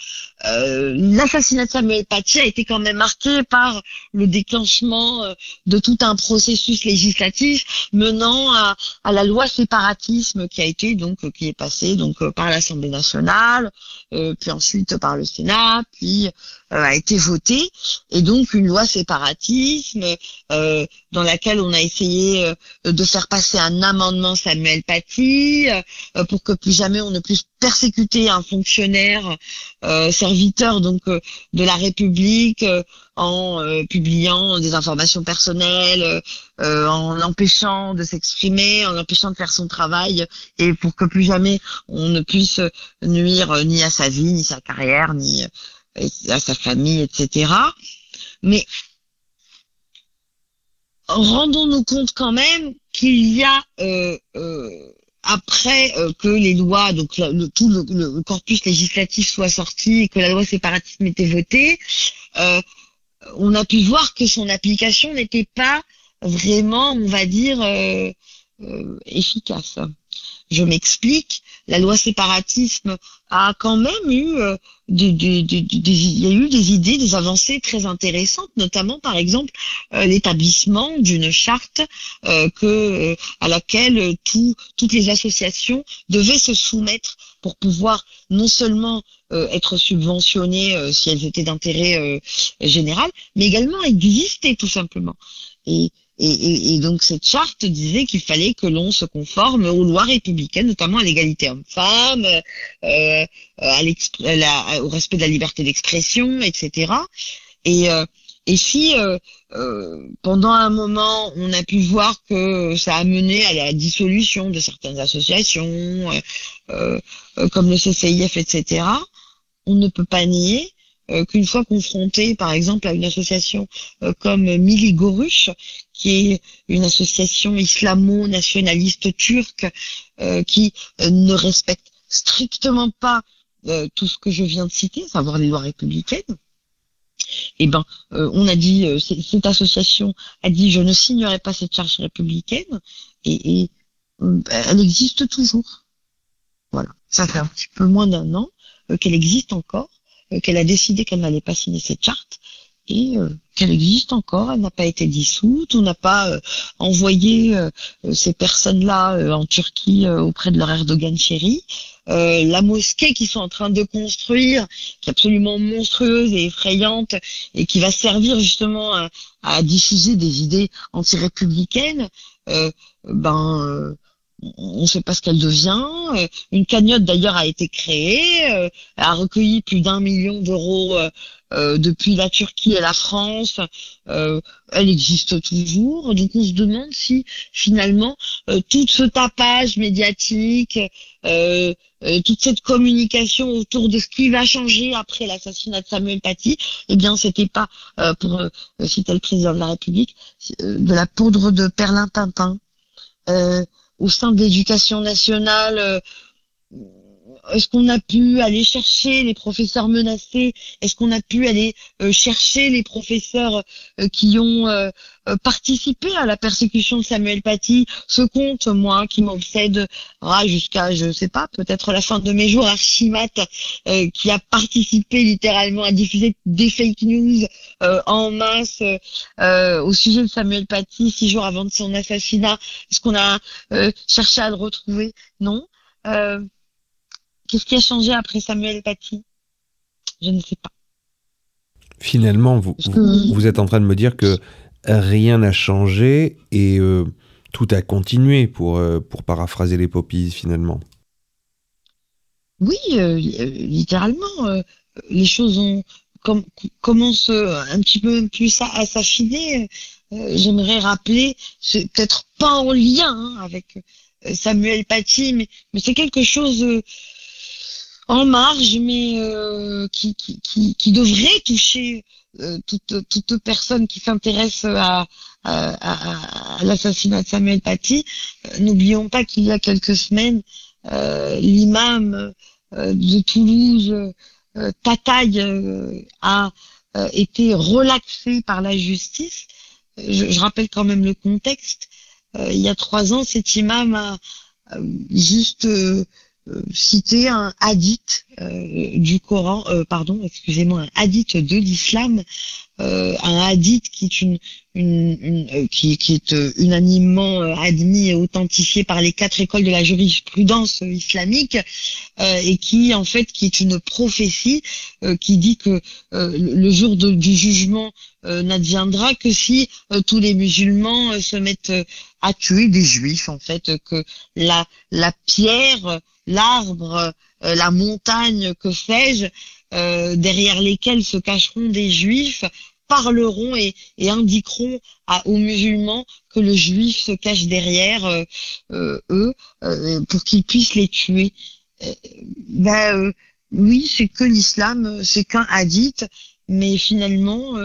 euh, l'assassinat de Samuel Paty a été quand même marqué par le déclenchement euh, de tout un processus législatif menant à, à, la loi séparatisme qui a été donc qui est passée donc par l'Assemblée nationale, puis ensuite par le Sénat, puis a été votée. Et donc une loi séparatisme dans laquelle on a essayé de faire passer un amendement Samuel Paty pour que plus jamais on ne puisse persécuter un fonctionnaire euh, serviteur donc euh, de la République euh, en publiant des informations personnelles, en l'empêchant de s'exprimer, en l'empêchant de faire son travail, et pour que plus jamais on ne puisse nuire ni à sa vie, ni sa carrière, ni à sa famille, etc. Mais rendons-nous compte quand même qu'il y a après euh, que les lois, donc tout le, corpus législatif soit sorti et que la loi séparatisme était votée, euh, on a pu voir que son application n'était pas vraiment, on va dire, euh, efficace. Je m'explique. La loi séparatisme a quand même eu euh, des, il y a eu des idées, des avancées très intéressantes, notamment par exemple euh, l'établissement d'une charte euh, à laquelle toutes les associations devaient se soumettre pour pouvoir non seulement être subventionnées si elles étaient d'intérêt général, mais également exister tout simplement. Et, et, donc cette charte disait qu'il fallait que l'on se conforme aux lois républicaines, notamment à l'égalité homme-femme, euh, à au respect de la liberté d'expression, etc. Et, euh, et si euh, euh, pendant un moment on a pu voir que ça a mené à la dissolution de certaines associations, euh, comme le CCIF, etc., on ne peut pas nier euh, qu'une fois confronté, par exemple, à une association euh, comme Gorush, qui est une association islamo-nationaliste turque euh, qui ne respecte strictement pas tout ce que je viens de citer, à savoir les lois républicaines, eh ben, on a dit, cette association a dit, je ne signerai pas cette charge républicaine, et, et elle existe toujours. Voilà, ça fait un petit peu moins d'un an qu'elle existe encore. Euh, qu'elle a décidé qu'elle n'allait pas signer cette charte et euh, qu'elle existe encore, elle n'a pas été dissoute, on n'a pas euh, envoyé ces personnes-là en Turquie auprès de leur Erdogan chéri. la mosquée qu'ils sont en train de construire, qui est absolument monstrueuse et effrayante, et qui va servir justement à, à diffuser des idées anti-républicaines, ben on ne sait pas ce qu'elle devient. Euh, une cagnotte d'ailleurs a été créée, euh, a recueilli plus d'un million d'euros euh, depuis la Turquie et la France. elle existe toujours. Donc on se demande si finalement tout ce tapage médiatique, toute cette communication autour de ce qui va changer après l'assassinat de Samuel Paty, eh bien c'était pas pour citer le président de la République de la poudre de perlimpinpin. Euh, au sein de l'éducation nationale euh, est-ce qu'on a pu aller chercher les professeurs menacés? Est-ce qu'on a pu aller euh, chercher les professeurs euh, qui ont participé à la persécution de Samuel Paty? Ce compte, moi, qui m'obsède jusqu'à, je sais pas, peut-être la fin de mes jours, Archimat, qui a participé littéralement à diffuser des fake news en masse au sujet de Samuel Paty six jours avant de son assassinat. Est-ce qu'on a cherché à le retrouver? Non. Qu'est-ce qui a changé après Samuel Paty? Je ne sais pas. Finalement, vous, vous, êtes en train de me dire que rien n'a changé et euh, tout a continué, pour, euh, pour paraphraser les poppies, finalement. Oui, euh, littéralement, les choses ont commencent un petit peu plus à, à s'affiner. j'aimerais rappeler, c'est peut-être pas en lien hein, avec Samuel Paty, mais, mais c'est quelque chose en marge, mais euh, qui, qui, qui, devrait toucher euh, toute, toute personne qui s'intéresse à, à, l'assassinat de Samuel Paty. Euh, N'oublions pas qu'il y a quelques semaines, l'imam de Toulouse, Tataï, euh, a été relaxé par la justice. Je, je rappelle quand même le contexte. Il y a trois ans, cet imam a juste cité un hadith euh, du Coran, euh, pardon, excusez-moi, un hadith de l'islam, euh, un hadith qui est une, euh, qui, est euh, unanimement euh, admis et authentifié par les quatre écoles de la jurisprudence islamique et qui en fait qui est une prophétie qui dit que le jour du jugement n'adviendra que si tous les musulmans se mettent à tuer des juifs en fait que la pierre l'arbre la montagne que sais-je derrière lesquels se cacheront des juifs parleront et, indiqueront aux musulmans que le juif se cache derrière euh, euh, eux euh, pour qu'ils puissent les tuer. Ben, oui, c'est que l'islam, c'est qu'un hadith, mais finalement,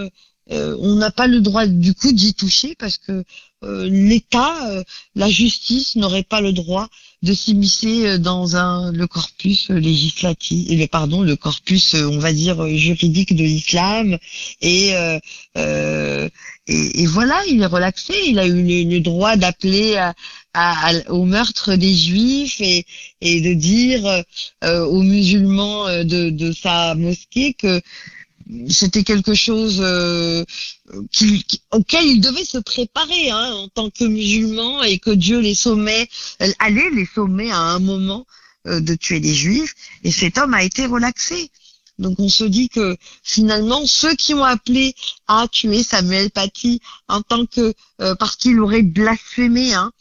euh, on n'a pas le droit du coup d'y toucher parce que euh, l'État, euh, la justice n'aurait pas le droit de s'immiscer dans un le corpus législatif, pardon, le corpus, on va dire juridique de l'islam. Et, et voilà, il est relaxé, il a eu le, droit d'appeler au meurtre des juifs et, et de dire aux musulmans de, de sa mosquée que c'était quelque chose euh, auquel ils devaient se préparer hein, en tant que musulmans et que Dieu les sommait, euh, allait les sommer à un moment euh, de tuer des juifs et cet homme a été relaxé. Donc on se dit que finalement ceux qui ont appelé à tuer Samuel Paty en tant que euh, parce qu'il aurait blasphémé, hein,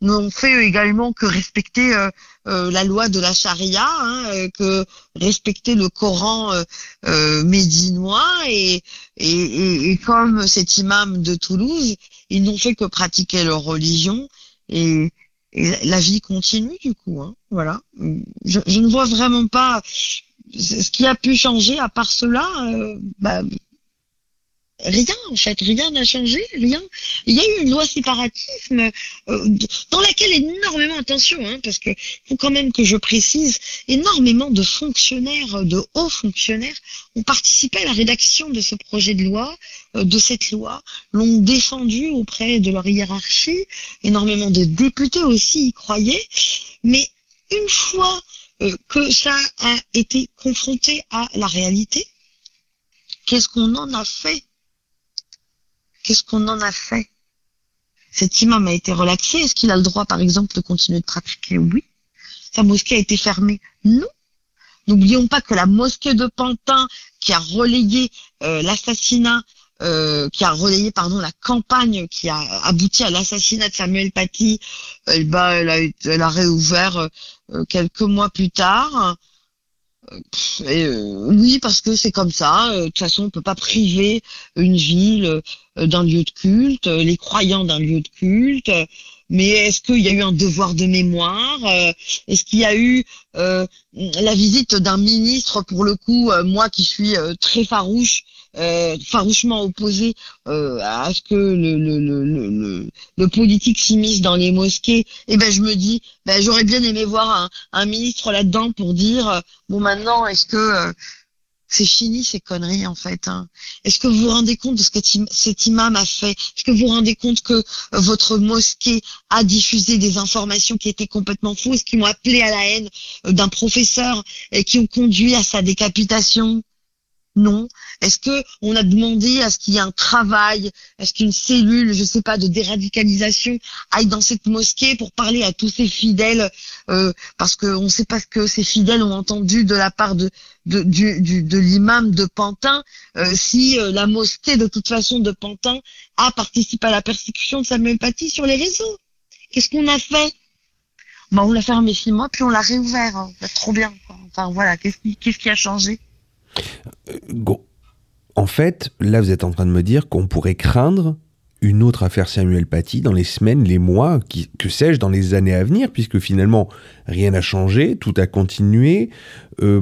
n'ont fait également que respecter euh, euh, la loi de la charia, hein, euh, que respecter le Coran euh, euh, médinois et, et, et, et comme cet imam de Toulouse, ils n'ont fait que pratiquer leur religion et, et la vie continue du coup. Hein, voilà. Je, je ne vois vraiment pas ce qui a pu changer à part cela. euh, bah, Rien en fait, rien n'a changé, rien. Il y a eu une loi séparatisme euh, dans laquelle énormément attention, hein, parce que faut quand même que je précise, énormément de fonctionnaires, de hauts fonctionnaires, ont participé à la rédaction de ce projet de loi, euh, de cette loi, l'ont défendu auprès de leur hiérarchie. Énormément de députés aussi y croyaient, mais une fois euh, que ça a été confronté à la réalité, qu'est-ce qu'on en a fait? Qu'est-ce qu'on en a fait? Cet imam a été relaxé. Est-ce qu'il a le droit, par exemple, de continuer de pratiquer? Oui. Sa mosquée a été fermée Non. N'oublions pas que la mosquée de Pantin, qui a relayé euh, l'assassinat, euh, qui a relayé pardon la campagne qui a abouti à l'assassinat de Samuel Paty, euh, ben, elle, a, elle a réouvert euh, quelques mois plus tard. Euh, oui, parce que c'est comme ça. euh, De toute façon, on peut pas priver une ville euh, d'un lieu de culte, les croyants d'un lieu de culte. Mais est-ce qu'il y a eu un devoir de mémoire euh, Est-ce qu'il y a eu euh, la visite d'un ministre, pour le coup, euh, moi qui suis très farouche, farouchement opposé à ce que le, le, politique s'immisce dans les mosquées, et ben je me dis, ben j'aurais bien aimé voir un, un ministre là-dedans pour dire, bon maintenant, est-ce que c'est fini ces conneries en fait hein. Est-ce que vous vous rendez compte de ce que cet imam a fait? Est-ce que vous vous rendez compte que euh, votre mosquée a diffusé des informations qui étaient complètement fausses, qui m'ont appelé à la haine euh, d'un professeur et qui ont conduit à sa décapitation? Non. Est-ce que on a demandé à ce qu'il y ait un travail, est-ce qu'une cellule, je sais pas, de déradicalisation aille dans cette mosquée pour parler à tous ces fidèles, euh, parce qu'on ne sait pas ce que ces fidèles ont entendu de la part de l'imam de Pantin, euh, si euh, la mosquée de toute façon de Pantin a participé à la persécution de Samuel Paty sur les réseaux. Qu'est-ce qu'on a fait? Bah, on l'a fermé six mois, puis on l'a réouvert. hein. Bah, trop bien. Enfin voilà, qu'est-ce qui a changé? En fait, là, vous êtes en train de me dire qu'on pourrait craindre une autre affaire Samuel Paty dans les semaines, les mois, que sais-je, dans les années à venir, puisque finalement rien n'a changé, tout a continué. Euh,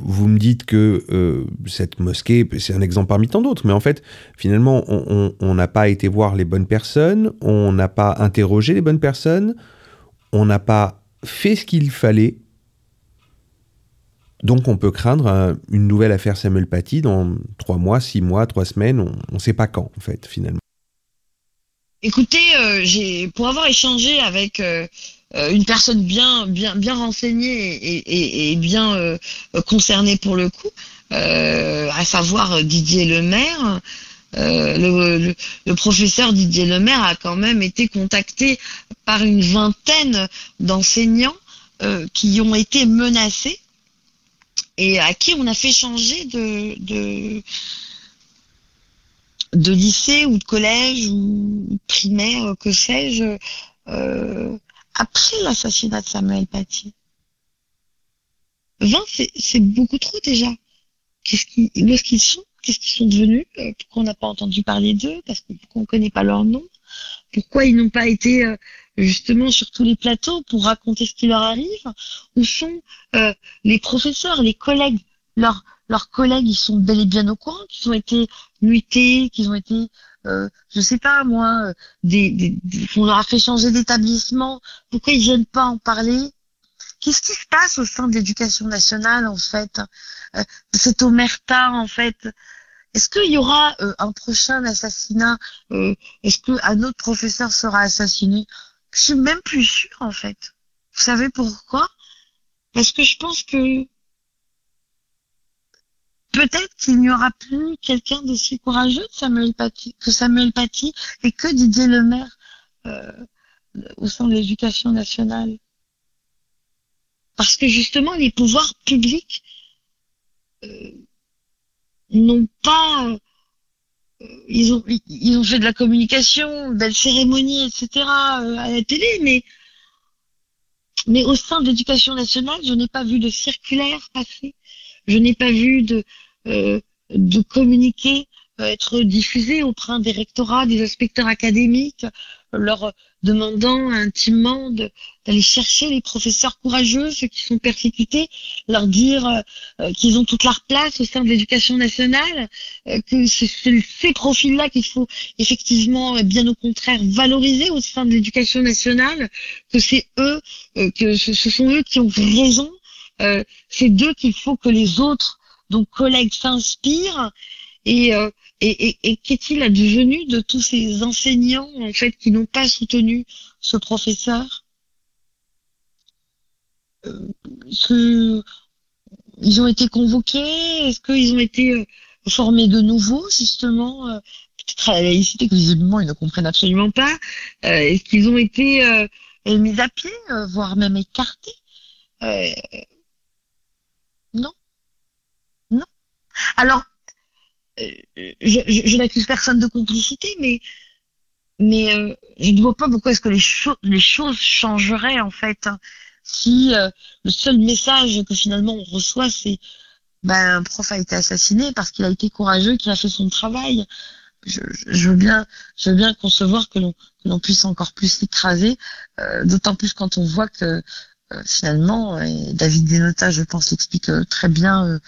vous me dites que euh, cette mosquée, c'est un exemple parmi tant d'autres, mais en fait, finalement, on n'a pas été voir les bonnes personnes, on n'a pas interrogé les bonnes personnes, on n'a pas fait ce qu'il fallait. Donc on peut craindre une nouvelle affaire Samuel Paty dans trois mois, six mois, trois semaines, on ne sait pas quand, en fait, finalement. Écoutez, euh, pour avoir échangé avec euh, euh, une personne bien bien bien renseignée et, bien euh, concernée pour le coup, à savoir Didier Lemaire. Le, le, le, professeur Didier Lemaire a quand même été contacté par une vingtaine d'enseignants qui ont été menacés et à qui on a fait changer de, de de lycée ou de collège ou primaire, que sais-je, euh, après l'assassinat de Samuel Paty. 20, c'est beaucoup trop déjà. Qu'est-ce qui, où est-ce qu'ils sont? Qu'est-ce qu'ils sont devenus? Euh, Pourquoi on n'a pas entendu parler d'eux? Parce qu'on ne connaît pas leur nom? Pourquoi ils n'ont pas été euh, justement sur tous les plateaux pour raconter ce qui leur arrive Où sont euh, les professeurs, les collègues, leurs leurs collègues, ils sont bel et bien au courant qu'ils ont été mutés, qu'ils ont été, euh, je sais pas moi, des, des, qu'on leur a fait changer d'établissement. Pourquoi ils viennent pas en parler? Qu'est-ce qui se passe au sein de l'éducation nationale en fait? Euh, Cette omerta en fait? Est-ce qu'il y aura euh, un prochain assassinat? Euh, Est-ce qu'un autre professeur sera assassiné? Je suis même plus sûre en fait. Vous savez pourquoi? Parce que je pense que peut-être qu'il n'y aura plus quelqu'un d'aussi courageux que Samuel Paty, et que Didier Lemaire euh, au sein de l'éducation nationale. Parce que justement, les pouvoirs publics euh, n'ont pas... Ils, ont, ils ont fait de la communication, belles cérémonies, etc. Euh, à la télé, mais mais au sein de l'éducation nationale, je n'ai pas vu de circulaire passer je n'ai pas vu de, euh, de communiquer euh, être diffusé auprès des rectorats, des inspecteurs académiques, leur demandant intimement d'aller chercher les professeurs courageux, ceux qui sont persécutés, leur dire euh, qu'ils ont toute leur place au sein de l'éducation nationale, que c'est ces profils-là qu'il faut effectivement, bien au contraire, valoriser au sein de l'éducation nationale, que c'est eux, que ce, ce, sont eux qui ont raison euh, c'est d'eux qu'il faut que les autres, donc collègues, s'inspirent. Et, euh, et, et, et qu'est-il advenu de tous ces enseignants en fait qui n'ont pas soutenu ce professeur? Euh, que, Ils ont été convoqués? Est-ce qu'ils ont été euh, formés de nouveau justement Peut-être à la laïcité que visiblement ils ne comprennent absolument pas. Est-ce qu'ils ont été mis à pied, voire même écartés? Non. Non. Alors, euh, je, n'accuse personne de complicité, mais euh, je ne vois pas pourquoi est-ce que les, choses les choses changeraient en fait hein, si euh, le seul message que finalement on reçoit c'est ben un prof a été assassiné parce qu'il a été courageux, qu'il a fait son travail. Je, veux bien, concevoir que l'on puisse encore plus s'écraser, d'autant plus quand on voit que finalement, et David Denota, je pense, l'explique très bien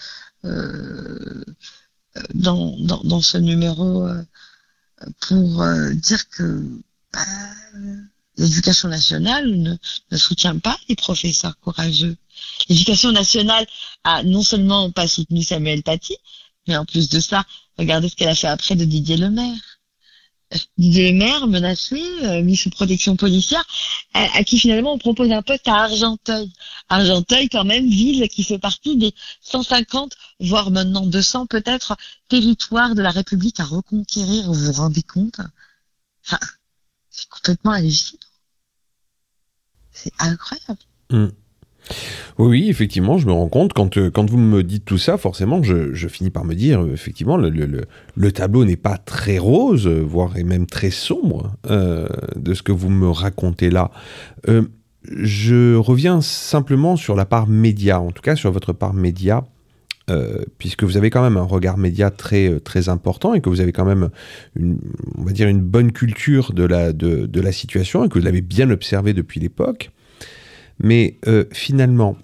dans, dans, dans, ce numéro pour dire que bah, l'éducation nationale ne, ne, soutient pas les professeurs courageux. L'éducation nationale a non seulement pas soutenu Samuel Paty, mais en plus de ça, regardez ce qu'elle a fait après de Didier Lemaire des maires menacés, euh, mis sous protection policière, à, qui finalement on propose un poste à Argenteuil. Argenteuil, quand même, ville qui fait partie des 150, voire maintenant 200 peut-être, territoires de la République à reconquérir. Vous vous rendez compte? Enfin, C'est complètement hallucinant. C'est incroyable. Hmm. Oui, effectivement, je me rends compte, quand, euh, quand vous me dites tout ça, forcément, je, finis par me dire, euh, effectivement, le, le, le tableau n'est pas très rose, voire et même très sombre euh, de ce que vous me racontez là. Euh, je reviens simplement sur la part média, en tout cas sur votre part média. euh, puisque vous avez quand même un regard média très, euh, très important et que vous avez quand même, une, on va dire, une bonne culture de la, de, de la situation et que vous l'avez bien observé depuis l'époque. Mais euh, finalement,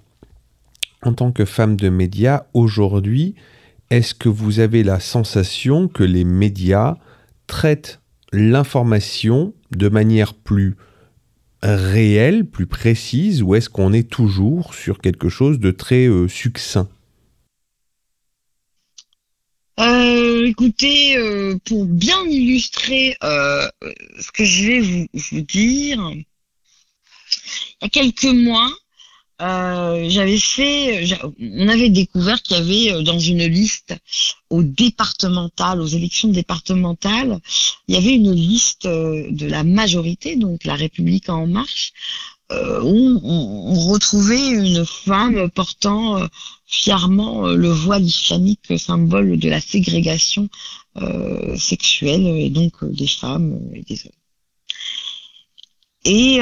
en tant que femme de médias, aujourd'hui, est-ce que vous avez la sensation que les médias traitent l'information de manière plus réelle, plus précise, ou est-ce qu'on est toujours sur quelque chose de très euh, succinct? Euh, écoutez, pour bien illustrer ce que je vais vous dire, il y a quelques mois, euh, j'avais fait, on avait découvert qu'il y avait euh, dans une liste aux départementales, aux élections départementales, il y avait une liste euh, de la majorité, donc la République en marche, euh, où on, retrouvait une femme portant fièrement le voile islamique, symbole de la ségrégation sexuelle, et donc des femmes et des hommes. Et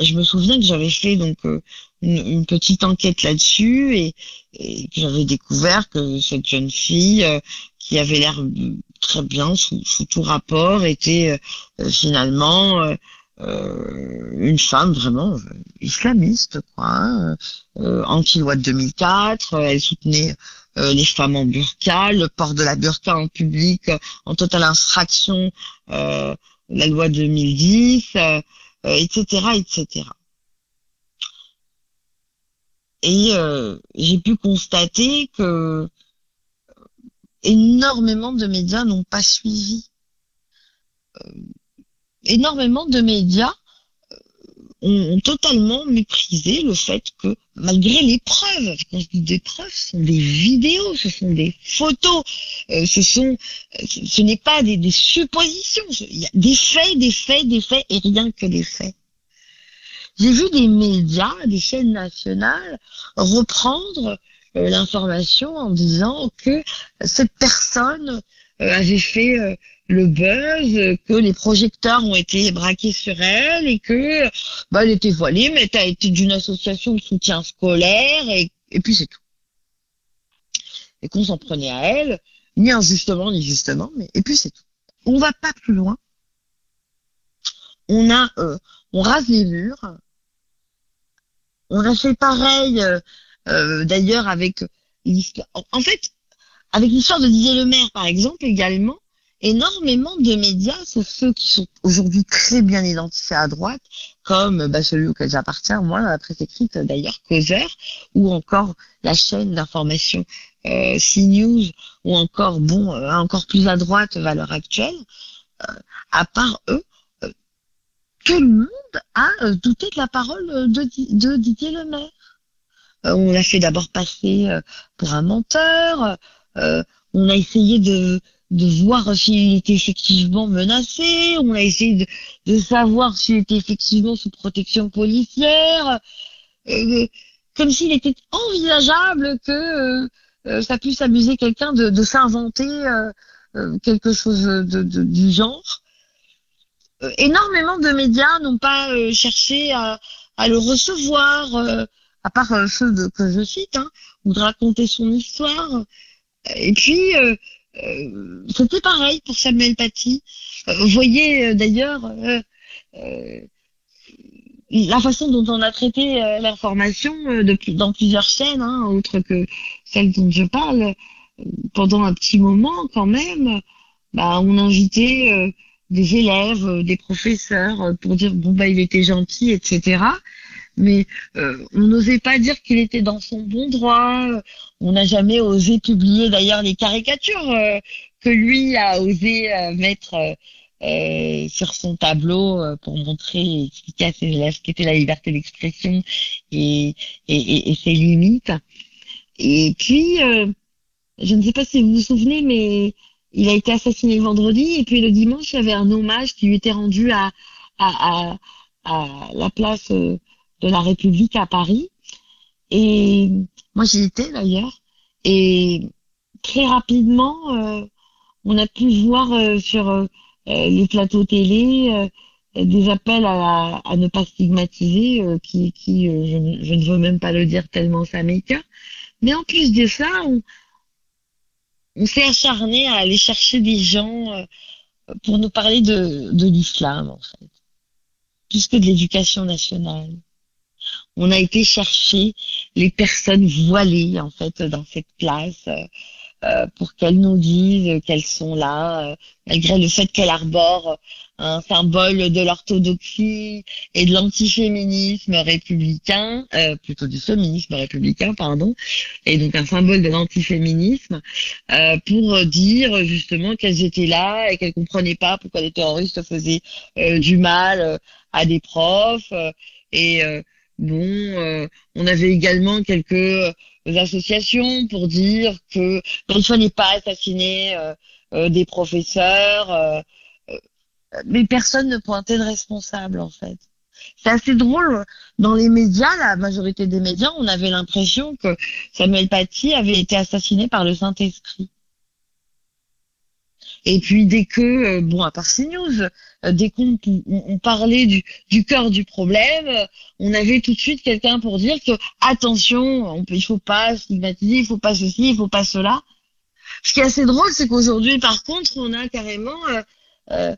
je me souviens que j'avais fait donc euh, une, petite enquête là-dessus et, et que j'avais découvert que cette jeune fille euh, qui avait l'air euh, très bien sous, sous tout rapport était euh, finalement euh, euh, une femme vraiment islamiste, quoi, hein, euh, anti-loi de 2004. euh, Elle soutenait euh, les femmes en burqa, le port de la burqa en public en totale infraction, euh, la loi 2010, euh, euh, etc., etc. Et euh, j'ai pu constater que énormément de médias n'ont pas suivi. Euh, énormément de médias euh, ont totalement méprisé le fait que, malgré les preuves, quand je dis des preuves, ce sont des vidéos, ce sont des photos, euh, ce sont, ce, n'est pas des, suppositions, il y a des faits, des faits, des faits et rien que des faits. J'ai vu des médias, des chaînes nationales reprendre euh, l'information en disant que cette personne avait fait euh, le buzz, euh, que les projecteurs ont été braqués sur elle et que bah, elle était voilée, mais elle été d'une association de soutien scolaire et, et puis c'est tout. Et qu'on s'en prenait à elle, ni injustement ni justement, mais et puis c'est tout. On va pas plus loin. On a, euh, on rase les murs. On a fait pareil, euh, euh, d'ailleurs avec En fait, avec l'histoire de Didier Lemaire, par exemple, également, énormément de médias, sauf ceux qui sont aujourd'hui très bien identifiés à droite, comme bah, celui auquel j'appartiens, moi, la presse écrite d'ailleurs, Causeur, ou encore la chaîne d'information euh, CNews, ou encore, bon, euh, encore plus à droite, Valeurs Actuelles, euh, à part eux, euh, tout le monde a euh, douté de la parole euh, de, de Didier Lemaire. Euh, on l'a fait d'abord passer pour un menteur. Euh, on a essayé de, de voir s'il était effectivement menacé. On a essayé de, de savoir s'il était effectivement sous protection policière. Euh, comme s'il était envisageable que euh, euh, ça puisse amuser quelqu'un de, s'inventer euh, euh, quelque chose de, de- du genre. Euh, énormément de médias n'ont pas euh, cherché à, le recevoir, euh, à part euh, ceux que je cite, hein, ou de raconter son histoire. Et puis, euh, euh, c'était pareil pour Samuel Paty. Euh, vous voyez euh, d'ailleurs euh, la façon dont on a traité l'information dans plusieurs chaînes, hein, autres que celle dont je parle, pendant un petit moment quand même, bah, on invitait des élèves, des professeurs pour dire bon bah il était gentil, etc. Mais euh, on n'osait pas dire qu'il était dans son bon droit. On n'a jamais osé publier d'ailleurs les caricatures euh, que lui a osé euh, mettre euh, euh, sur son tableau euh, pour montrer et expliquer ses élèves ce qu'était la liberté d'expression et, et, et- ses limites. Et puis, je ne sais pas si vous vous souvenez, mais il a été assassiné vendredi et puis le dimanche, il y avait un hommage qui lui était rendu à, à, à, à la place euh, de la République à Paris. Et moi, j'y étais d'ailleurs. Et très rapidement, euh, on a pu voir euh, sur euh, les plateaux télé des appels à, ne pas stigmatiser, qui, qui je, ne- veux même pas le dire tellement ça m'écoeure, Mais en plus de ça, on, s'est acharné à aller chercher des gens pour nous parler de, de l'islam, en fait. Plus que de l'éducation nationale. On a été chercher les personnes voilées, en fait, dans cette classe, euh, euh, pour qu'elles nous disent qu'elles sont là, euh, malgré le fait qu'elles arborent un symbole de l'orthodoxie et de l'antiféminisme républicain, euh, plutôt du féminisme républicain, pardon, et donc un symbole de l'antiféminisme, euh, pour dire justement qu'elles étaient là et qu'elles comprenaient pas pourquoi les terroristes faisaient euh, du mal euh, à des profs. euh, et bon, euh, on avait également quelques euh, associations pour dire que il fallait pas assassiner euh, des professeurs. mais personne ne pointait de responsable en fait. C'est assez drôle. Dans les médias, la majorité des médias, on avait l'impression que Samuel Paty avait été assassiné par le Saint-Esprit. Et puis dès que, euh, bon, à part CNews, euh, dès qu'on on, on parlait du, du cœur du problème, euh, on avait tout de suite quelqu'un pour dire que attention, on peut, il faut pas stigmatiser, il faut pas ceci, il faut pas cela. Ce qui est assez drôle, c'est qu'aujourd'hui, par contre, on a carrément euh, euh,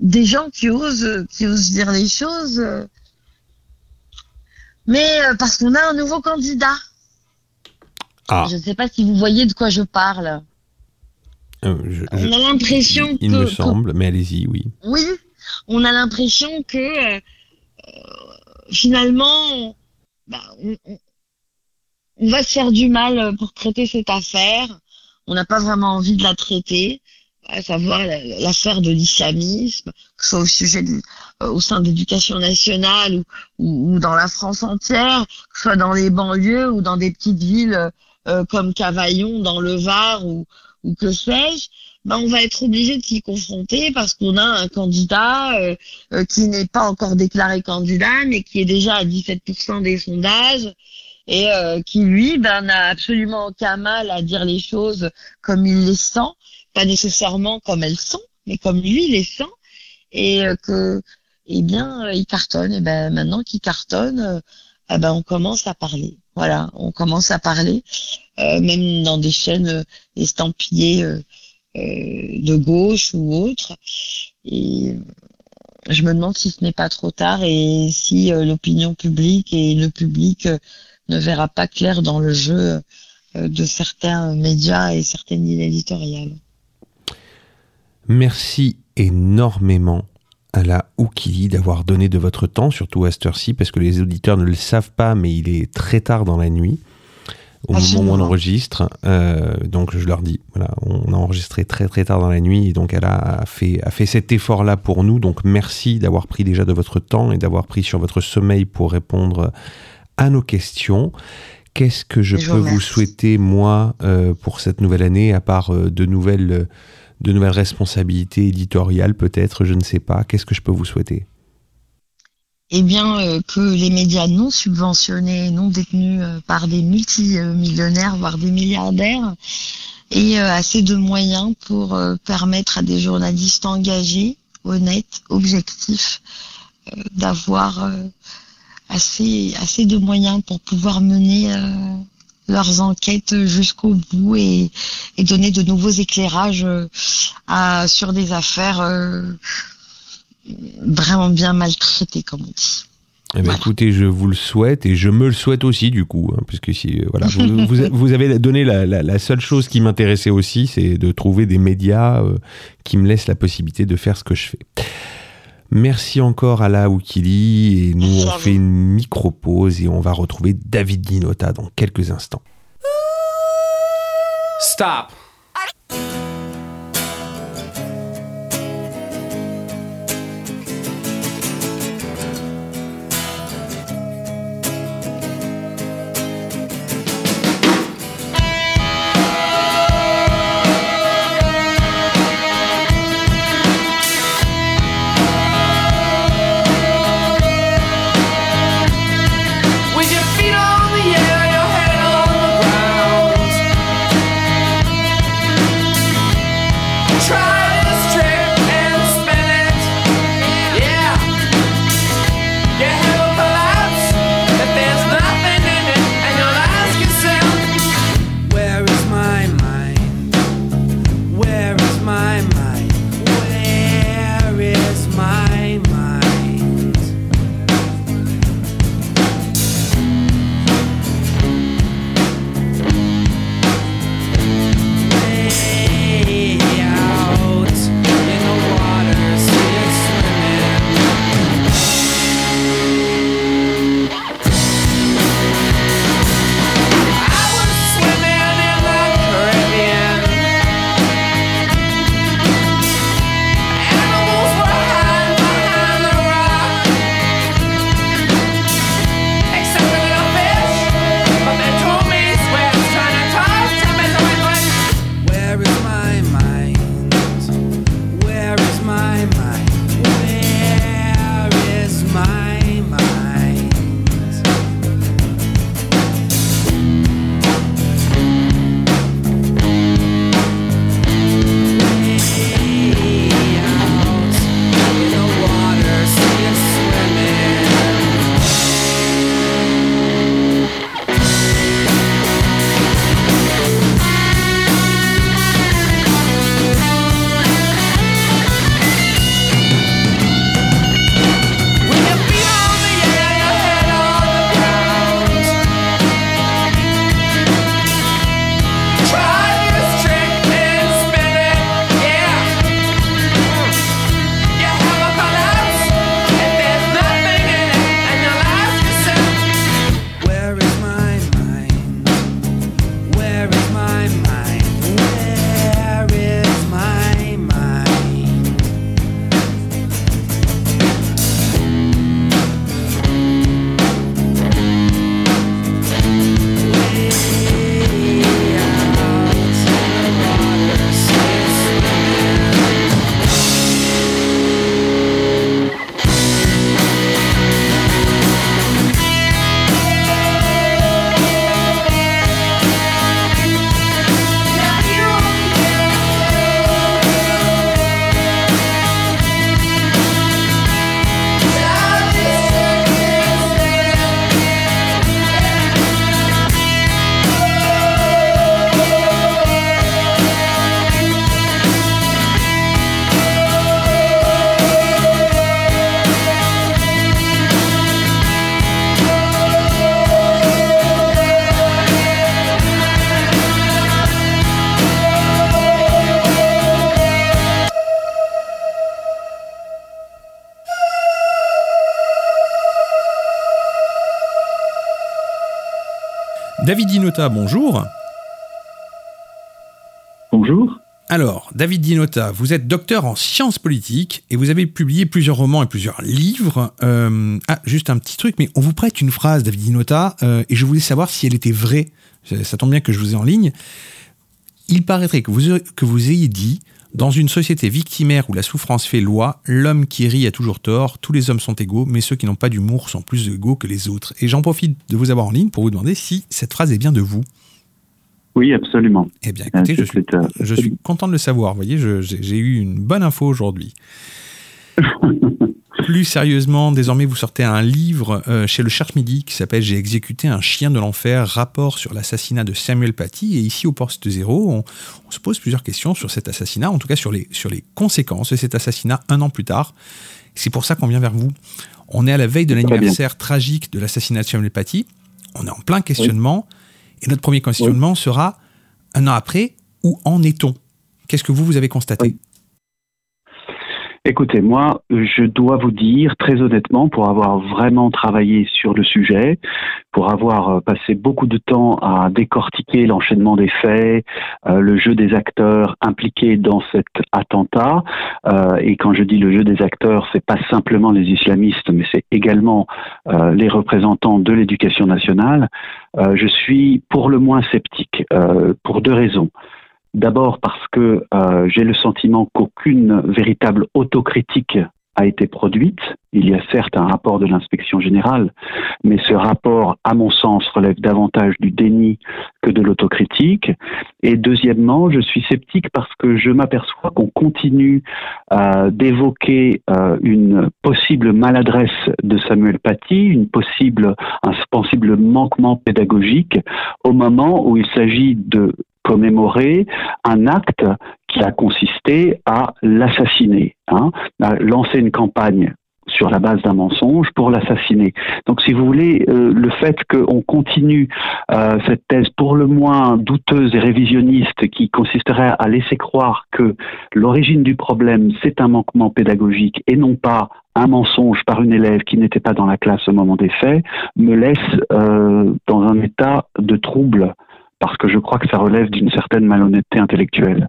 des gens qui osent, qui osent dire les choses, mais euh, parce qu'on a un nouveau candidat. Ah, Je ne sais pas si vous voyez de quoi je parle. Euh, je- On a l'impression il, il que, me que- semble, mais allez-y, oui. oui, on a l'impression que euh, finalement, bah, on, va se faire du mal pour traiter cette affaire. On n'a pas vraiment envie de la traiter, à savoir la- l'affaire de l'islamisme, que ce soit au sujet du- euh, au sein de l'éducation nationale ou, ou, ou dans la France entière, que ce soit dans les banlieues ou dans des petites villes comme Cavaillon dans le Var ou, ou que sais-je. Ben, on va être obligé de s'y confronter parce qu'on a un candidat euh, euh, qui n'est pas encore déclaré candidat, mais qui est déjà à 17% des sondages et euh, qui, lui, ben, n'a absolument aucun mal à dire les choses comme il les sent, pas nécessairement comme elles sont, mais comme lui les sent, et euh, que, eh bien, euh, il cartonne. Et ben, maintenant qu'il cartonne, euh, eh ben, on commence à parler. Voilà, on commence à parler, euh, même dans des chaînes euh, estampillées euh, de gauche ou autre. Et je me demande si ce n'est pas trop tard et si l'opinion publique et le public ne verra pas clair dans le jeu de certains médias et certaines lignes éditoriales. Merci énormément à la Oukili d'avoir donné de votre temps, surtout à cette heure-ci, parce que les auditeurs ne le savent pas, mais il est très tard dans la nuit au moment où on enregistre. Euh, donc je leur dis, voilà, on a enregistré très très tard dans la nuit, et donc elle a fait, a fait cet effort-là pour nous. Donc merci d'avoir pris déjà de votre temps et d'avoir pris sur votre sommeil pour répondre à nos questions. Qu'est-ce que je Je peux vous souhaiter, moi, euh, pour cette nouvelle année, à part euh, de nouvelles... euh, de nouvelles responsabilités éditoriales peut-être, je ne sais pas. Qu'est-ce que je peux vous souhaiter? Eh bien, euh, que les médias non subventionnés, non détenus euh, par des multimillionnaires, voire des milliardaires, aient euh, assez de moyens pour permettre à des journalistes engagés, honnêtes, objectifs, d'avoir assez, de moyens pour pouvoir mener leurs enquêtes jusqu'au bout et, et donner de nouveaux éclairages euh, à, sur des affaires euh, vraiment bien maltraitées, comme on dit. Eh ben, Écoutez, je vous le souhaite et je me le souhaite aussi du coup, hein, puisque si euh, voilà, vous, vous, vous avez donné la, la- la seule chose qui m'intéressait aussi, c'est de trouver des médias euh, qui me laissent la possibilité de faire ce que je fais. Merci encore à la Oukili et nous on fait une micro pause et on va retrouver David Guinota dans quelques instants. Stop. Dinota, bonjour. Bonjour. Alors, David Dinota, vous êtes docteur en sciences politiques et vous avez publié plusieurs romans et plusieurs livres. Euh, ah, juste un petit truc, mais on vous prête une phrase, David Dinota, euh, et je voulais savoir si elle était vraie. Ça, ça tombe bien que je vous ai en ligne. Il paraîtrait que vous, que vous ayez dit dans une société victimaire où la souffrance fait loi, l'homme qui rit a toujours tort, tous les hommes sont égaux, mais ceux qui n'ont pas d'humour sont plus égaux que les autres. Et j'en profite de vous avoir en ligne pour vous demander si cette phrase est bien de vous. Oui, absolument. Eh bien, écoutez, je Euh, suis, je suis content de le savoir. Vous voyez, j'ai eu une bonne info aujourd'hui. Plus sérieusement, désormais, vous sortez un livre euh, chez le Cherche Midi qui s'appelle J'ai exécuté un chien de l'enfer, rapport sur l'assassinat de Samuel Paty. Et ici, au poste zéro, on, on se pose plusieurs questions sur cet assassinat, en tout cas sur les, sur les conséquences de cet assassinat un an plus tard. C'est pour ça qu'on vient vers vous. On est à la veille de l'anniversaire tragique de l'assassinat de Samuel Paty. On est en plein questionnement. Et notre premier questionnement sera un an après, où en est-on? Qu'est-ce que vous, vous avez constaté? Écoutez, moi, je dois vous dire très honnêtement, pour avoir vraiment travaillé sur le sujet, pour avoir euh, passé beaucoup de temps à décortiquer l'enchaînement des faits, euh, le jeu des acteurs impliqués dans cet attentat, euh, et quand je dis le jeu des acteurs, c'est pas simplement les islamistes, mais c'est également les représentants de l'éducation nationale, je suis pour le moins sceptique, pour deux raisons. D'abord parce que euh, j'ai le sentiment qu'aucune véritable autocritique a été produite. Il y a certes un rapport de l'inspection générale, mais ce rapport, à mon sens, relève davantage du déni que de l'autocritique. Et deuxièmement, je suis sceptique parce que je m'aperçois qu'on continue euh, d'évoquer euh, une possible maladresse de Samuel Paty, une possible, un possible manquement pédagogique au moment où il s'agit de commémorer un acte qui a consisté à l'assassiner, hein, à lancer une campagne sur la base d'un mensonge pour l'assassiner. Donc, si vous voulez, euh, le fait qu'on continue euh, cette thèse pour le moins douteuse et révisionniste qui consisterait à laisser croire que l'origine du problème, c'est un manquement pédagogique et non pas un mensonge par une élève qui n'était pas dans la classe au moment des faits, me laisse euh, dans un état de trouble parce que je crois que ça relève d'une certaine malhonnêteté intellectuelle.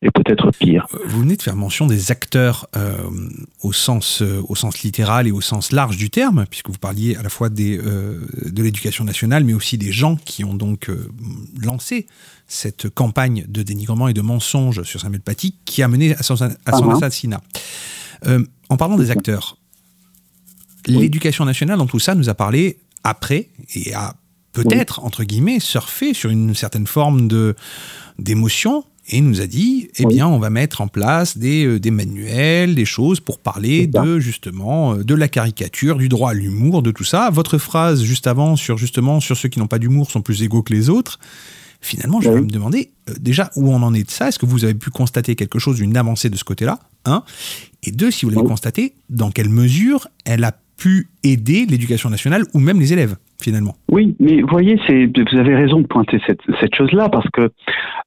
Et peut-être pire. Vous venez de faire mention des acteurs euh, au, sens, euh, au sens littéral et au sens large du terme, puisque vous parliez à la fois des, euh, de l'éducation nationale, mais aussi des gens qui ont donc euh, lancé cette campagne de dénigrement et de mensonges sur Samuel Paty qui a mené à son, à son Ah, assassinat. Euh, en parlant des acteurs, l'éducation nationale dans tout ça nous a parlé après et a peut-être, entre guillemets, surfé sur une certaine forme de d'émotion et nous a dit, eh bien, on va mettre en place des, euh, des manuels, des choses pour parler de justement euh, de la caricature, du droit à l'humour, de tout ça. Votre phrase juste avant sur justement sur ceux qui n'ont pas d'humour sont plus égaux que les autres. Finalement, je vais me demander euh, déjà où on en est de ça? Est-ce que vous avez pu constater quelque chose, une avancée de ce côté-là? Un. Et deux, si vous l'avez constaté, dans quelle mesure elle a pu aider l'éducation nationale ou même les élèves? Finalement. Oui, mais voyez, vous avez raison de pointer cette, chose-là parce que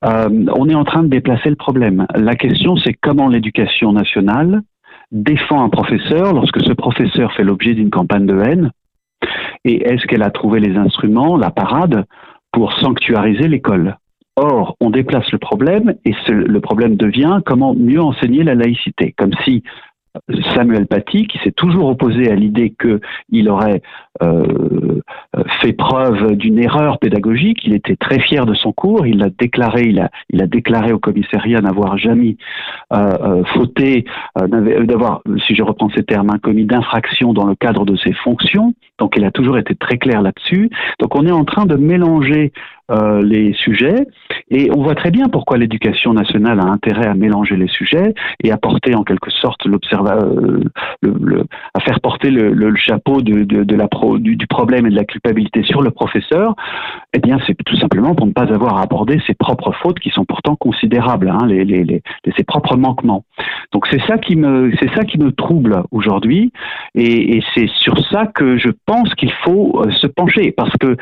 euh, on est en train de déplacer le problème. La question, c'est comment l'éducation nationale défend un professeur lorsque ce professeur fait l'objet d'une campagne de haine et est-ce qu'elle a trouvé les instruments, la parade, pour sanctuariser l'école? Or, on déplace le problème et le problème devient comment mieux enseigner la laïcité, comme si Samuel Paty, qui s'est toujours opposé à l'idée qu'il aurait euh, fait preuve d'une erreur pédagogique, il était très fier de son cours, il l'a déclaré, il a, déclaré au commissariat n'avoir jamais euh, euh, fauté, euh, d'avoir, si je reprends ces termes, commis d'infraction dans le cadre de ses fonctions. Donc, il a toujours été très clair là-dessus. Donc, on est en train de mélanger euh, les sujets et on voit très bien pourquoi l'éducation nationale a intérêt à mélanger les sujets et à porter en quelque sorte l'observa euh, le, à faire porter le, chapeau de, de, de la pro, du, problème et de la culpabilité sur le professeur. Eh bien, c'est tout simplement pour ne pas avoir à aborder ses propres fautes qui sont pourtant considérables, hein, ses propres manquements. Donc c'est ça qui me c'est ça qui me trouble aujourd'hui et, et c'est sur ça que je pense qu'il faut euh, se pencher parce que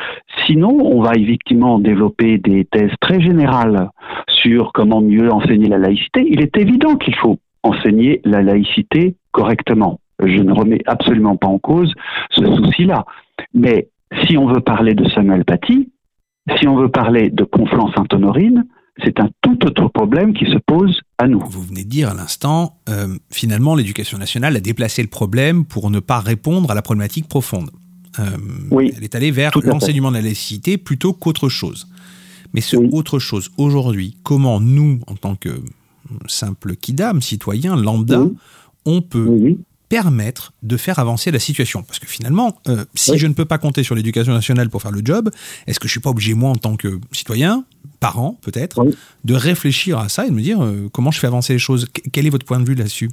sinon on va effectivement développer des thèses très générales sur comment mieux enseigner la laïcité. Il est évident qu'il faut enseigner la laïcité correctement. Je ne remets absolument pas en cause ce souci-là. Mais si on veut parler de Samuel Paty, Si on veut parler de Conflans-Sainte-Honorine, c'est un tout autre problème qui se pose à nous. Vous venez de dire à l'instant, euh, finalement, l'éducation nationale a déplacé le problème pour ne pas répondre à la problématique profonde. Euh, Oui, Elle est allée vers l'enseignement de la laïcité plutôt qu'autre chose. Mais ce autre chose, aujourd'hui, comment nous, en tant que simple kidam, citoyen, lambda, on peut permettre de faire avancer la situation. Parce que finalement, euh, si je ne peux pas compter sur l'éducation nationale pour faire le job, est-ce que je suis pas obligé, moi, en tant que citoyen, parent peut-être, de réfléchir à ça et de me dire euh, comment je fais avancer les choses? Qu- Quel est votre point de vue là-dessus?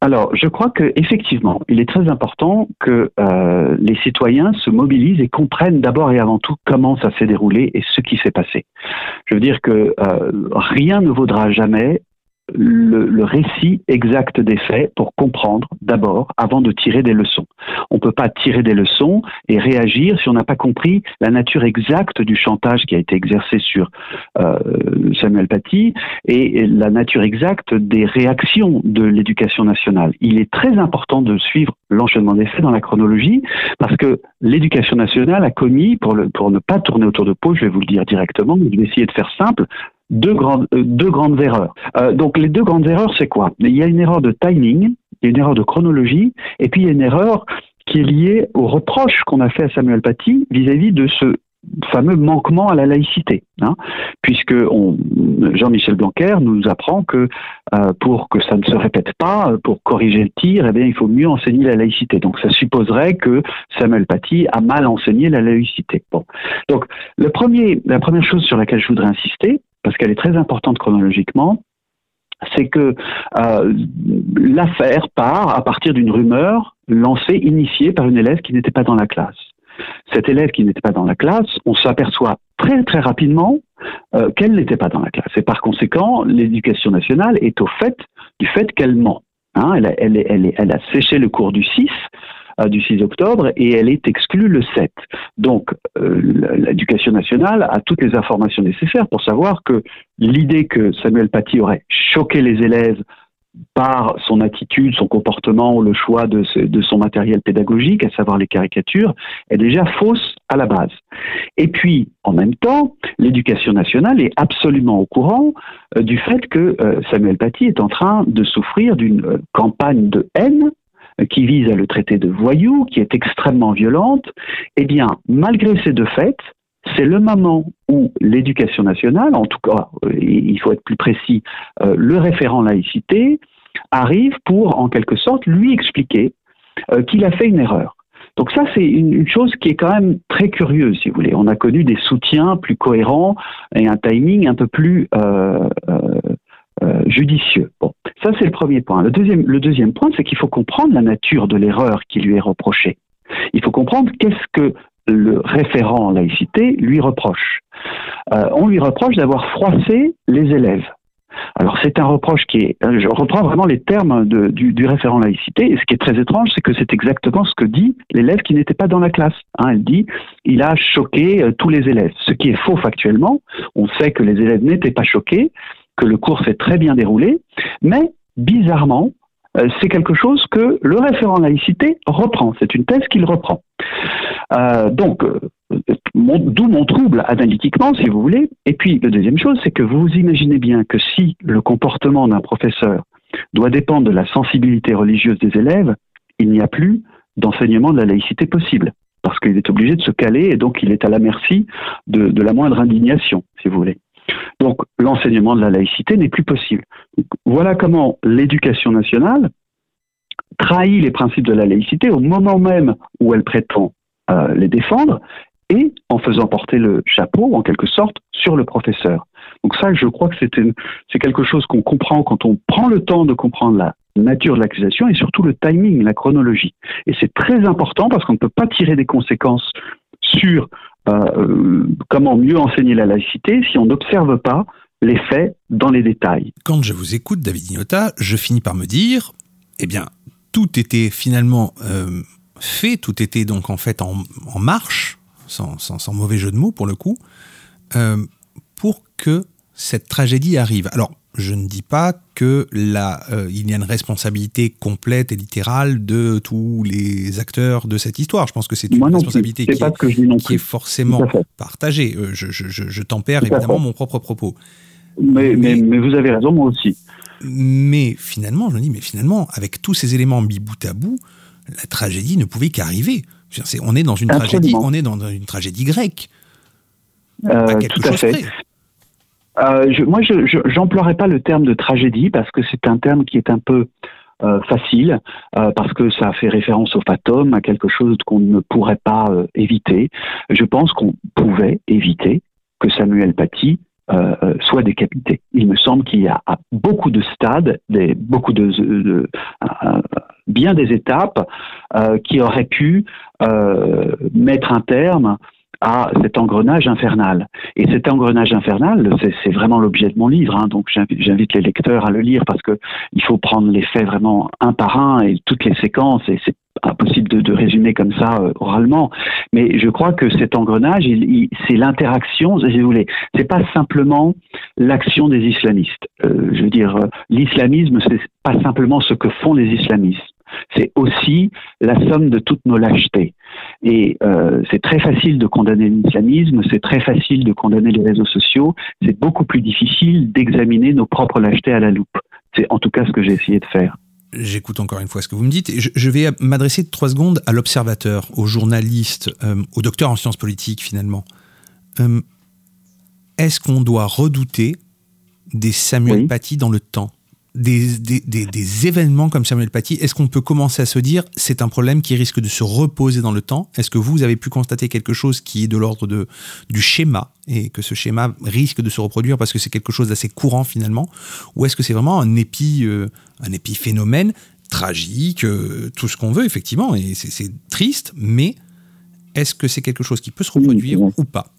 Alors, je crois que effectivement, il est très important que euh, les citoyens se mobilisent et comprennent d'abord et avant tout comment ça s'est déroulé et ce qui s'est passé. Je veux dire que euh, rien ne vaudra jamais le, récit exact des faits pour comprendre d'abord avant de tirer des leçons. On ne peut pas tirer des leçons et réagir si on n'a pas compris la nature exacte du chantage qui a été exercé sur euh, Samuel Paty et la nature exacte des réactions de l'éducation nationale. Il est très important de suivre l'enchaînement des faits dans la chronologie parce que l'éducation nationale a commis, pour, ne pas tourner autour de peau, je vais vous le dire directement, mais je vais essayer de faire simple, deux grandes, euh, deux grandes erreurs. Euh, donc les deux grandes erreurs, c'est quoi? Il y a une erreur de timing, il y a une erreur de chronologie, et puis il y a une erreur qui est liée au reproche qu'on a fait à Samuel Paty vis-à-vis de ce fameux manquement à la laïcité, hein, puisque Jean-Michel Blanquer nous apprend que euh, pour que ça ne se répète pas, pour corriger le tir, eh bien, il faut mieux enseigner la laïcité. Donc ça supposerait que Samuel Paty a mal enseigné la laïcité. Bon. Donc le premier, la première chose sur laquelle je voudrais insister, parce qu'elle est très importante chronologiquement, c'est que euh, l'affaire part à partir d'une rumeur lancée, initiée par une élève qui n'était pas dans la classe. Cet élève qui n'était pas dans la classe, on s'aperçoit très très rapidement euh, qu'elle n'était pas dans la classe. Et par conséquent, l'éducation nationale est au fait du fait qu'elle ment. Hein, elle, a, séché le cours du 6, euh, du 6 octobre, et elle est exclue le 7. Donc, euh, l'éducation nationale a toutes les informations nécessaires pour savoir que l'idée que Samuel Paty aurait choqué les élèves par son attitude, son comportement ou le choix de, son matériel pédagogique, à savoir les caricatures, est déjà fausse à la base. Et puis, en même temps, l'éducation nationale est absolument au courant euh, du fait que euh, Samuel Paty est en train de souffrir d'une euh, campagne de haine euh, qui vise à le traiter de voyou, qui est extrêmement violente. Eh bien, malgré ces deux faits, c'est le moment où l'éducation nationale, en tout cas, euh, il faut être plus précis, euh, le référent laïcité, arrive pour, en quelque sorte, lui expliquer euh, qu'il a fait une erreur. Donc ça, c'est une, chose qui est quand même très curieuse, si vous voulez. On a connu des soutiens plus cohérents et un timing un peu plus euh, judicieux. Bon, ça c'est le premier point. Le deuxième, le deuxième point, c'est qu'il faut comprendre la nature de l'erreur qui lui est reprochée. Il faut comprendre qu'est-ce que le référent en laïcité lui reproche. Euh, on lui reproche d'avoir froissé les élèves. Alors c'est un reproche qui est, euh, je reprends vraiment les termes du, référent laïcité, et ce qui est très étrange, c'est que c'est exactement ce que dit l'élève qui n'était pas dans la classe. Hein, elle dit, il a choqué tous les élèves, ce qui est faux factuellement. On sait que les élèves n'étaient pas choqués, que le cours s'est très bien déroulé, mais bizarrement, euh, c'est quelque chose que le référent laïcité reprend. C'est une thèse qu'il reprend. Euh, donc, euh, d'où mon trouble analytiquement, si vous voulez. Et puis, la deuxième chose, c'est que vous imaginez bien que si le comportement d'un professeur doit dépendre de la sensibilité religieuse des élèves, il n'y a plus d'enseignement de la laïcité possible. Parce qu'il est obligé de se caler et donc il est à la merci de la moindre indignation, si vous voulez. Donc l'enseignement de la laïcité n'est plus possible. Voilà comment l'éducation nationale trahit les principes de la laïcité au moment même où elle prétend euh, les défendre et en faisant porter le chapeau, en quelque sorte, sur le professeur. Donc ça, je crois que c'est quelque chose qu'on comprend quand on prend le temps de comprendre la nature de l'accusation et surtout le timing, la chronologie. Et c'est très important parce qu'on ne peut pas tirer des conséquences sur euh, euh, comment mieux enseigner la laïcité si on n'observe pas les faits dans les détails. Quand je vous écoute, David Ignota, je finis par me dire, eh bien, tout était finalement euh, fait, tout était donc en fait en, marche, sans, mauvais jeu de mots pour le coup, pour que cette tragédie arrive. Alors, je ne dis pas que là, euh, il y a une responsabilité complète et littérale de tous les acteurs de cette histoire. Je pense que c'est une non responsabilité qui est, que qui forcément à fait. partagée. Euh, je, je, je, je tempère à évidemment fait. mon propre propos. Mais, mais, mais vous avez raison, moi aussi. Mais finalement, je me dis, mais finalement, avec tous ces éléments mis bout à bout, la tragédie ne pouvait qu'arriver. On est dans une tragédie, on est dans une tragédie grecque. Euh, à quelque tout à chose fait. près. Euh, je, moi, je j'emploierais pas le terme de tragédie parce que c'est un terme qui est un peu euh, facile euh, parce que ça fait référence au fatum, à quelque chose qu'on ne pourrait pas euh, éviter. Je pense qu'on pouvait éviter que Samuel Paty euh, euh, soit décapité. Il me semble qu'il y a à beaucoup de stades, des, beaucoup de, de- euh, bien des étapes euh, qui auraient pu mettre un terme à cet engrenage infernal. Et cet engrenage infernal, c'est- vraiment l'objet de mon livre, hein, donc j'invite les lecteurs à le lire parce que il faut prendre les faits vraiment un par un et toutes les séquences, et c'est impossible de, résumer comme ça euh, oralement. Mais je crois que cet engrenage, c'est l'interaction, si vous voulez, c'est pas simplement l'action des islamistes. Euh, je veux dire, euh, l'islamisme, c'est pas simplement ce que font les islamistes. C'est aussi la somme de toutes nos lâchetés. Et euh, c'est très facile de condamner l'islamisme, c'est très facile de condamner les réseaux sociaux, c'est beaucoup plus difficile d'examiner nos propres lâchetés à la loupe. C'est en tout cas ce que j'ai essayé de faire. J'écoute encore une fois ce que vous me dites. Et je, je vais m'adresser trois secondes à l'observateur, au journaliste, euh, au docteur en sciences politiques finalement. Euh, Est-ce qu'on doit redouter des Samuel Paty dans le temps? Des, des, des, des événements comme Samuel Paty, est-ce qu'on peut commencer à se dire c'est un problème qui risque de se reposer dans le temps? Est-ce que vous avez pu constater quelque chose qui est de l'ordre de du schéma et que ce schéma risque de se reproduire parce que c'est quelque chose d'assez courant finalement? Ou est-ce que c'est vraiment un épi euh, un épiphénomène tragique, euh, tout ce qu'on veut effectivement et c'est- c'est triste, mais est-ce que c'est quelque chose qui peut se reproduire ou pas?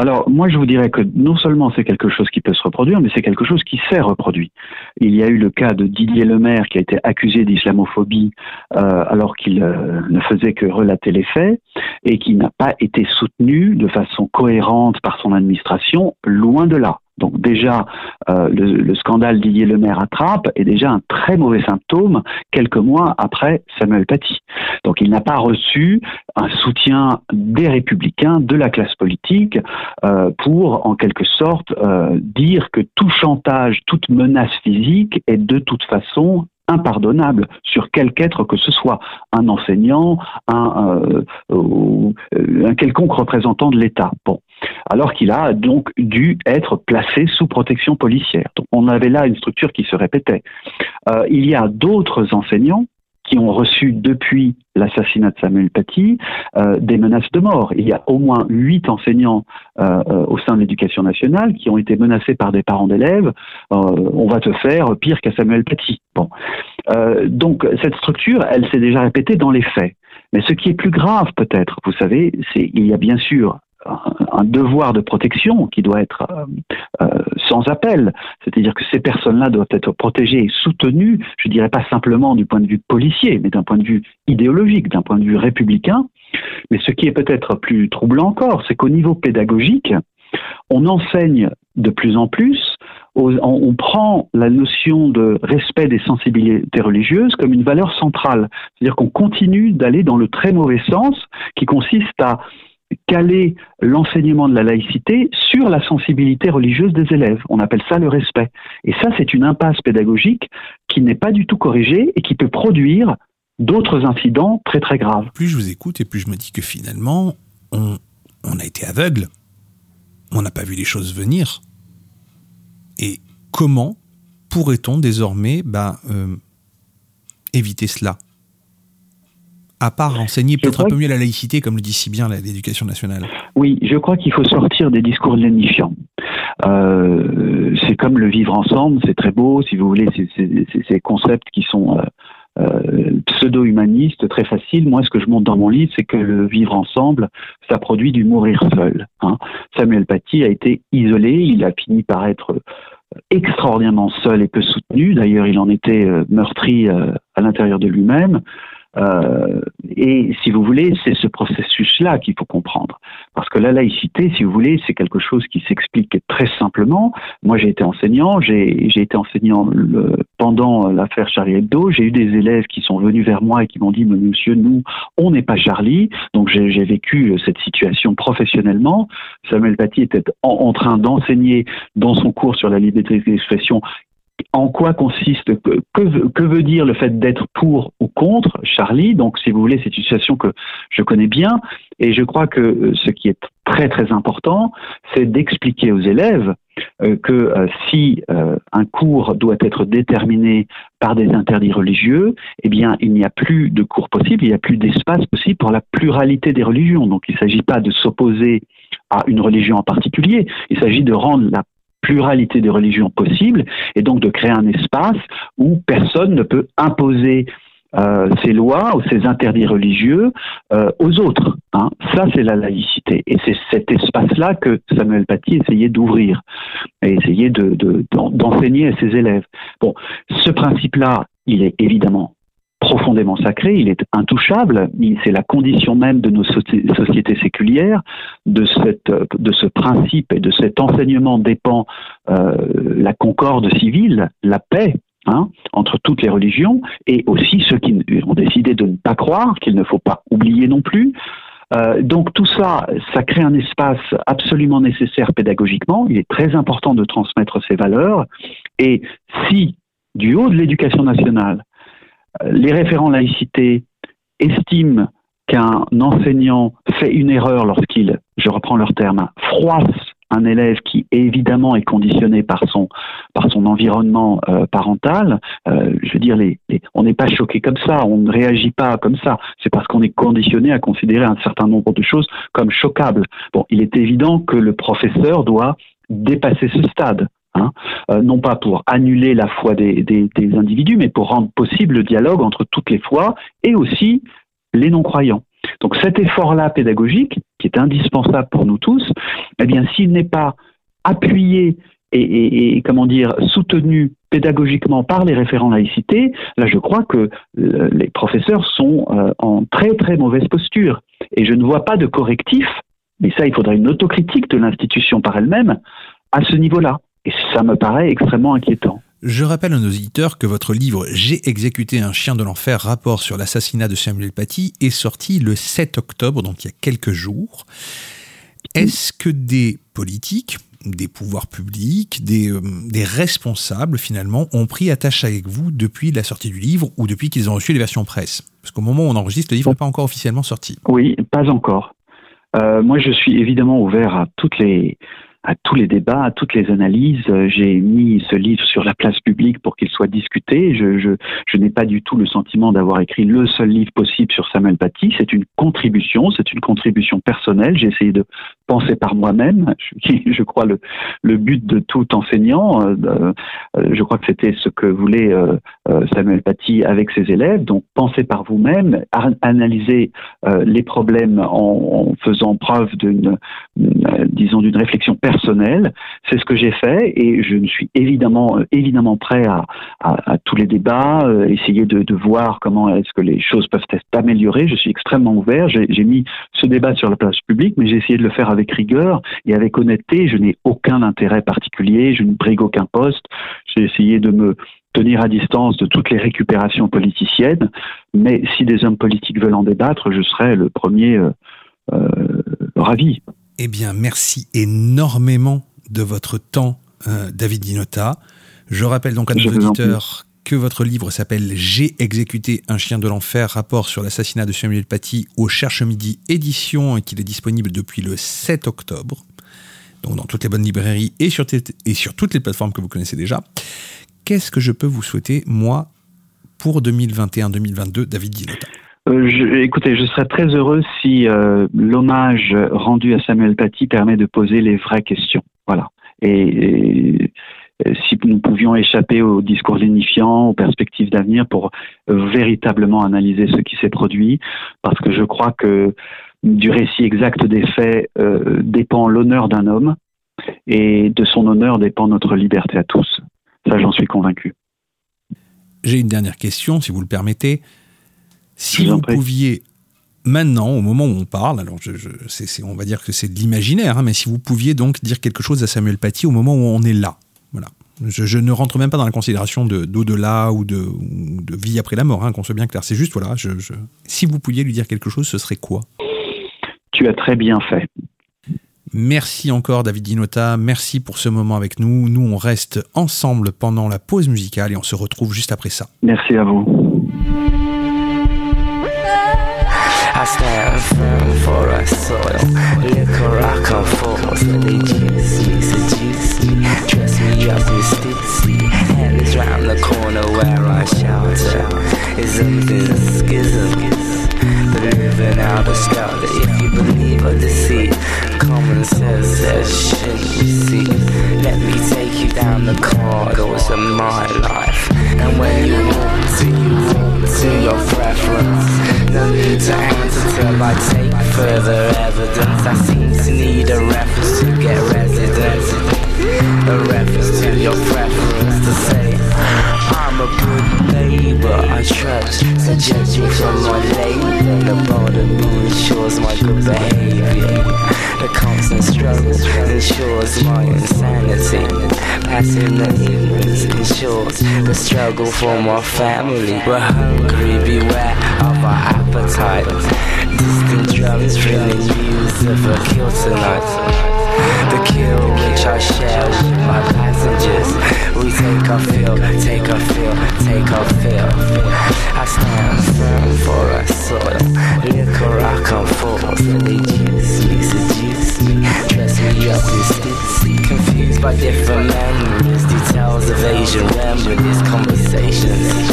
Alors, moi, je vous dirais que non seulement c'est quelque chose qui peut se reproduire, mais c'est quelque chose qui s'est reproduit. Il y a eu le cas de Didier Lemaire qui a été accusé d'islamophobie euh, alors qu'il euh, ne faisait que relater les faits et qui n'a pas été soutenu de façon cohérente par son administration, loin de là. Donc déjà, euh, le, le scandale Didier Lemaire attrape est déjà un très mauvais symptôme quelques mois après Samuel Paty. Donc il n'a pas reçu un soutien des républicains, de la classe politique, euh, pour en quelque sorte euh, dire que tout chantage, toute menace physique est de toute façon impardonnable sur quelque que ce soit, un enseignant, un, euh, euh, un quelconque représentant de l'État. Bon. Alors qu'il a donc dû être placé sous protection policière. Donc on avait là une structure qui se répétait. Euh, il y a d'autres enseignants qui ont reçu depuis l'assassinat de Samuel Paty euh, des menaces de mort. Il y a au moins huit enseignants euh, euh, au sein de l'éducation nationale qui ont été menacés par des parents d'élèves. On va te faire pire qu'à Samuel Paty. Bon, donc cette structure, elle s'est déjà répétée dans les faits. Mais ce qui est plus grave peut-être, vous savez, c'est il y a bien sûr un, devoir de protection qui doit être euh, euh, sans appel. C'est-à-dire que ces personnes-là doivent être protégées et soutenues, je dirais pas simplement du point de vue policier, mais d'un point de vue idéologique, d'un point de vue républicain. Mais ce qui est peut-être plus troublant encore, c'est qu'au niveau pédagogique, on enseigne de plus en plus, on prend la notion de respect des sensibilités religieuses comme une valeur centrale. C'est-à-dire qu'on continue d'aller dans le très mauvais sens qui consiste à caler l'enseignement de la laïcité sur la sensibilité religieuse des élèves. On appelle ça le respect. Et ça, c'est une impasse pédagogique qui n'est pas du tout corrigée et qui peut produire d'autres incidents très très graves. Plus je vous écoute et plus je me dis que finalement, on, a été aveugle. On n'a pas vu les choses venir. Et comment pourrait-on désormais bah, euh, éviter cela? À part enseigner peut-être un peu mieux la laïcité, comme le dit si bien l'éducation nationale. Oui, je crois qu'il faut sortir des discours lénifiants. Euh, c'est comme le vivre ensemble, c'est très beau, si vous voulez, c'est- ces concepts qui sont euh, euh, pseudo-humanistes, très faciles. Moi, ce que je montre dans mon livre, c'est que le vivre ensemble, ça produit du mourir seul. hein. Samuel Paty a été isolé, il a fini par être extraordinairement seul et peu soutenu. D'ailleurs, il en était meurtri à l'intérieur de lui-même. Euh, et si vous voulez, c'est ce processus-là qu'il faut comprendre. Parce que la laïcité, si vous voulez, c'est quelque chose qui s'explique très simplement. Moi, j'ai été enseignant, j'ai été enseignant pendant l'affaire Charlie Hebdo. J'ai eu des élèves qui sont venus vers moi et qui m'ont dit, monsieur, nous, on n'est pas Charlie. Donc, j'ai vécu cette situation professionnellement. Samuel Paty était en, en train d'enseigner dans son cours sur la liberté d'expression en quoi consiste, que, veut dire le fait d'être pour ou contre Charlie? Donc, si vous voulez, c'est une situation que je connais bien. Et je crois que euh, ce qui est très, très important, c'est d'expliquer aux élèves euh, que euh, si un cours doit être déterminé par des interdits religieux, eh bien, il n'y a plus de cours possible, il n'y a plus d'espace possible pour la pluralité des religions. Donc, il ne s'agit pas de s'opposer à une religion en particulier, il s'agit de rendre la pluralité des religions possibles et donc de créer un espace où personne ne peut imposer euh, ses lois ou ses interdits religieux euh, aux autres. Hein. Ça, c'est la laïcité. Et c'est cet espace-là que Samuel Paty essayait d'ouvrir et essayait d'enseigner de, à ses élèves. Bon, ce principe-là, il est évidemment profondément sacré, il est intouchable, c'est la condition même de nos sociétés séculières, de, ce principe et de cet enseignement dépend euh, la concorde civile, la paix, Hein, entre toutes les religions, et aussi ceux qui ont décidé de ne pas croire, qu'il ne faut pas oublier non plus. Euh, donc tout ça, ça crée un espace absolument nécessaire pédagogiquement. Il est très important de transmettre ces valeurs. Et si, du haut de l'éducation nationale, les référents laïcité estiment qu'un enseignant fait une erreur lorsqu'il, je reprends leur terme, froisse un élève qui évidemment est conditionné par son environnement euh, parental, euh, je veux dire, on n'est pas choqué comme ça, on ne réagit pas comme ça. C'est parce qu'on est conditionné à considérer un certain nombre de choses comme choquables. Bon, il est évident que le professeur doit dépasser ce stade. Hein, euh, non pas pour annuler la foi des, individus, mais pour rendre possible le dialogue entre toutes les foi et aussi les non-croyants. Donc cet effort-là pédagogique, qui est indispensable pour nous tous, eh bien s'il n'est pas appuyé et, comment dire soutenu pédagogiquement par les référents laïcité, là je crois que euh, les professeurs sont euh, en très très mauvaise posture. Et je ne vois pas de correctif, mais ça il faudrait une autocritique de l'institution par elle-même à ce niveau-là. Et ça me paraît extrêmement inquiétant. Je rappelle à nos auditeurs que votre livre J'ai exécuté un chien de l'enfer, rapport sur l'assassinat de Samuel Paty, est sorti le 7 octobre, donc il y a quelques jours. Est-ce que des politiques, des pouvoirs publics, des, euh, des, responsables finalement ont pris attache avec vous depuis la sortie du livre ou depuis qu'ils ont reçu les versions presse? Parce qu'au moment où on enregistre, le livre n'est pas encore officiellement sorti. Oui, pas encore. Euh, moi, je suis évidemment ouvert à toutes les, à tous les débats, à toutes les analyses. Euh, j'ai mis ce livre sur la place publique pour qu'il soit discuté. Je, n'ai pas du tout le sentiment d'avoir écrit le seul livre possible sur Samuel Paty. C'est une contribution, c'est une contribution personnelle. J'ai essayé de penser par moi-même, je, je crois le, le but de tout enseignant. Euh, euh, je crois que c'était ce que voulait Samuel Paty avec ses élèves. Donc penser par vous-même, analyser les problèmes en, en faisant preuve d'une, disons, d'une réflexion personnelle personnel. C'est ce que j'ai fait et je suis évidemment, euh, prêt à, tous les débats, euh, essayer de, voir comment est-ce que les choses peuvent être améliorées. Je suis extrêmement ouvert. J'ai mis ce débat sur la place publique, mais j'ai essayé de le faire avec rigueur et avec honnêteté. Je n'ai aucun intérêt particulier. Je ne brigue aucun poste. J'ai essayé de me tenir à distance de toutes les récupérations politiciennes. Mais si des hommes politiques veulent en débattre, je serai le premier euh ravi. Eh bien, merci énormément de votre temps, euh, David Dinota. Je rappelle donc à nos auditeurs que votre livre s'appelle J'ai exécuté un chien de l'enfer, rapport sur l'assassinat de Samuel Paty au Cherche Midi édition et qu'il est disponible depuis le 7 octobre. Donc dans toutes les bonnes librairies et sur, et sur toutes les plateformes que vous connaissez déjà. Qu'est-ce que je peux vous souhaiter, moi, pour 2021-2022, David Dinota euh, écoutez, je serais très heureux si euh, l'hommage rendu à Samuel Paty permet de poser les vraies questions. Voilà. Et, si nous pouvions échapper aux discours lénifiants, aux perspectives d'avenir pour véritablement analyser ce qui s'est produit, parce que je crois que du récit exact des faits euh, dépend l'honneur d'un homme, et de son honneur dépend notre liberté à tous. Ça, j'en suis convaincu. J'ai une dernière question, si vous le permettez. Si vous pouviez maintenant, au moment où on parle, alors je, on va dire que c'est de l'imaginaire, hein, mais si vous pouviez donc dire quelque chose à Samuel Paty au moment où on est là, voilà. Je, je ne rentre même pas dans la considération de d'au-delà ou de, ou de vie après la mort, hein, qu'on soit bien clair. C'est juste, voilà, si vous pouviez lui dire quelque chose, ce serait quoi? Tu as très bien fait. Merci encore David Dinota, merci pour ce moment avec nous. Nous, on reste ensemble pendant la pause musicale et on se retrouve juste après ça. Merci à vous. I stand firm for a soil. Liquor I come forth, they juice me, dress me up in stitsy. Hands round the corner where I shelter. Isms in schisms. The living out of scout if you believe or deceit. Common sense says shouldn't you see? Let me take you down the corridors of my life. And when you walk to you to your preference. No need to answer till I take further evidence. I seem to need a reference to get residence. A reference to your preference to say I'm a good neighbor. I trust. So judge me from my labor. The border moon ensures my good behavior. The constant struggle ensures my insanity. Passing the ignorance ensures the struggle for my family. We're hungry, beware of our appetite. Distant drums ringing news of a kill tonight. The kill which I share with my We take a feel, take a feel, take a feel. I stand firm for a soil. Liquor I come forth, they juice me, seduce me, dress me up in stitsy. Confused by different memories, details of Asian remedies, conversations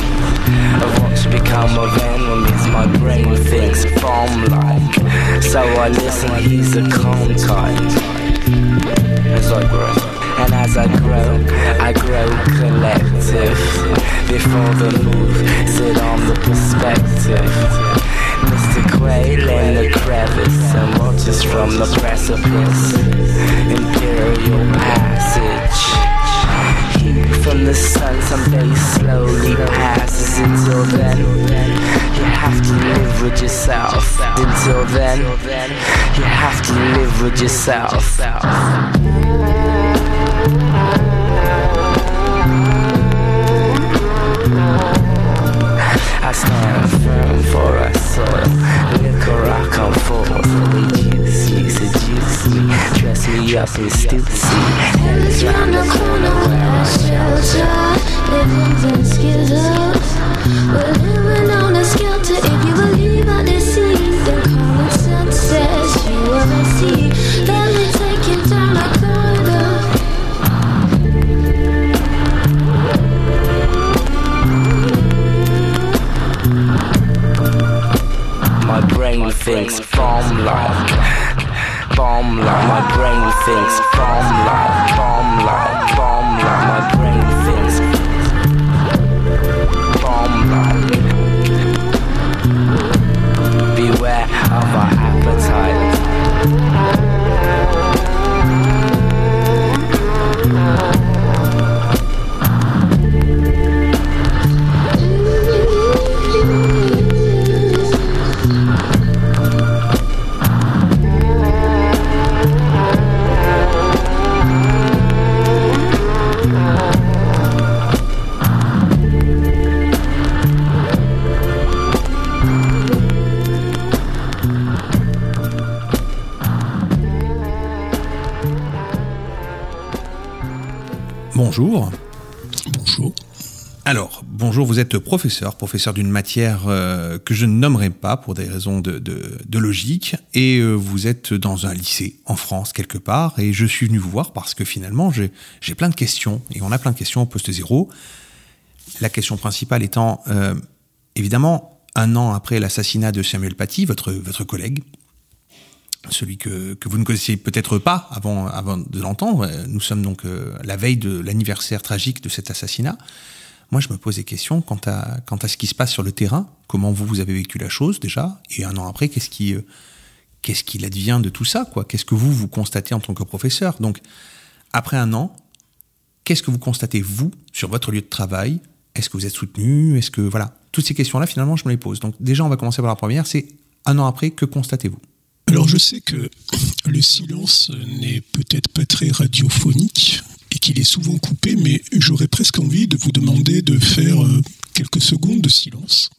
of what should become of enemies. My brain thinks bomb like, so I listen. He's a calm kind as I grow. And as I grow, I grow collective. Before the move, sit on the perspective. Mr. Quail in the crevice and watches from the precipice. Imperial passage. From the sun someday slowly passes. Until then, you have to live with yourself. Until then, you have to live with yourself. Stand firm for a soil. Liquor I come. They juice me, seduce me, dress me up in stupidity. Hands round the corner where I shelter. Living in schisms. We're living on a skelter. If you brain thinks bomb like, bomb like. My brain thinks bomb like, bomb like, bomb like. My brain thinks bomb like. Beware of our appetite. Bonjour. Bonjour. Alors, bonjour, vous êtes professeur, professeur d'une matière euh, que je ne nommerai pas pour des raisons de, de- de logique, et euh, vous êtes dans un lycée en France quelque part, et je suis venu vous voir parce que finalement j'ai plein de questions, et on a plein de questions au poste zéro. La question principale étant, euh, évidemment, un an après l'assassinat de Samuel Paty, votre, votre collègue, celui que, que vous ne connaissiez peut-être pas avant, avant de l'entendre. Nous sommes donc euh, la veille de l'anniversaire tragique de cet assassinat. Moi, je me pose des questions quant à, quant à ce qui se passe sur le terrain, comment vous, vous avez vécu la chose déjà, et un an après, qu'est-ce qui, euh, qu'est-ce qu'il advient de tout ça, quoi? Qu'est-ce que vous, vous constatez en tant que professeur? Donc, après un an, qu'est-ce que vous constatez, vous, sur votre lieu de travail? Est-ce que vous êtes soutenu? Est-ce que, voilà, toutes ces questions-là, finalement, je me les pose. Donc déjà, on va commencer par la première, c'est un an après, que constatez-vous? Alors je sais que le silence n'est peut-être pas très radiophonique et qu'il est souvent coupé, mais j'aurais presque envie de vous demander de faire euh, quelques secondes de silence.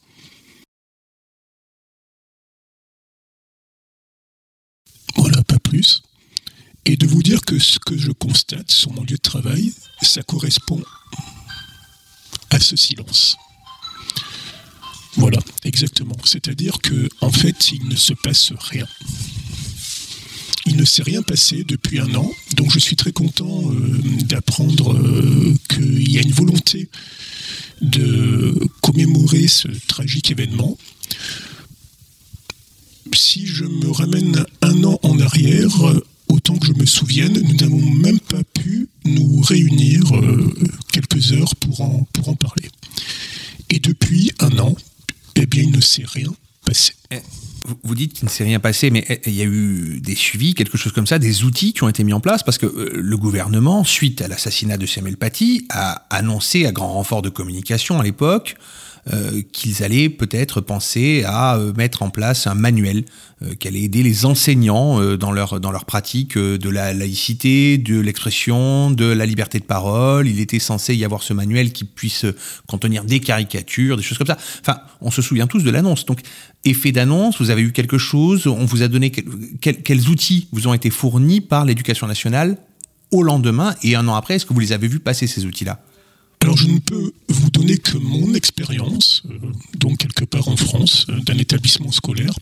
Voilà, pas plus. Et de vous dire que ce que je constate sur mon lieu de travail, ça correspond à ce silence. Voilà, exactement. C'est-à-dire que, en fait, il ne se passe rien. Il ne s'est rien passé depuis un an, donc je suis très content euh, d'apprendre euh, qu'il y a une volonté de commémorer ce tragique événement. Si je me ramène un an en arrière, autant que je me souvienne, nous n'avons même pas pu nous réunir euh, quelques heures pour en, parler. Et depuis un an, bien, il ne s'est rien passé. Vous- Vous dites qu'il ne s'est rien passé, mais eh, il y a eu des suivis, quelque chose comme ça, des outils qui ont été mis en place, parce que euh, le gouvernement, suite à l'assassinat de Samuel Paty, a annoncé à grand renfort de communication à l'époque euh, qu'ils allaient peut-être penser à euh, mettre en place un manuel euh, qui allait aider les enseignants euh, dans leur dans leur pratique euh, de la laïcité, de l'expression, de la liberté de parole. Il était censé y avoir ce manuel qui puisse contenir des caricatures, des choses comme ça. Enfin, on se souvient tous de l'annonce. Donc, effet d'annonce, vous avez eu quelque chose, on vous a donné quel- quel- quels outils vous ont été fournis par l'éducation nationale au lendemain et un an après. Est-ce que vous les avez vus passer ces outils-là? Alors, je ne peux vous donner que mon expérience, euh, donc quelque part en France, euh, d'un établissement scolaire.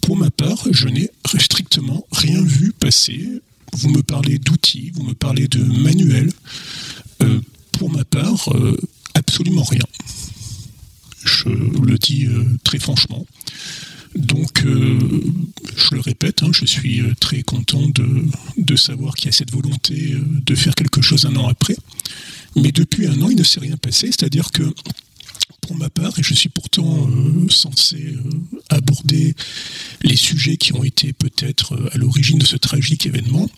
Pour ma part, je n'ai strictement rien vu passer. Vous me parlez d'outils, vous me parlez de manuels. Euh, pour ma part, absolument rien. Je le dis très franchement. Donc, je le répète, hein, je suis très content de, savoir qu'il y a cette volonté de faire quelque chose un an après. Mais depuis un an, il ne s'est rien passé. C'est-à-dire que, pour ma part, et je suis pourtant euh, censé euh, aborder les sujets qui ont été peut-être euh, à l'origine de ce tragique événement,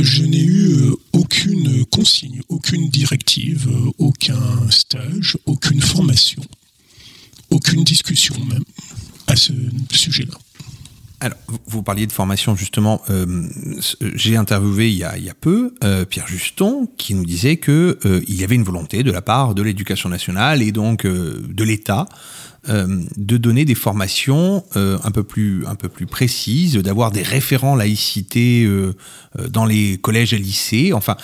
je n'ai eu aucune consigne, aucune directive, aucun stage, aucune formation, aucune discussion même à ce sujet-là. Alors, vous- parliez de formation justement. euh, J'ai interviewé il y a, peu euh, Pierre Juston qui nous disait que euh, il y avait une volonté de la part de l'éducation nationale et donc de l'État de donner des formations un peu plus un peu plus précises, d'avoir des référents laïcité dans les collèges et lycées. Enfin.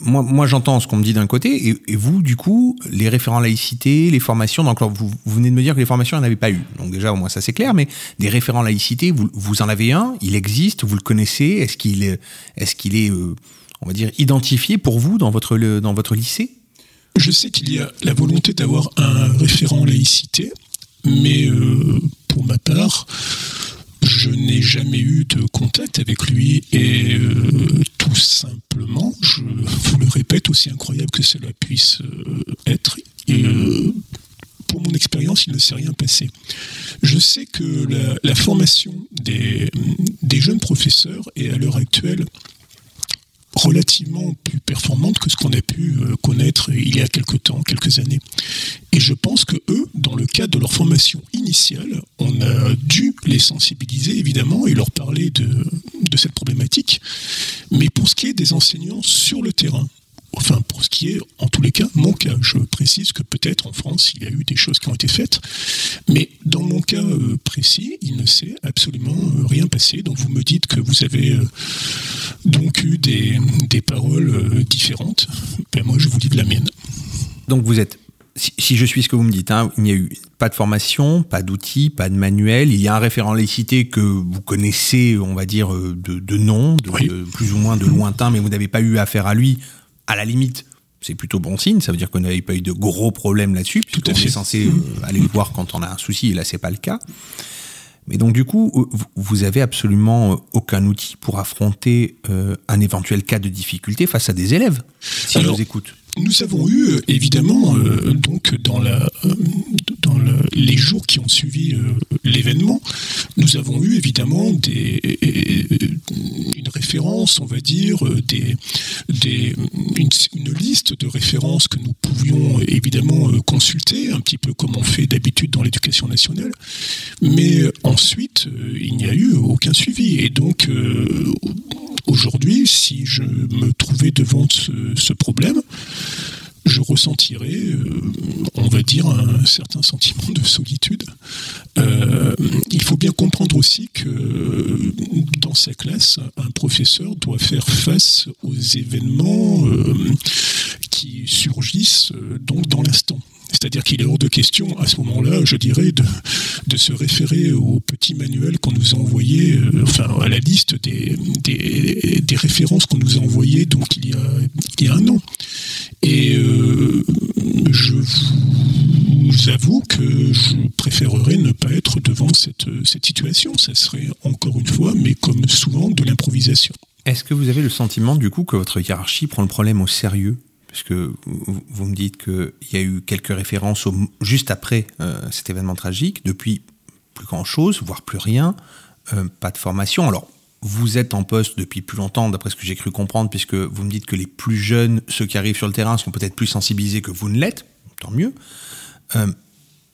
Moi, moi j'entends ce qu'on me dit d'un côté, et, vous, du coup, les référents laïcité, les formations, donc vous, vous venez de me dire que les formations, il n'y en avait pas eu. Donc déjà, au moins, ça c'est clair, mais des référents laïcité, vous, en avez un, il existe, vous le connaissez, est-ce qu'il est, est, qu'il est euh, on va dire, identifié pour vous dans votre, dans votre lycée? Je sais qu'il y a la volonté d'avoir un référent laïcité, mais euh, pour ma part, je n'ai jamais eu de contact avec lui et euh, tout simplement, je vous le répète, aussi incroyable que cela puisse euh, être, euh, pour mon expérience, il ne s'est rien passé. Je sais que la, la formation des, des jeunes professeurs est à l'heure actuelle relativement plus performante que ce qu'on a pu euh, connaître il y a quelque temps, quelques années. Et je pense que eux, dans le cadre de leur formation initiale, on a dû les sensibiliser évidemment et leur parler de, de cette problématique. Mais pour ce qui est des enseignants sur le terrain, enfin pour ce qui est en tous les cas mon cas, je précise que peut-être en France il y a eu des choses qui ont été faites, mais dans mon cas euh, précis, il ne s'est absolument euh, rien passé. Donc vous me dites que vous avez euh, donc eu des, des paroles différentes. Ben moi je vous dis de la mienne. Donc vous êtes, si, si je suis ce que vous me dites, hein, il n'y a eu pas de formation, pas d'outils, pas de manuel. Il y a un référent laïcité que vous connaissez, on va dire, de, de nom, de, de plus ou moins de lointain, mais vous n'avez pas eu affaire à lui. À la limite, c'est plutôt bon signe. Ça veut dire qu'on n'avait pas eu de gros problèmes là-dessus. Tout on est censé euh, aller le voir quand on a un souci, et là c'est pas le cas. Mais donc du coup, euh, vous- avez absolument euh, aucun outil pour affronter euh, un éventuel cas de difficulté face à des élèves. Si Alors, je vous écoute. Nous avons eu euh, évidemment euh, donc dans euh, les jours qui ont suivi l'événement, nous avons eu évidemment des, une référence, on va dire, une, liste de références que nous pouvions évidemment consulter, un petit peu comme on fait d'habitude dans l'éducation nationale. Mais ensuite, il n'y a eu aucun suivi. Et donc, aujourd'hui, si je me trouvais devant ce problème, je ressentirais, euh, on va dire, un certain sentiment de solitude. Euh, il faut bien comprendre aussi que dans sa classe, un professeur doit faire face aux événements euh, qui surgissent donc dans l'instant. C'est-à-dire qu'il est hors de question à ce moment-là, je dirais, de, se référer au petit manuel qu'on nous a envoyé, enfin à la liste des, références qu'on nous a envoyées donc il y a, il y a un an. Et euh, je vous avoue que je préférerais ne pas être devant cette, cette situation. Ça serait encore une fois, mais comme souvent, de l'improvisation. Est-ce que vous avez le sentiment du coup que votre hiérarchie prend le problème au sérieux? Puisque vous me dites qu'il y a eu quelques références juste après euh, cet événement tragique, depuis plus grand-chose, voire plus rien, euh, pas de formation. Alors, vous êtes en poste depuis plus longtemps, d'après ce que j'ai cru comprendre, puisque vous me dites que les plus jeunes, ceux qui arrivent sur le terrain, sont peut-être plus sensibilisés que vous ne l'êtes, tant mieux. Euh,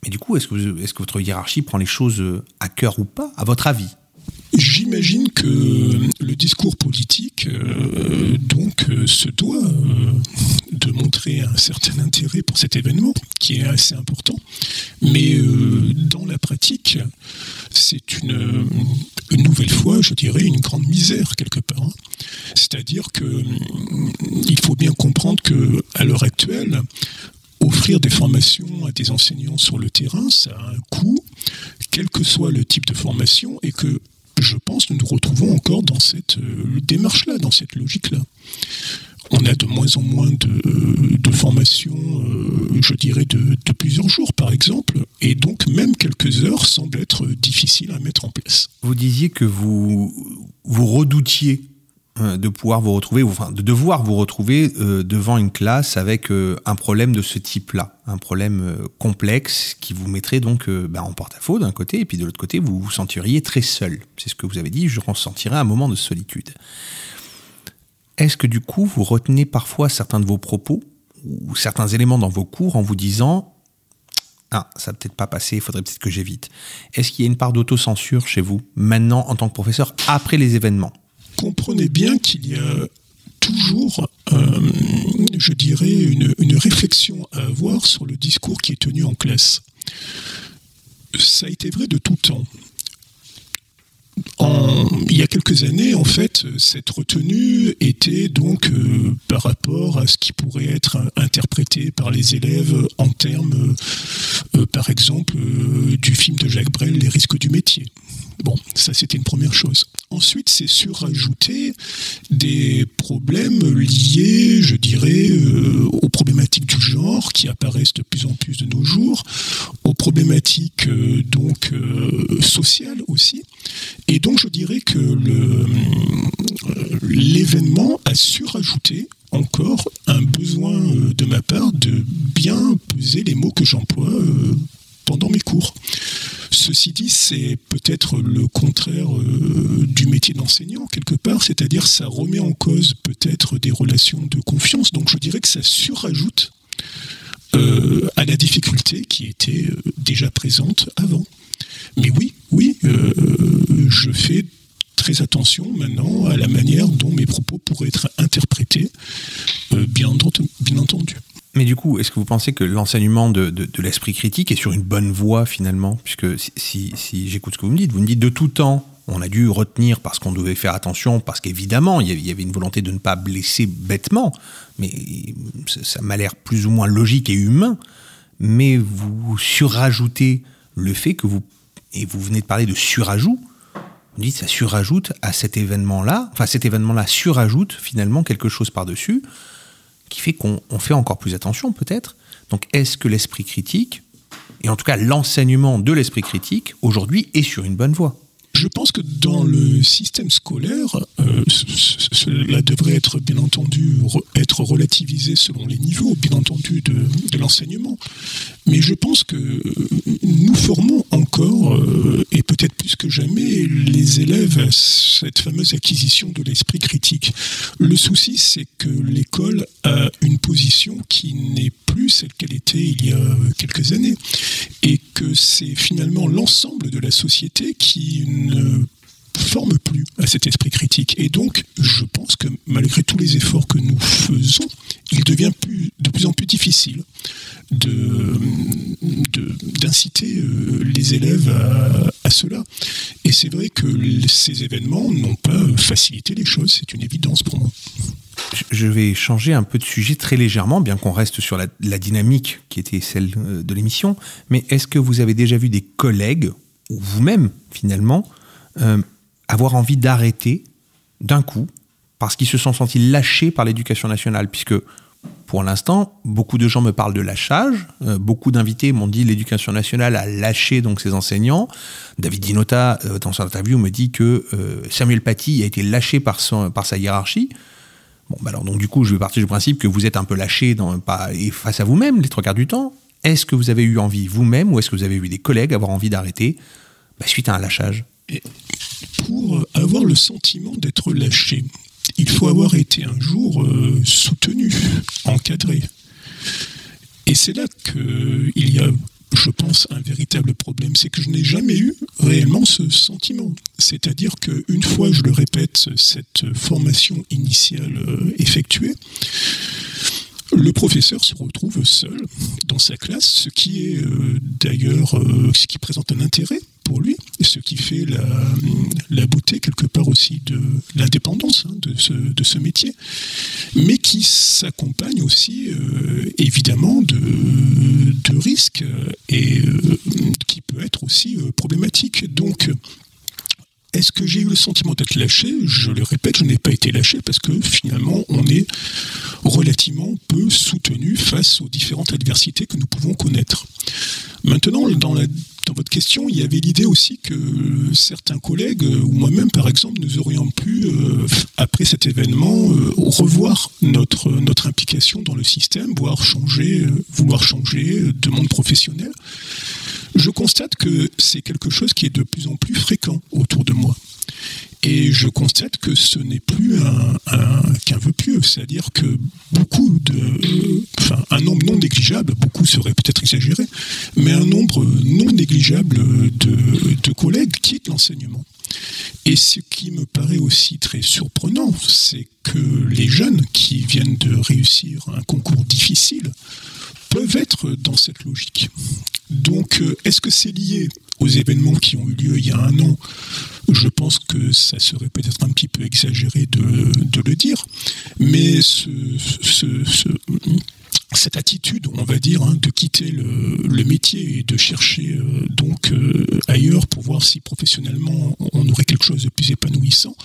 mais du coup, est-ce que, votre hiérarchie prend les choses à cœur ou pas, à votre avis? J'imagine que le discours politique euh, donc se doit de montrer un certain intérêt pour cet événement qui est assez important, mais dans la pratique, c'est une, nouvelle fois, je dirais, une grande misère quelque part. Hein. C'est-à-dire que il faut bien comprendre que à l'heure actuelle, offrir des formations à des enseignants sur le terrain, ça a un coût, quel que soit le type de formation, et que je pense nous nous retrouvons encore dans cette euh, démarche-là, dans cette logique-là on a de moins en moins de, de formations, euh, je dirais, de, plusieurs jours, par exemple, et donc même quelques heures semblent être difficiles à mettre en place. Vous disiez que vous, vous redoutiez euh, de pouvoir vous retrouver, enfin, de devoir vous retrouver euh, devant une classe avec un problème de ce type-là, un problème complexe qui vous mettrait donc bah, en porte-à-faux d'un côté, et puis de l'autre côté, vous vous sentiriez très seul. C'est ce que vous avez dit, je ressentirais un moment de solitude. Est-ce que du coup, vous retenez parfois certains de vos propos ou certains éléments dans vos cours en vous disant ah, ça peut-être pas passer, il faudrait peut-être que j'évite. Est-ce qu'il y a une part d'autocensure chez vous, maintenant en tant que professeur, après les événements? Comprenez bien qu'il y a toujours, euh, je dirais, une, réflexion à avoir sur le discours qui est tenu en classe. Ça a été vrai de tout temps il y a quelques années, en fait, cette retenue était donc euh, par rapport à ce qui pourrait être interprété par les élèves en termes, euh, par exemple, du film de Jacques Brel, Les risques du métier. Bon, ça c'était une première chose. Ensuite, c'est surajouter des problèmes liés, je dirais, aux problématiques du genre qui apparaissent de plus en plus de nos jours, aux problématiques donc sociales aussi, et donc je dirais que euh, l'événement a surajouté encore un besoin euh, de ma part de bien peser les mots que j'emploie euh, pendant mes cours. Ceci dit, c'est peut-être le contraire du métier d'enseignant, quelque part, c'est-à-dire ça remet en cause peut-être des relations de confiance, donc je dirais que ça surajoute à la difficulté qui était déjà présente avant. Mais oui, oui, euh, je fais très attention maintenant à la manière dont mes propos pourraient être interprétés, euh, bien, entendu. Mais du coup, est-ce que vous pensez que l'enseignement de, l'esprit critique est sur une bonne voie finalement? Puisque si, j'écoute ce que vous me dites, vous me dites de tout temps, on a dû retenir parce qu'on devait faire attention, parce qu'évidemment, il y avait une volonté de ne pas blesser bêtement, mais ça m'a l'air plus ou moins logique et humain, mais vous surajoutez le fait que vous et vous venez de parler de surajout, vous dites ça surajoute à cet événement-là, enfin cet événement-là surajoute finalement quelque chose par-dessus, qui fait qu'on fait encore plus attention peut-être. Donc est-ce que l'esprit critique, et en tout cas l'enseignement de l'esprit critique, aujourd'hui est sur une bonne voie? Je pense que dans le système scolaire, euh, cela devrait être bien entendu être relativisé selon les niveaux, bien entendu, de, l'enseignement. Mais je pense que nous formons encore, euh, et peut-être plus que jamais, les élèves à cette fameuse acquisition de l'esprit critique. Le souci, c'est que l'école a une position qui n'est plus celle qu'elle était il y a quelques années, et que c'est finalement l'ensemble de la société qui ne forme plus à cet esprit critique. Et donc, je pense que malgré tous les efforts que nous faisons, il devient de plus en plus difficile de, d'inciter euh, les élèves à, cela. Et c'est vrai que ces événements n'ont pas facilité les choses, c'est une évidence pour moi. Je vais changer un peu de sujet très légèrement, bien qu'on reste sur la, la dynamique qui était celle euh, de l'émission. Mais est-ce que vous avez déjà vu des collègues, ou vous-même finalement, euh, avoir envie d'arrêter d'un coup parce qu'ils se sont sentis lâchés par l'éducation nationale, puisque pour l'instant, beaucoup de gens me parlent de lâchage. Euh, beaucoup d'invités m'ont dit l'éducation nationale a lâché donc ses enseignants. David Dinota, euh, dans son interview, me dit que euh, Samuel Paty a été lâché par, son, par sa hiérarchie. Bon, bah alors donc du coup, je vais partir du principe que vous êtes un peu lâché dans, pas, et face à vous-même les trois quarts du temps. Est-ce que vous avez eu envie vous-même ou est-ce que vous avez eu des collègues avoir envie d'arrêter bah, suite à un lâchage? Pour avoir le sentiment d'être lâché, il faut avoir été un jour euh, soutenu, encadré. Et c'est là qu'il y a, je pense, un véritable problème. C'est que je n'ai jamais eu réellement ce sentiment. C'est-à-dire qu'une fois, je le répète, cette formation initiale euh, effectuée, le professeur se retrouve seul dans sa classe, ce qui est euh, d'ailleurs ce qui présente un intérêt pour lui, ce qui fait la, beauté quelque part aussi de l'indépendance hein, de, ce, métier, mais qui s'accompagne aussi euh, évidemment de, de, risques et qui peut être aussi problématique. Donc est-ce que j'ai eu le sentiment d'être lâché? Je le répète, je n'ai pas été lâché parce que finalement, on est relativement peu soutenu face aux différentes adversités que nous pouvons connaître. Maintenant, dans, la, dans votre question, il y avait l'idée aussi que certains collègues, ou moi-même par exemple, nous aurions pu, euh, après cet événement, euh, revoir notre, notre implication dans le système, voire changer, euh, vouloir changer de monde professionnel je constate que c'est quelque chose qui est de plus en plus fréquent autour de moi. Et je constate que ce n'est plus un, qu'un vœu pieux, c'est-à-dire que beaucoup de, enfin, un nombre non négligeable, beaucoup serait peut-être exagéré, mais un nombre non négligeable de, de collègues quittent l'enseignement. Et ce qui me paraît aussi très surprenant, c'est que les jeunes qui viennent de réussir un concours difficile peuvent être dans cette logique. Donc, euh, est-ce que c'est lié aux événements qui ont eu lieu il y a un an Je pense que ça serait peut-être un petit peu exagéré de, le dire, mais cette attitude, on va dire, hein, de quitter le, métier et de chercher euh, donc euh, ailleurs pour voir si professionnellement on aurait quelque chose de plus épanouissant,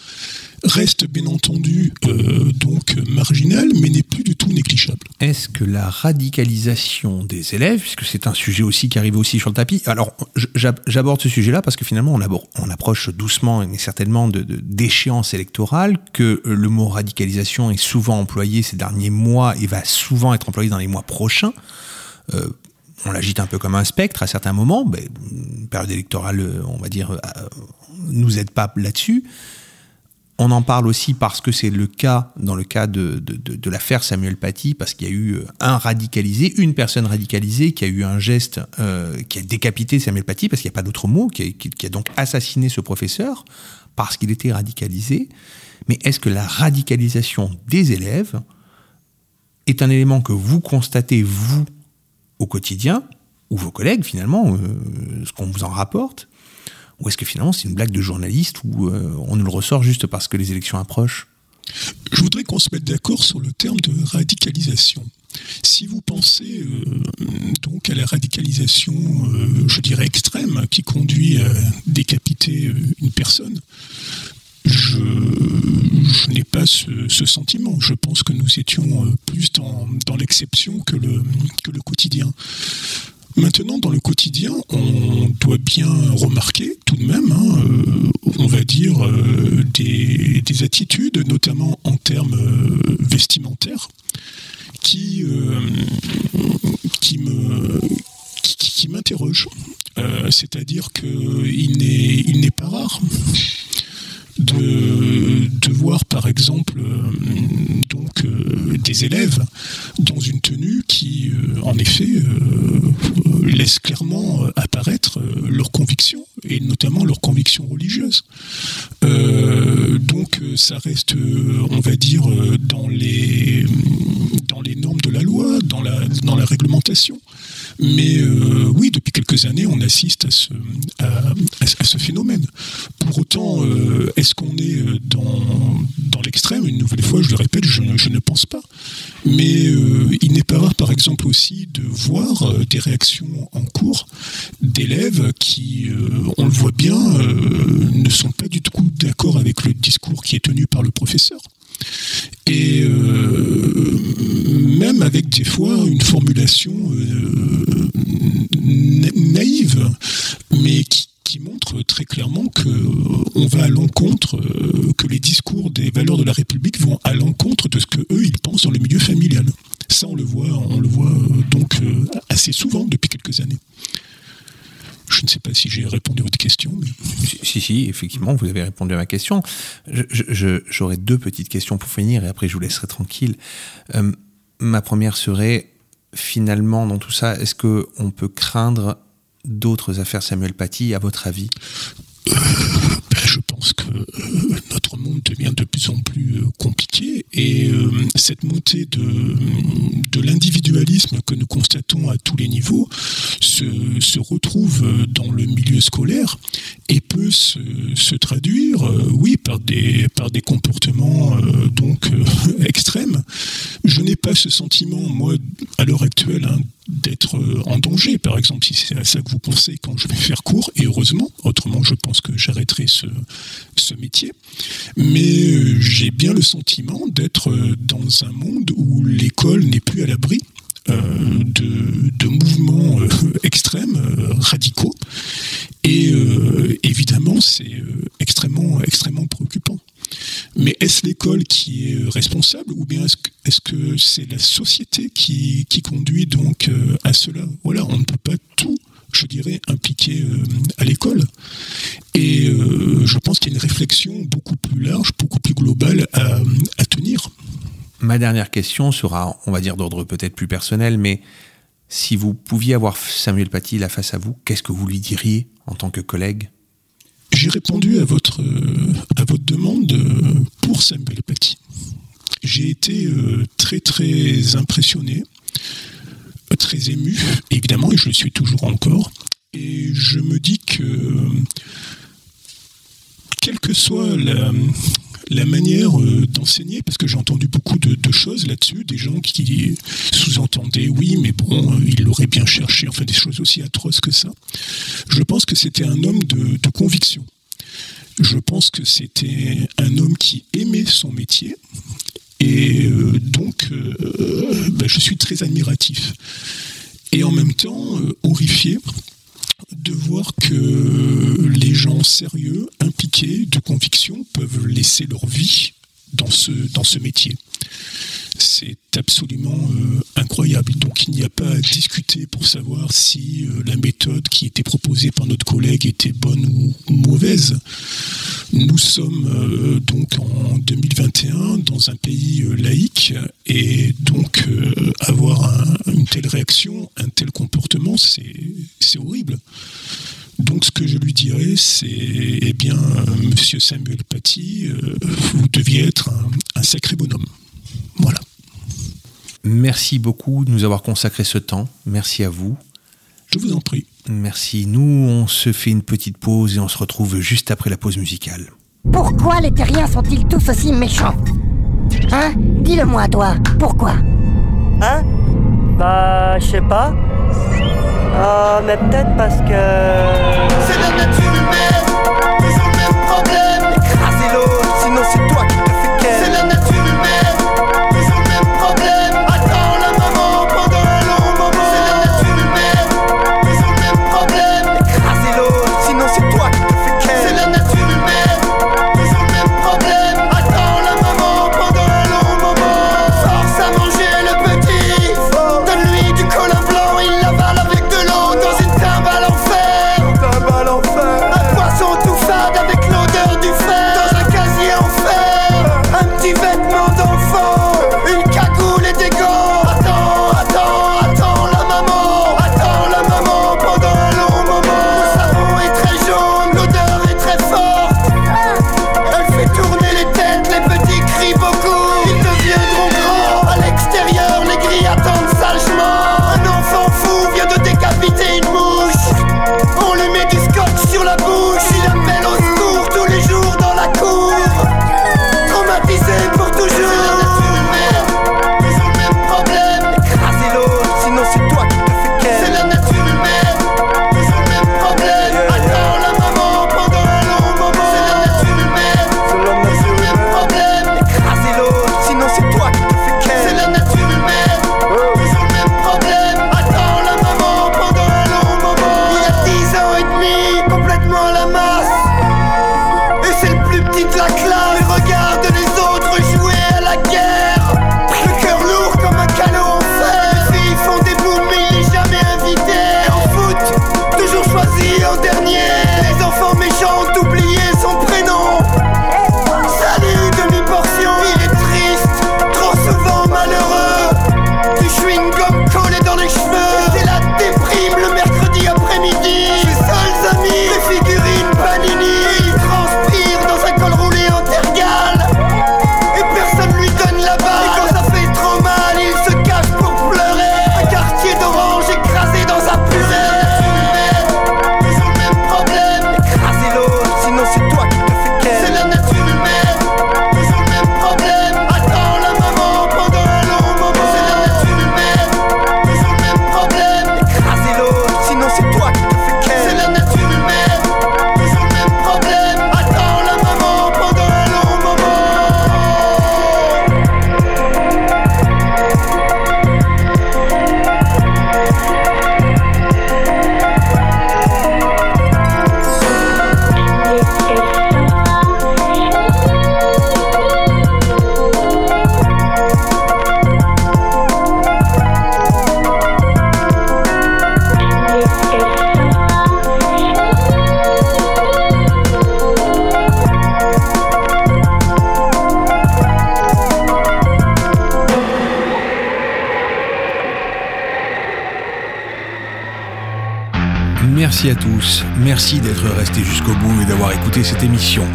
reste bien entendu euh, donc marginal, mais n'est plus du tout négligeable. Est-ce que la radicalisation des élèves, puisque c'est un sujet aussi qui arrive aussi sur le tapis, alors j'aborde ce sujet-là parce que finalement on, aborde, on approche doucement mais certainement de, d'échéances électorales, que le mot radicalisation est souvent employé ces derniers mois et va souvent être employé dans les mois prochains. On l'agite un peu comme un spectre à certains moments. Une période électorale, on va dire, euh, nous aide pas là-dessus. On en parle aussi parce que c'est le cas, dans le cas de, de, l'affaire Samuel Paty, parce qu'il y a eu euh, un radicalisé, une personne radicalisée qui a eu un geste euh, qui a décapité Samuel Paty, parce qu'il n'y a pas d'autre mot, qui a, donc assassiné ce professeur parce qu'il était radicalisé. Mais est-ce que la radicalisation des élèves est un élément que vous constatez, vous, au quotidien, ou vos collègues finalement, euh, ce qu'on vous en rapporte ou est-ce que finalement c'est une blague de journaliste ou euh, on nous le ressort juste parce que les élections approchent? Je voudrais qu'on se mette d'accord sur le terme de radicalisation. Si vous pensez euh, donc à la radicalisation, je dirais extrême, qui conduit à décapiter une personne, je, n'ai pas ce, sentiment. Je pense que nous étions plus dans, l'exception que le, quotidien. Maintenant, dans le quotidien, on doit bien remarquer tout de même, hein, euh, on va dire, euh, des, attitudes, notamment en termes euh, vestimentaires, qui, qui. Euh, C'est-à-dire qu'il n'est il n'est pas rare de, voir par exemple euh, donc euh, des élèves dans une tenue qui euh, en effet laisse clairement apparaître leurs convictions et notamment leurs convictions religieuses. Donc ça reste, on va dire, dans les dans les normes de la loi, dans la dans la réglementation. Mais euh, oui, depuis quelques années, on assiste à ce, à, ce phénomène. Pour autant, euh, est-ce qu'on est euh, dans, dans l'extrême? Une nouvelle fois, je le répète, je, ne- pense pas. Mais euh, il n'est pas rare, par exemple, aussi de voir euh, des réactions en cours d'élèves qui, euh, on le voit bien, ne sont pas du tout d'accord avec le discours qui est tenu par le professeur. Et euh, même avec des fois une formulation euh, na- naïve, mais qui, montre très clairement que euh, va à l'encontre, que les discours des valeurs de la République vont à l'encontre de ce que eux ils pensent dans le milieu familial. Ça, on le voit, on le voit donc assez souvent depuis quelques années. Je ne sais pas si j'ai répondu à votre question. Mais... Si, si, effectivement, vous avez répondu à ma question. J'aurais deux petites questions pour finir et après je vous laisserai tranquille. Euh, ma première serait, finalement, dans tout ça, est-ce que on peut craindre d'autres affaires Samuel Paty, à votre avis? je pense que euh, notre monde devient de plus en plus euh, compliqué et euh, cette montée de, de l'individualisme que nous constatons à tous les niveaux se, se retrouve dans le milieu scolaire et peut se, se traduire, oui, par des, par des comportements donc extrêmes. Je n'ai pas ce sentiment, moi, à l'heure actuelle, hein, d'être en danger, par exemple, si c'est à ça que vous pensez quand je vais faire cours, et heureusement, autrement je pense que j'arrêterai ce, métier. Mais euh, j'ai bien le sentiment d'être euh, dans un monde où l'école n'est plus à l'abri euh, de, mouvements extrêmes, radicaux, et évidemment c'est extrêmement, extrêmement préoccupant. Mais est-ce l'école qui est euh, responsable ou bien est-ce que c'est la société qui, conduit donc euh, à cela? Voilà, on ne peut pas tout, je dirais, impliquer euh, à l'école. Et je pense qu'il y a une réflexion beaucoup plus large, beaucoup plus globale à, à tenir. Ma dernière question sera, on va dire, d'ordre peut-être plus personnel, mais si vous pouviez avoir Samuel Paty là face à vous, qu'est-ce que vous lui diriez en tant que collègue? J'ai répondu à votre, euh, à votre demande euh, pour Samuel Paty. J'ai été euh, très très impressionné, très ému, évidemment, et je le suis toujours encore. Et je me dis que, quelle que soit la, la manière euh, d'enseigner, parce que j'ai entendu beaucoup de, choses là-dessus, des gens qui sous-entendaient oui, mais bon, euh, il l'aurait bien cherché, enfin des choses aussi atroces que ça. Je pense que c'était un homme de, conviction. Je pense que c'était un homme qui aimait son métier. Et euh, donc, ben, je suis très admiratif. Et en même temps, horrifié de voir que les gens sérieux, impliqués, de conviction, peuvent laisser leur vie dans ce, dans ce métier. C'est absolument euh, incroyable. Donc il n'y a pas à discuter pour savoir si euh, la méthode qui était proposée par notre collègue était bonne ou, mauvaise. Nous sommes euh, donc en 2021 dans un pays laïque et donc avoir un- une telle réaction, un tel comportement, c'est horrible. Donc ce que je lui dirais, c'est, eh bien, euh, Monsieur Samuel Paty, euh, vous deviez être un, un sacré bonhomme. Voilà. Merci beaucoup de nous avoir consacré ce temps. Merci à vous. Je vous en prie. Merci. Nous, on se fait une petite pause et on se retrouve juste après la pause musicale. Pourquoi les terriens sont-ils tous aussi méchants? Hein? Dis-le-moi, toi. Pourquoi? Hein? Bah, je sais pas. Ah, mais peut-être parce que. C'est la nature humaine, toujours le même problème. Écraser l'autre, sinon c'est Merci à tous. Merci d'être restés jusqu'au bout et d'avoir écouté cette émission.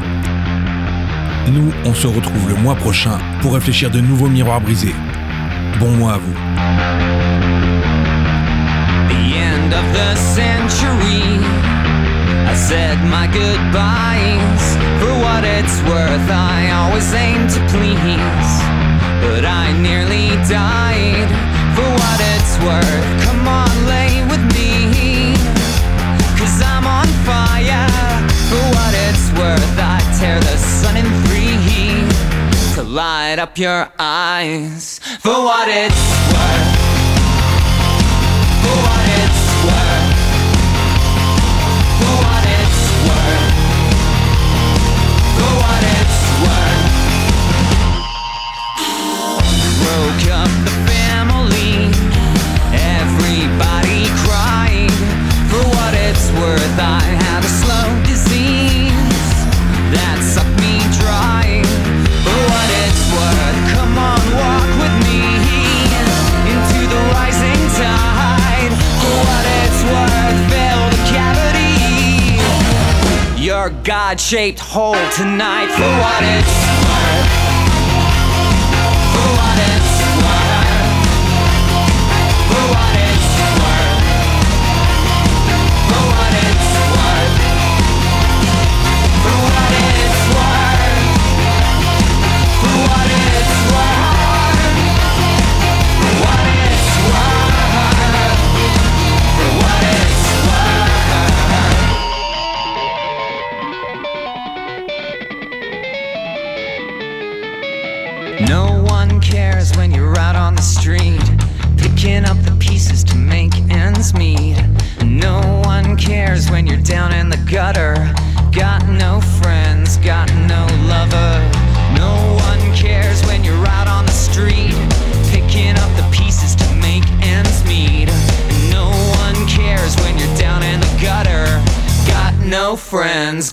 Nous, on se retrouve le mois prochain pour réfléchir de nouveaux miroirs brisés. Bon mois à vous. I always aim to please. But I nearly died. For what it's worth, come on, light up your eyes. For what it's worth. For what it's worth. God shaped hole tonight. For what it's worth.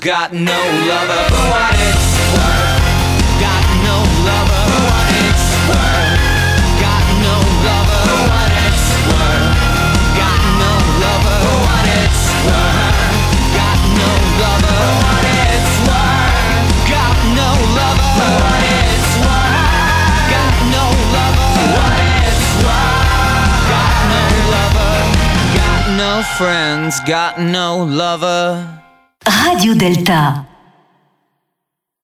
Got no lover. For what it's worth, got no lover. For what it's worth, got no lover. For what it's worth, got no lover. For what it's worth, got no lover. For what it's worth, got no lover. For what it's worth, got no lover. For what it's worth, got no lover. Got no friends, got no lover. Radio Delta.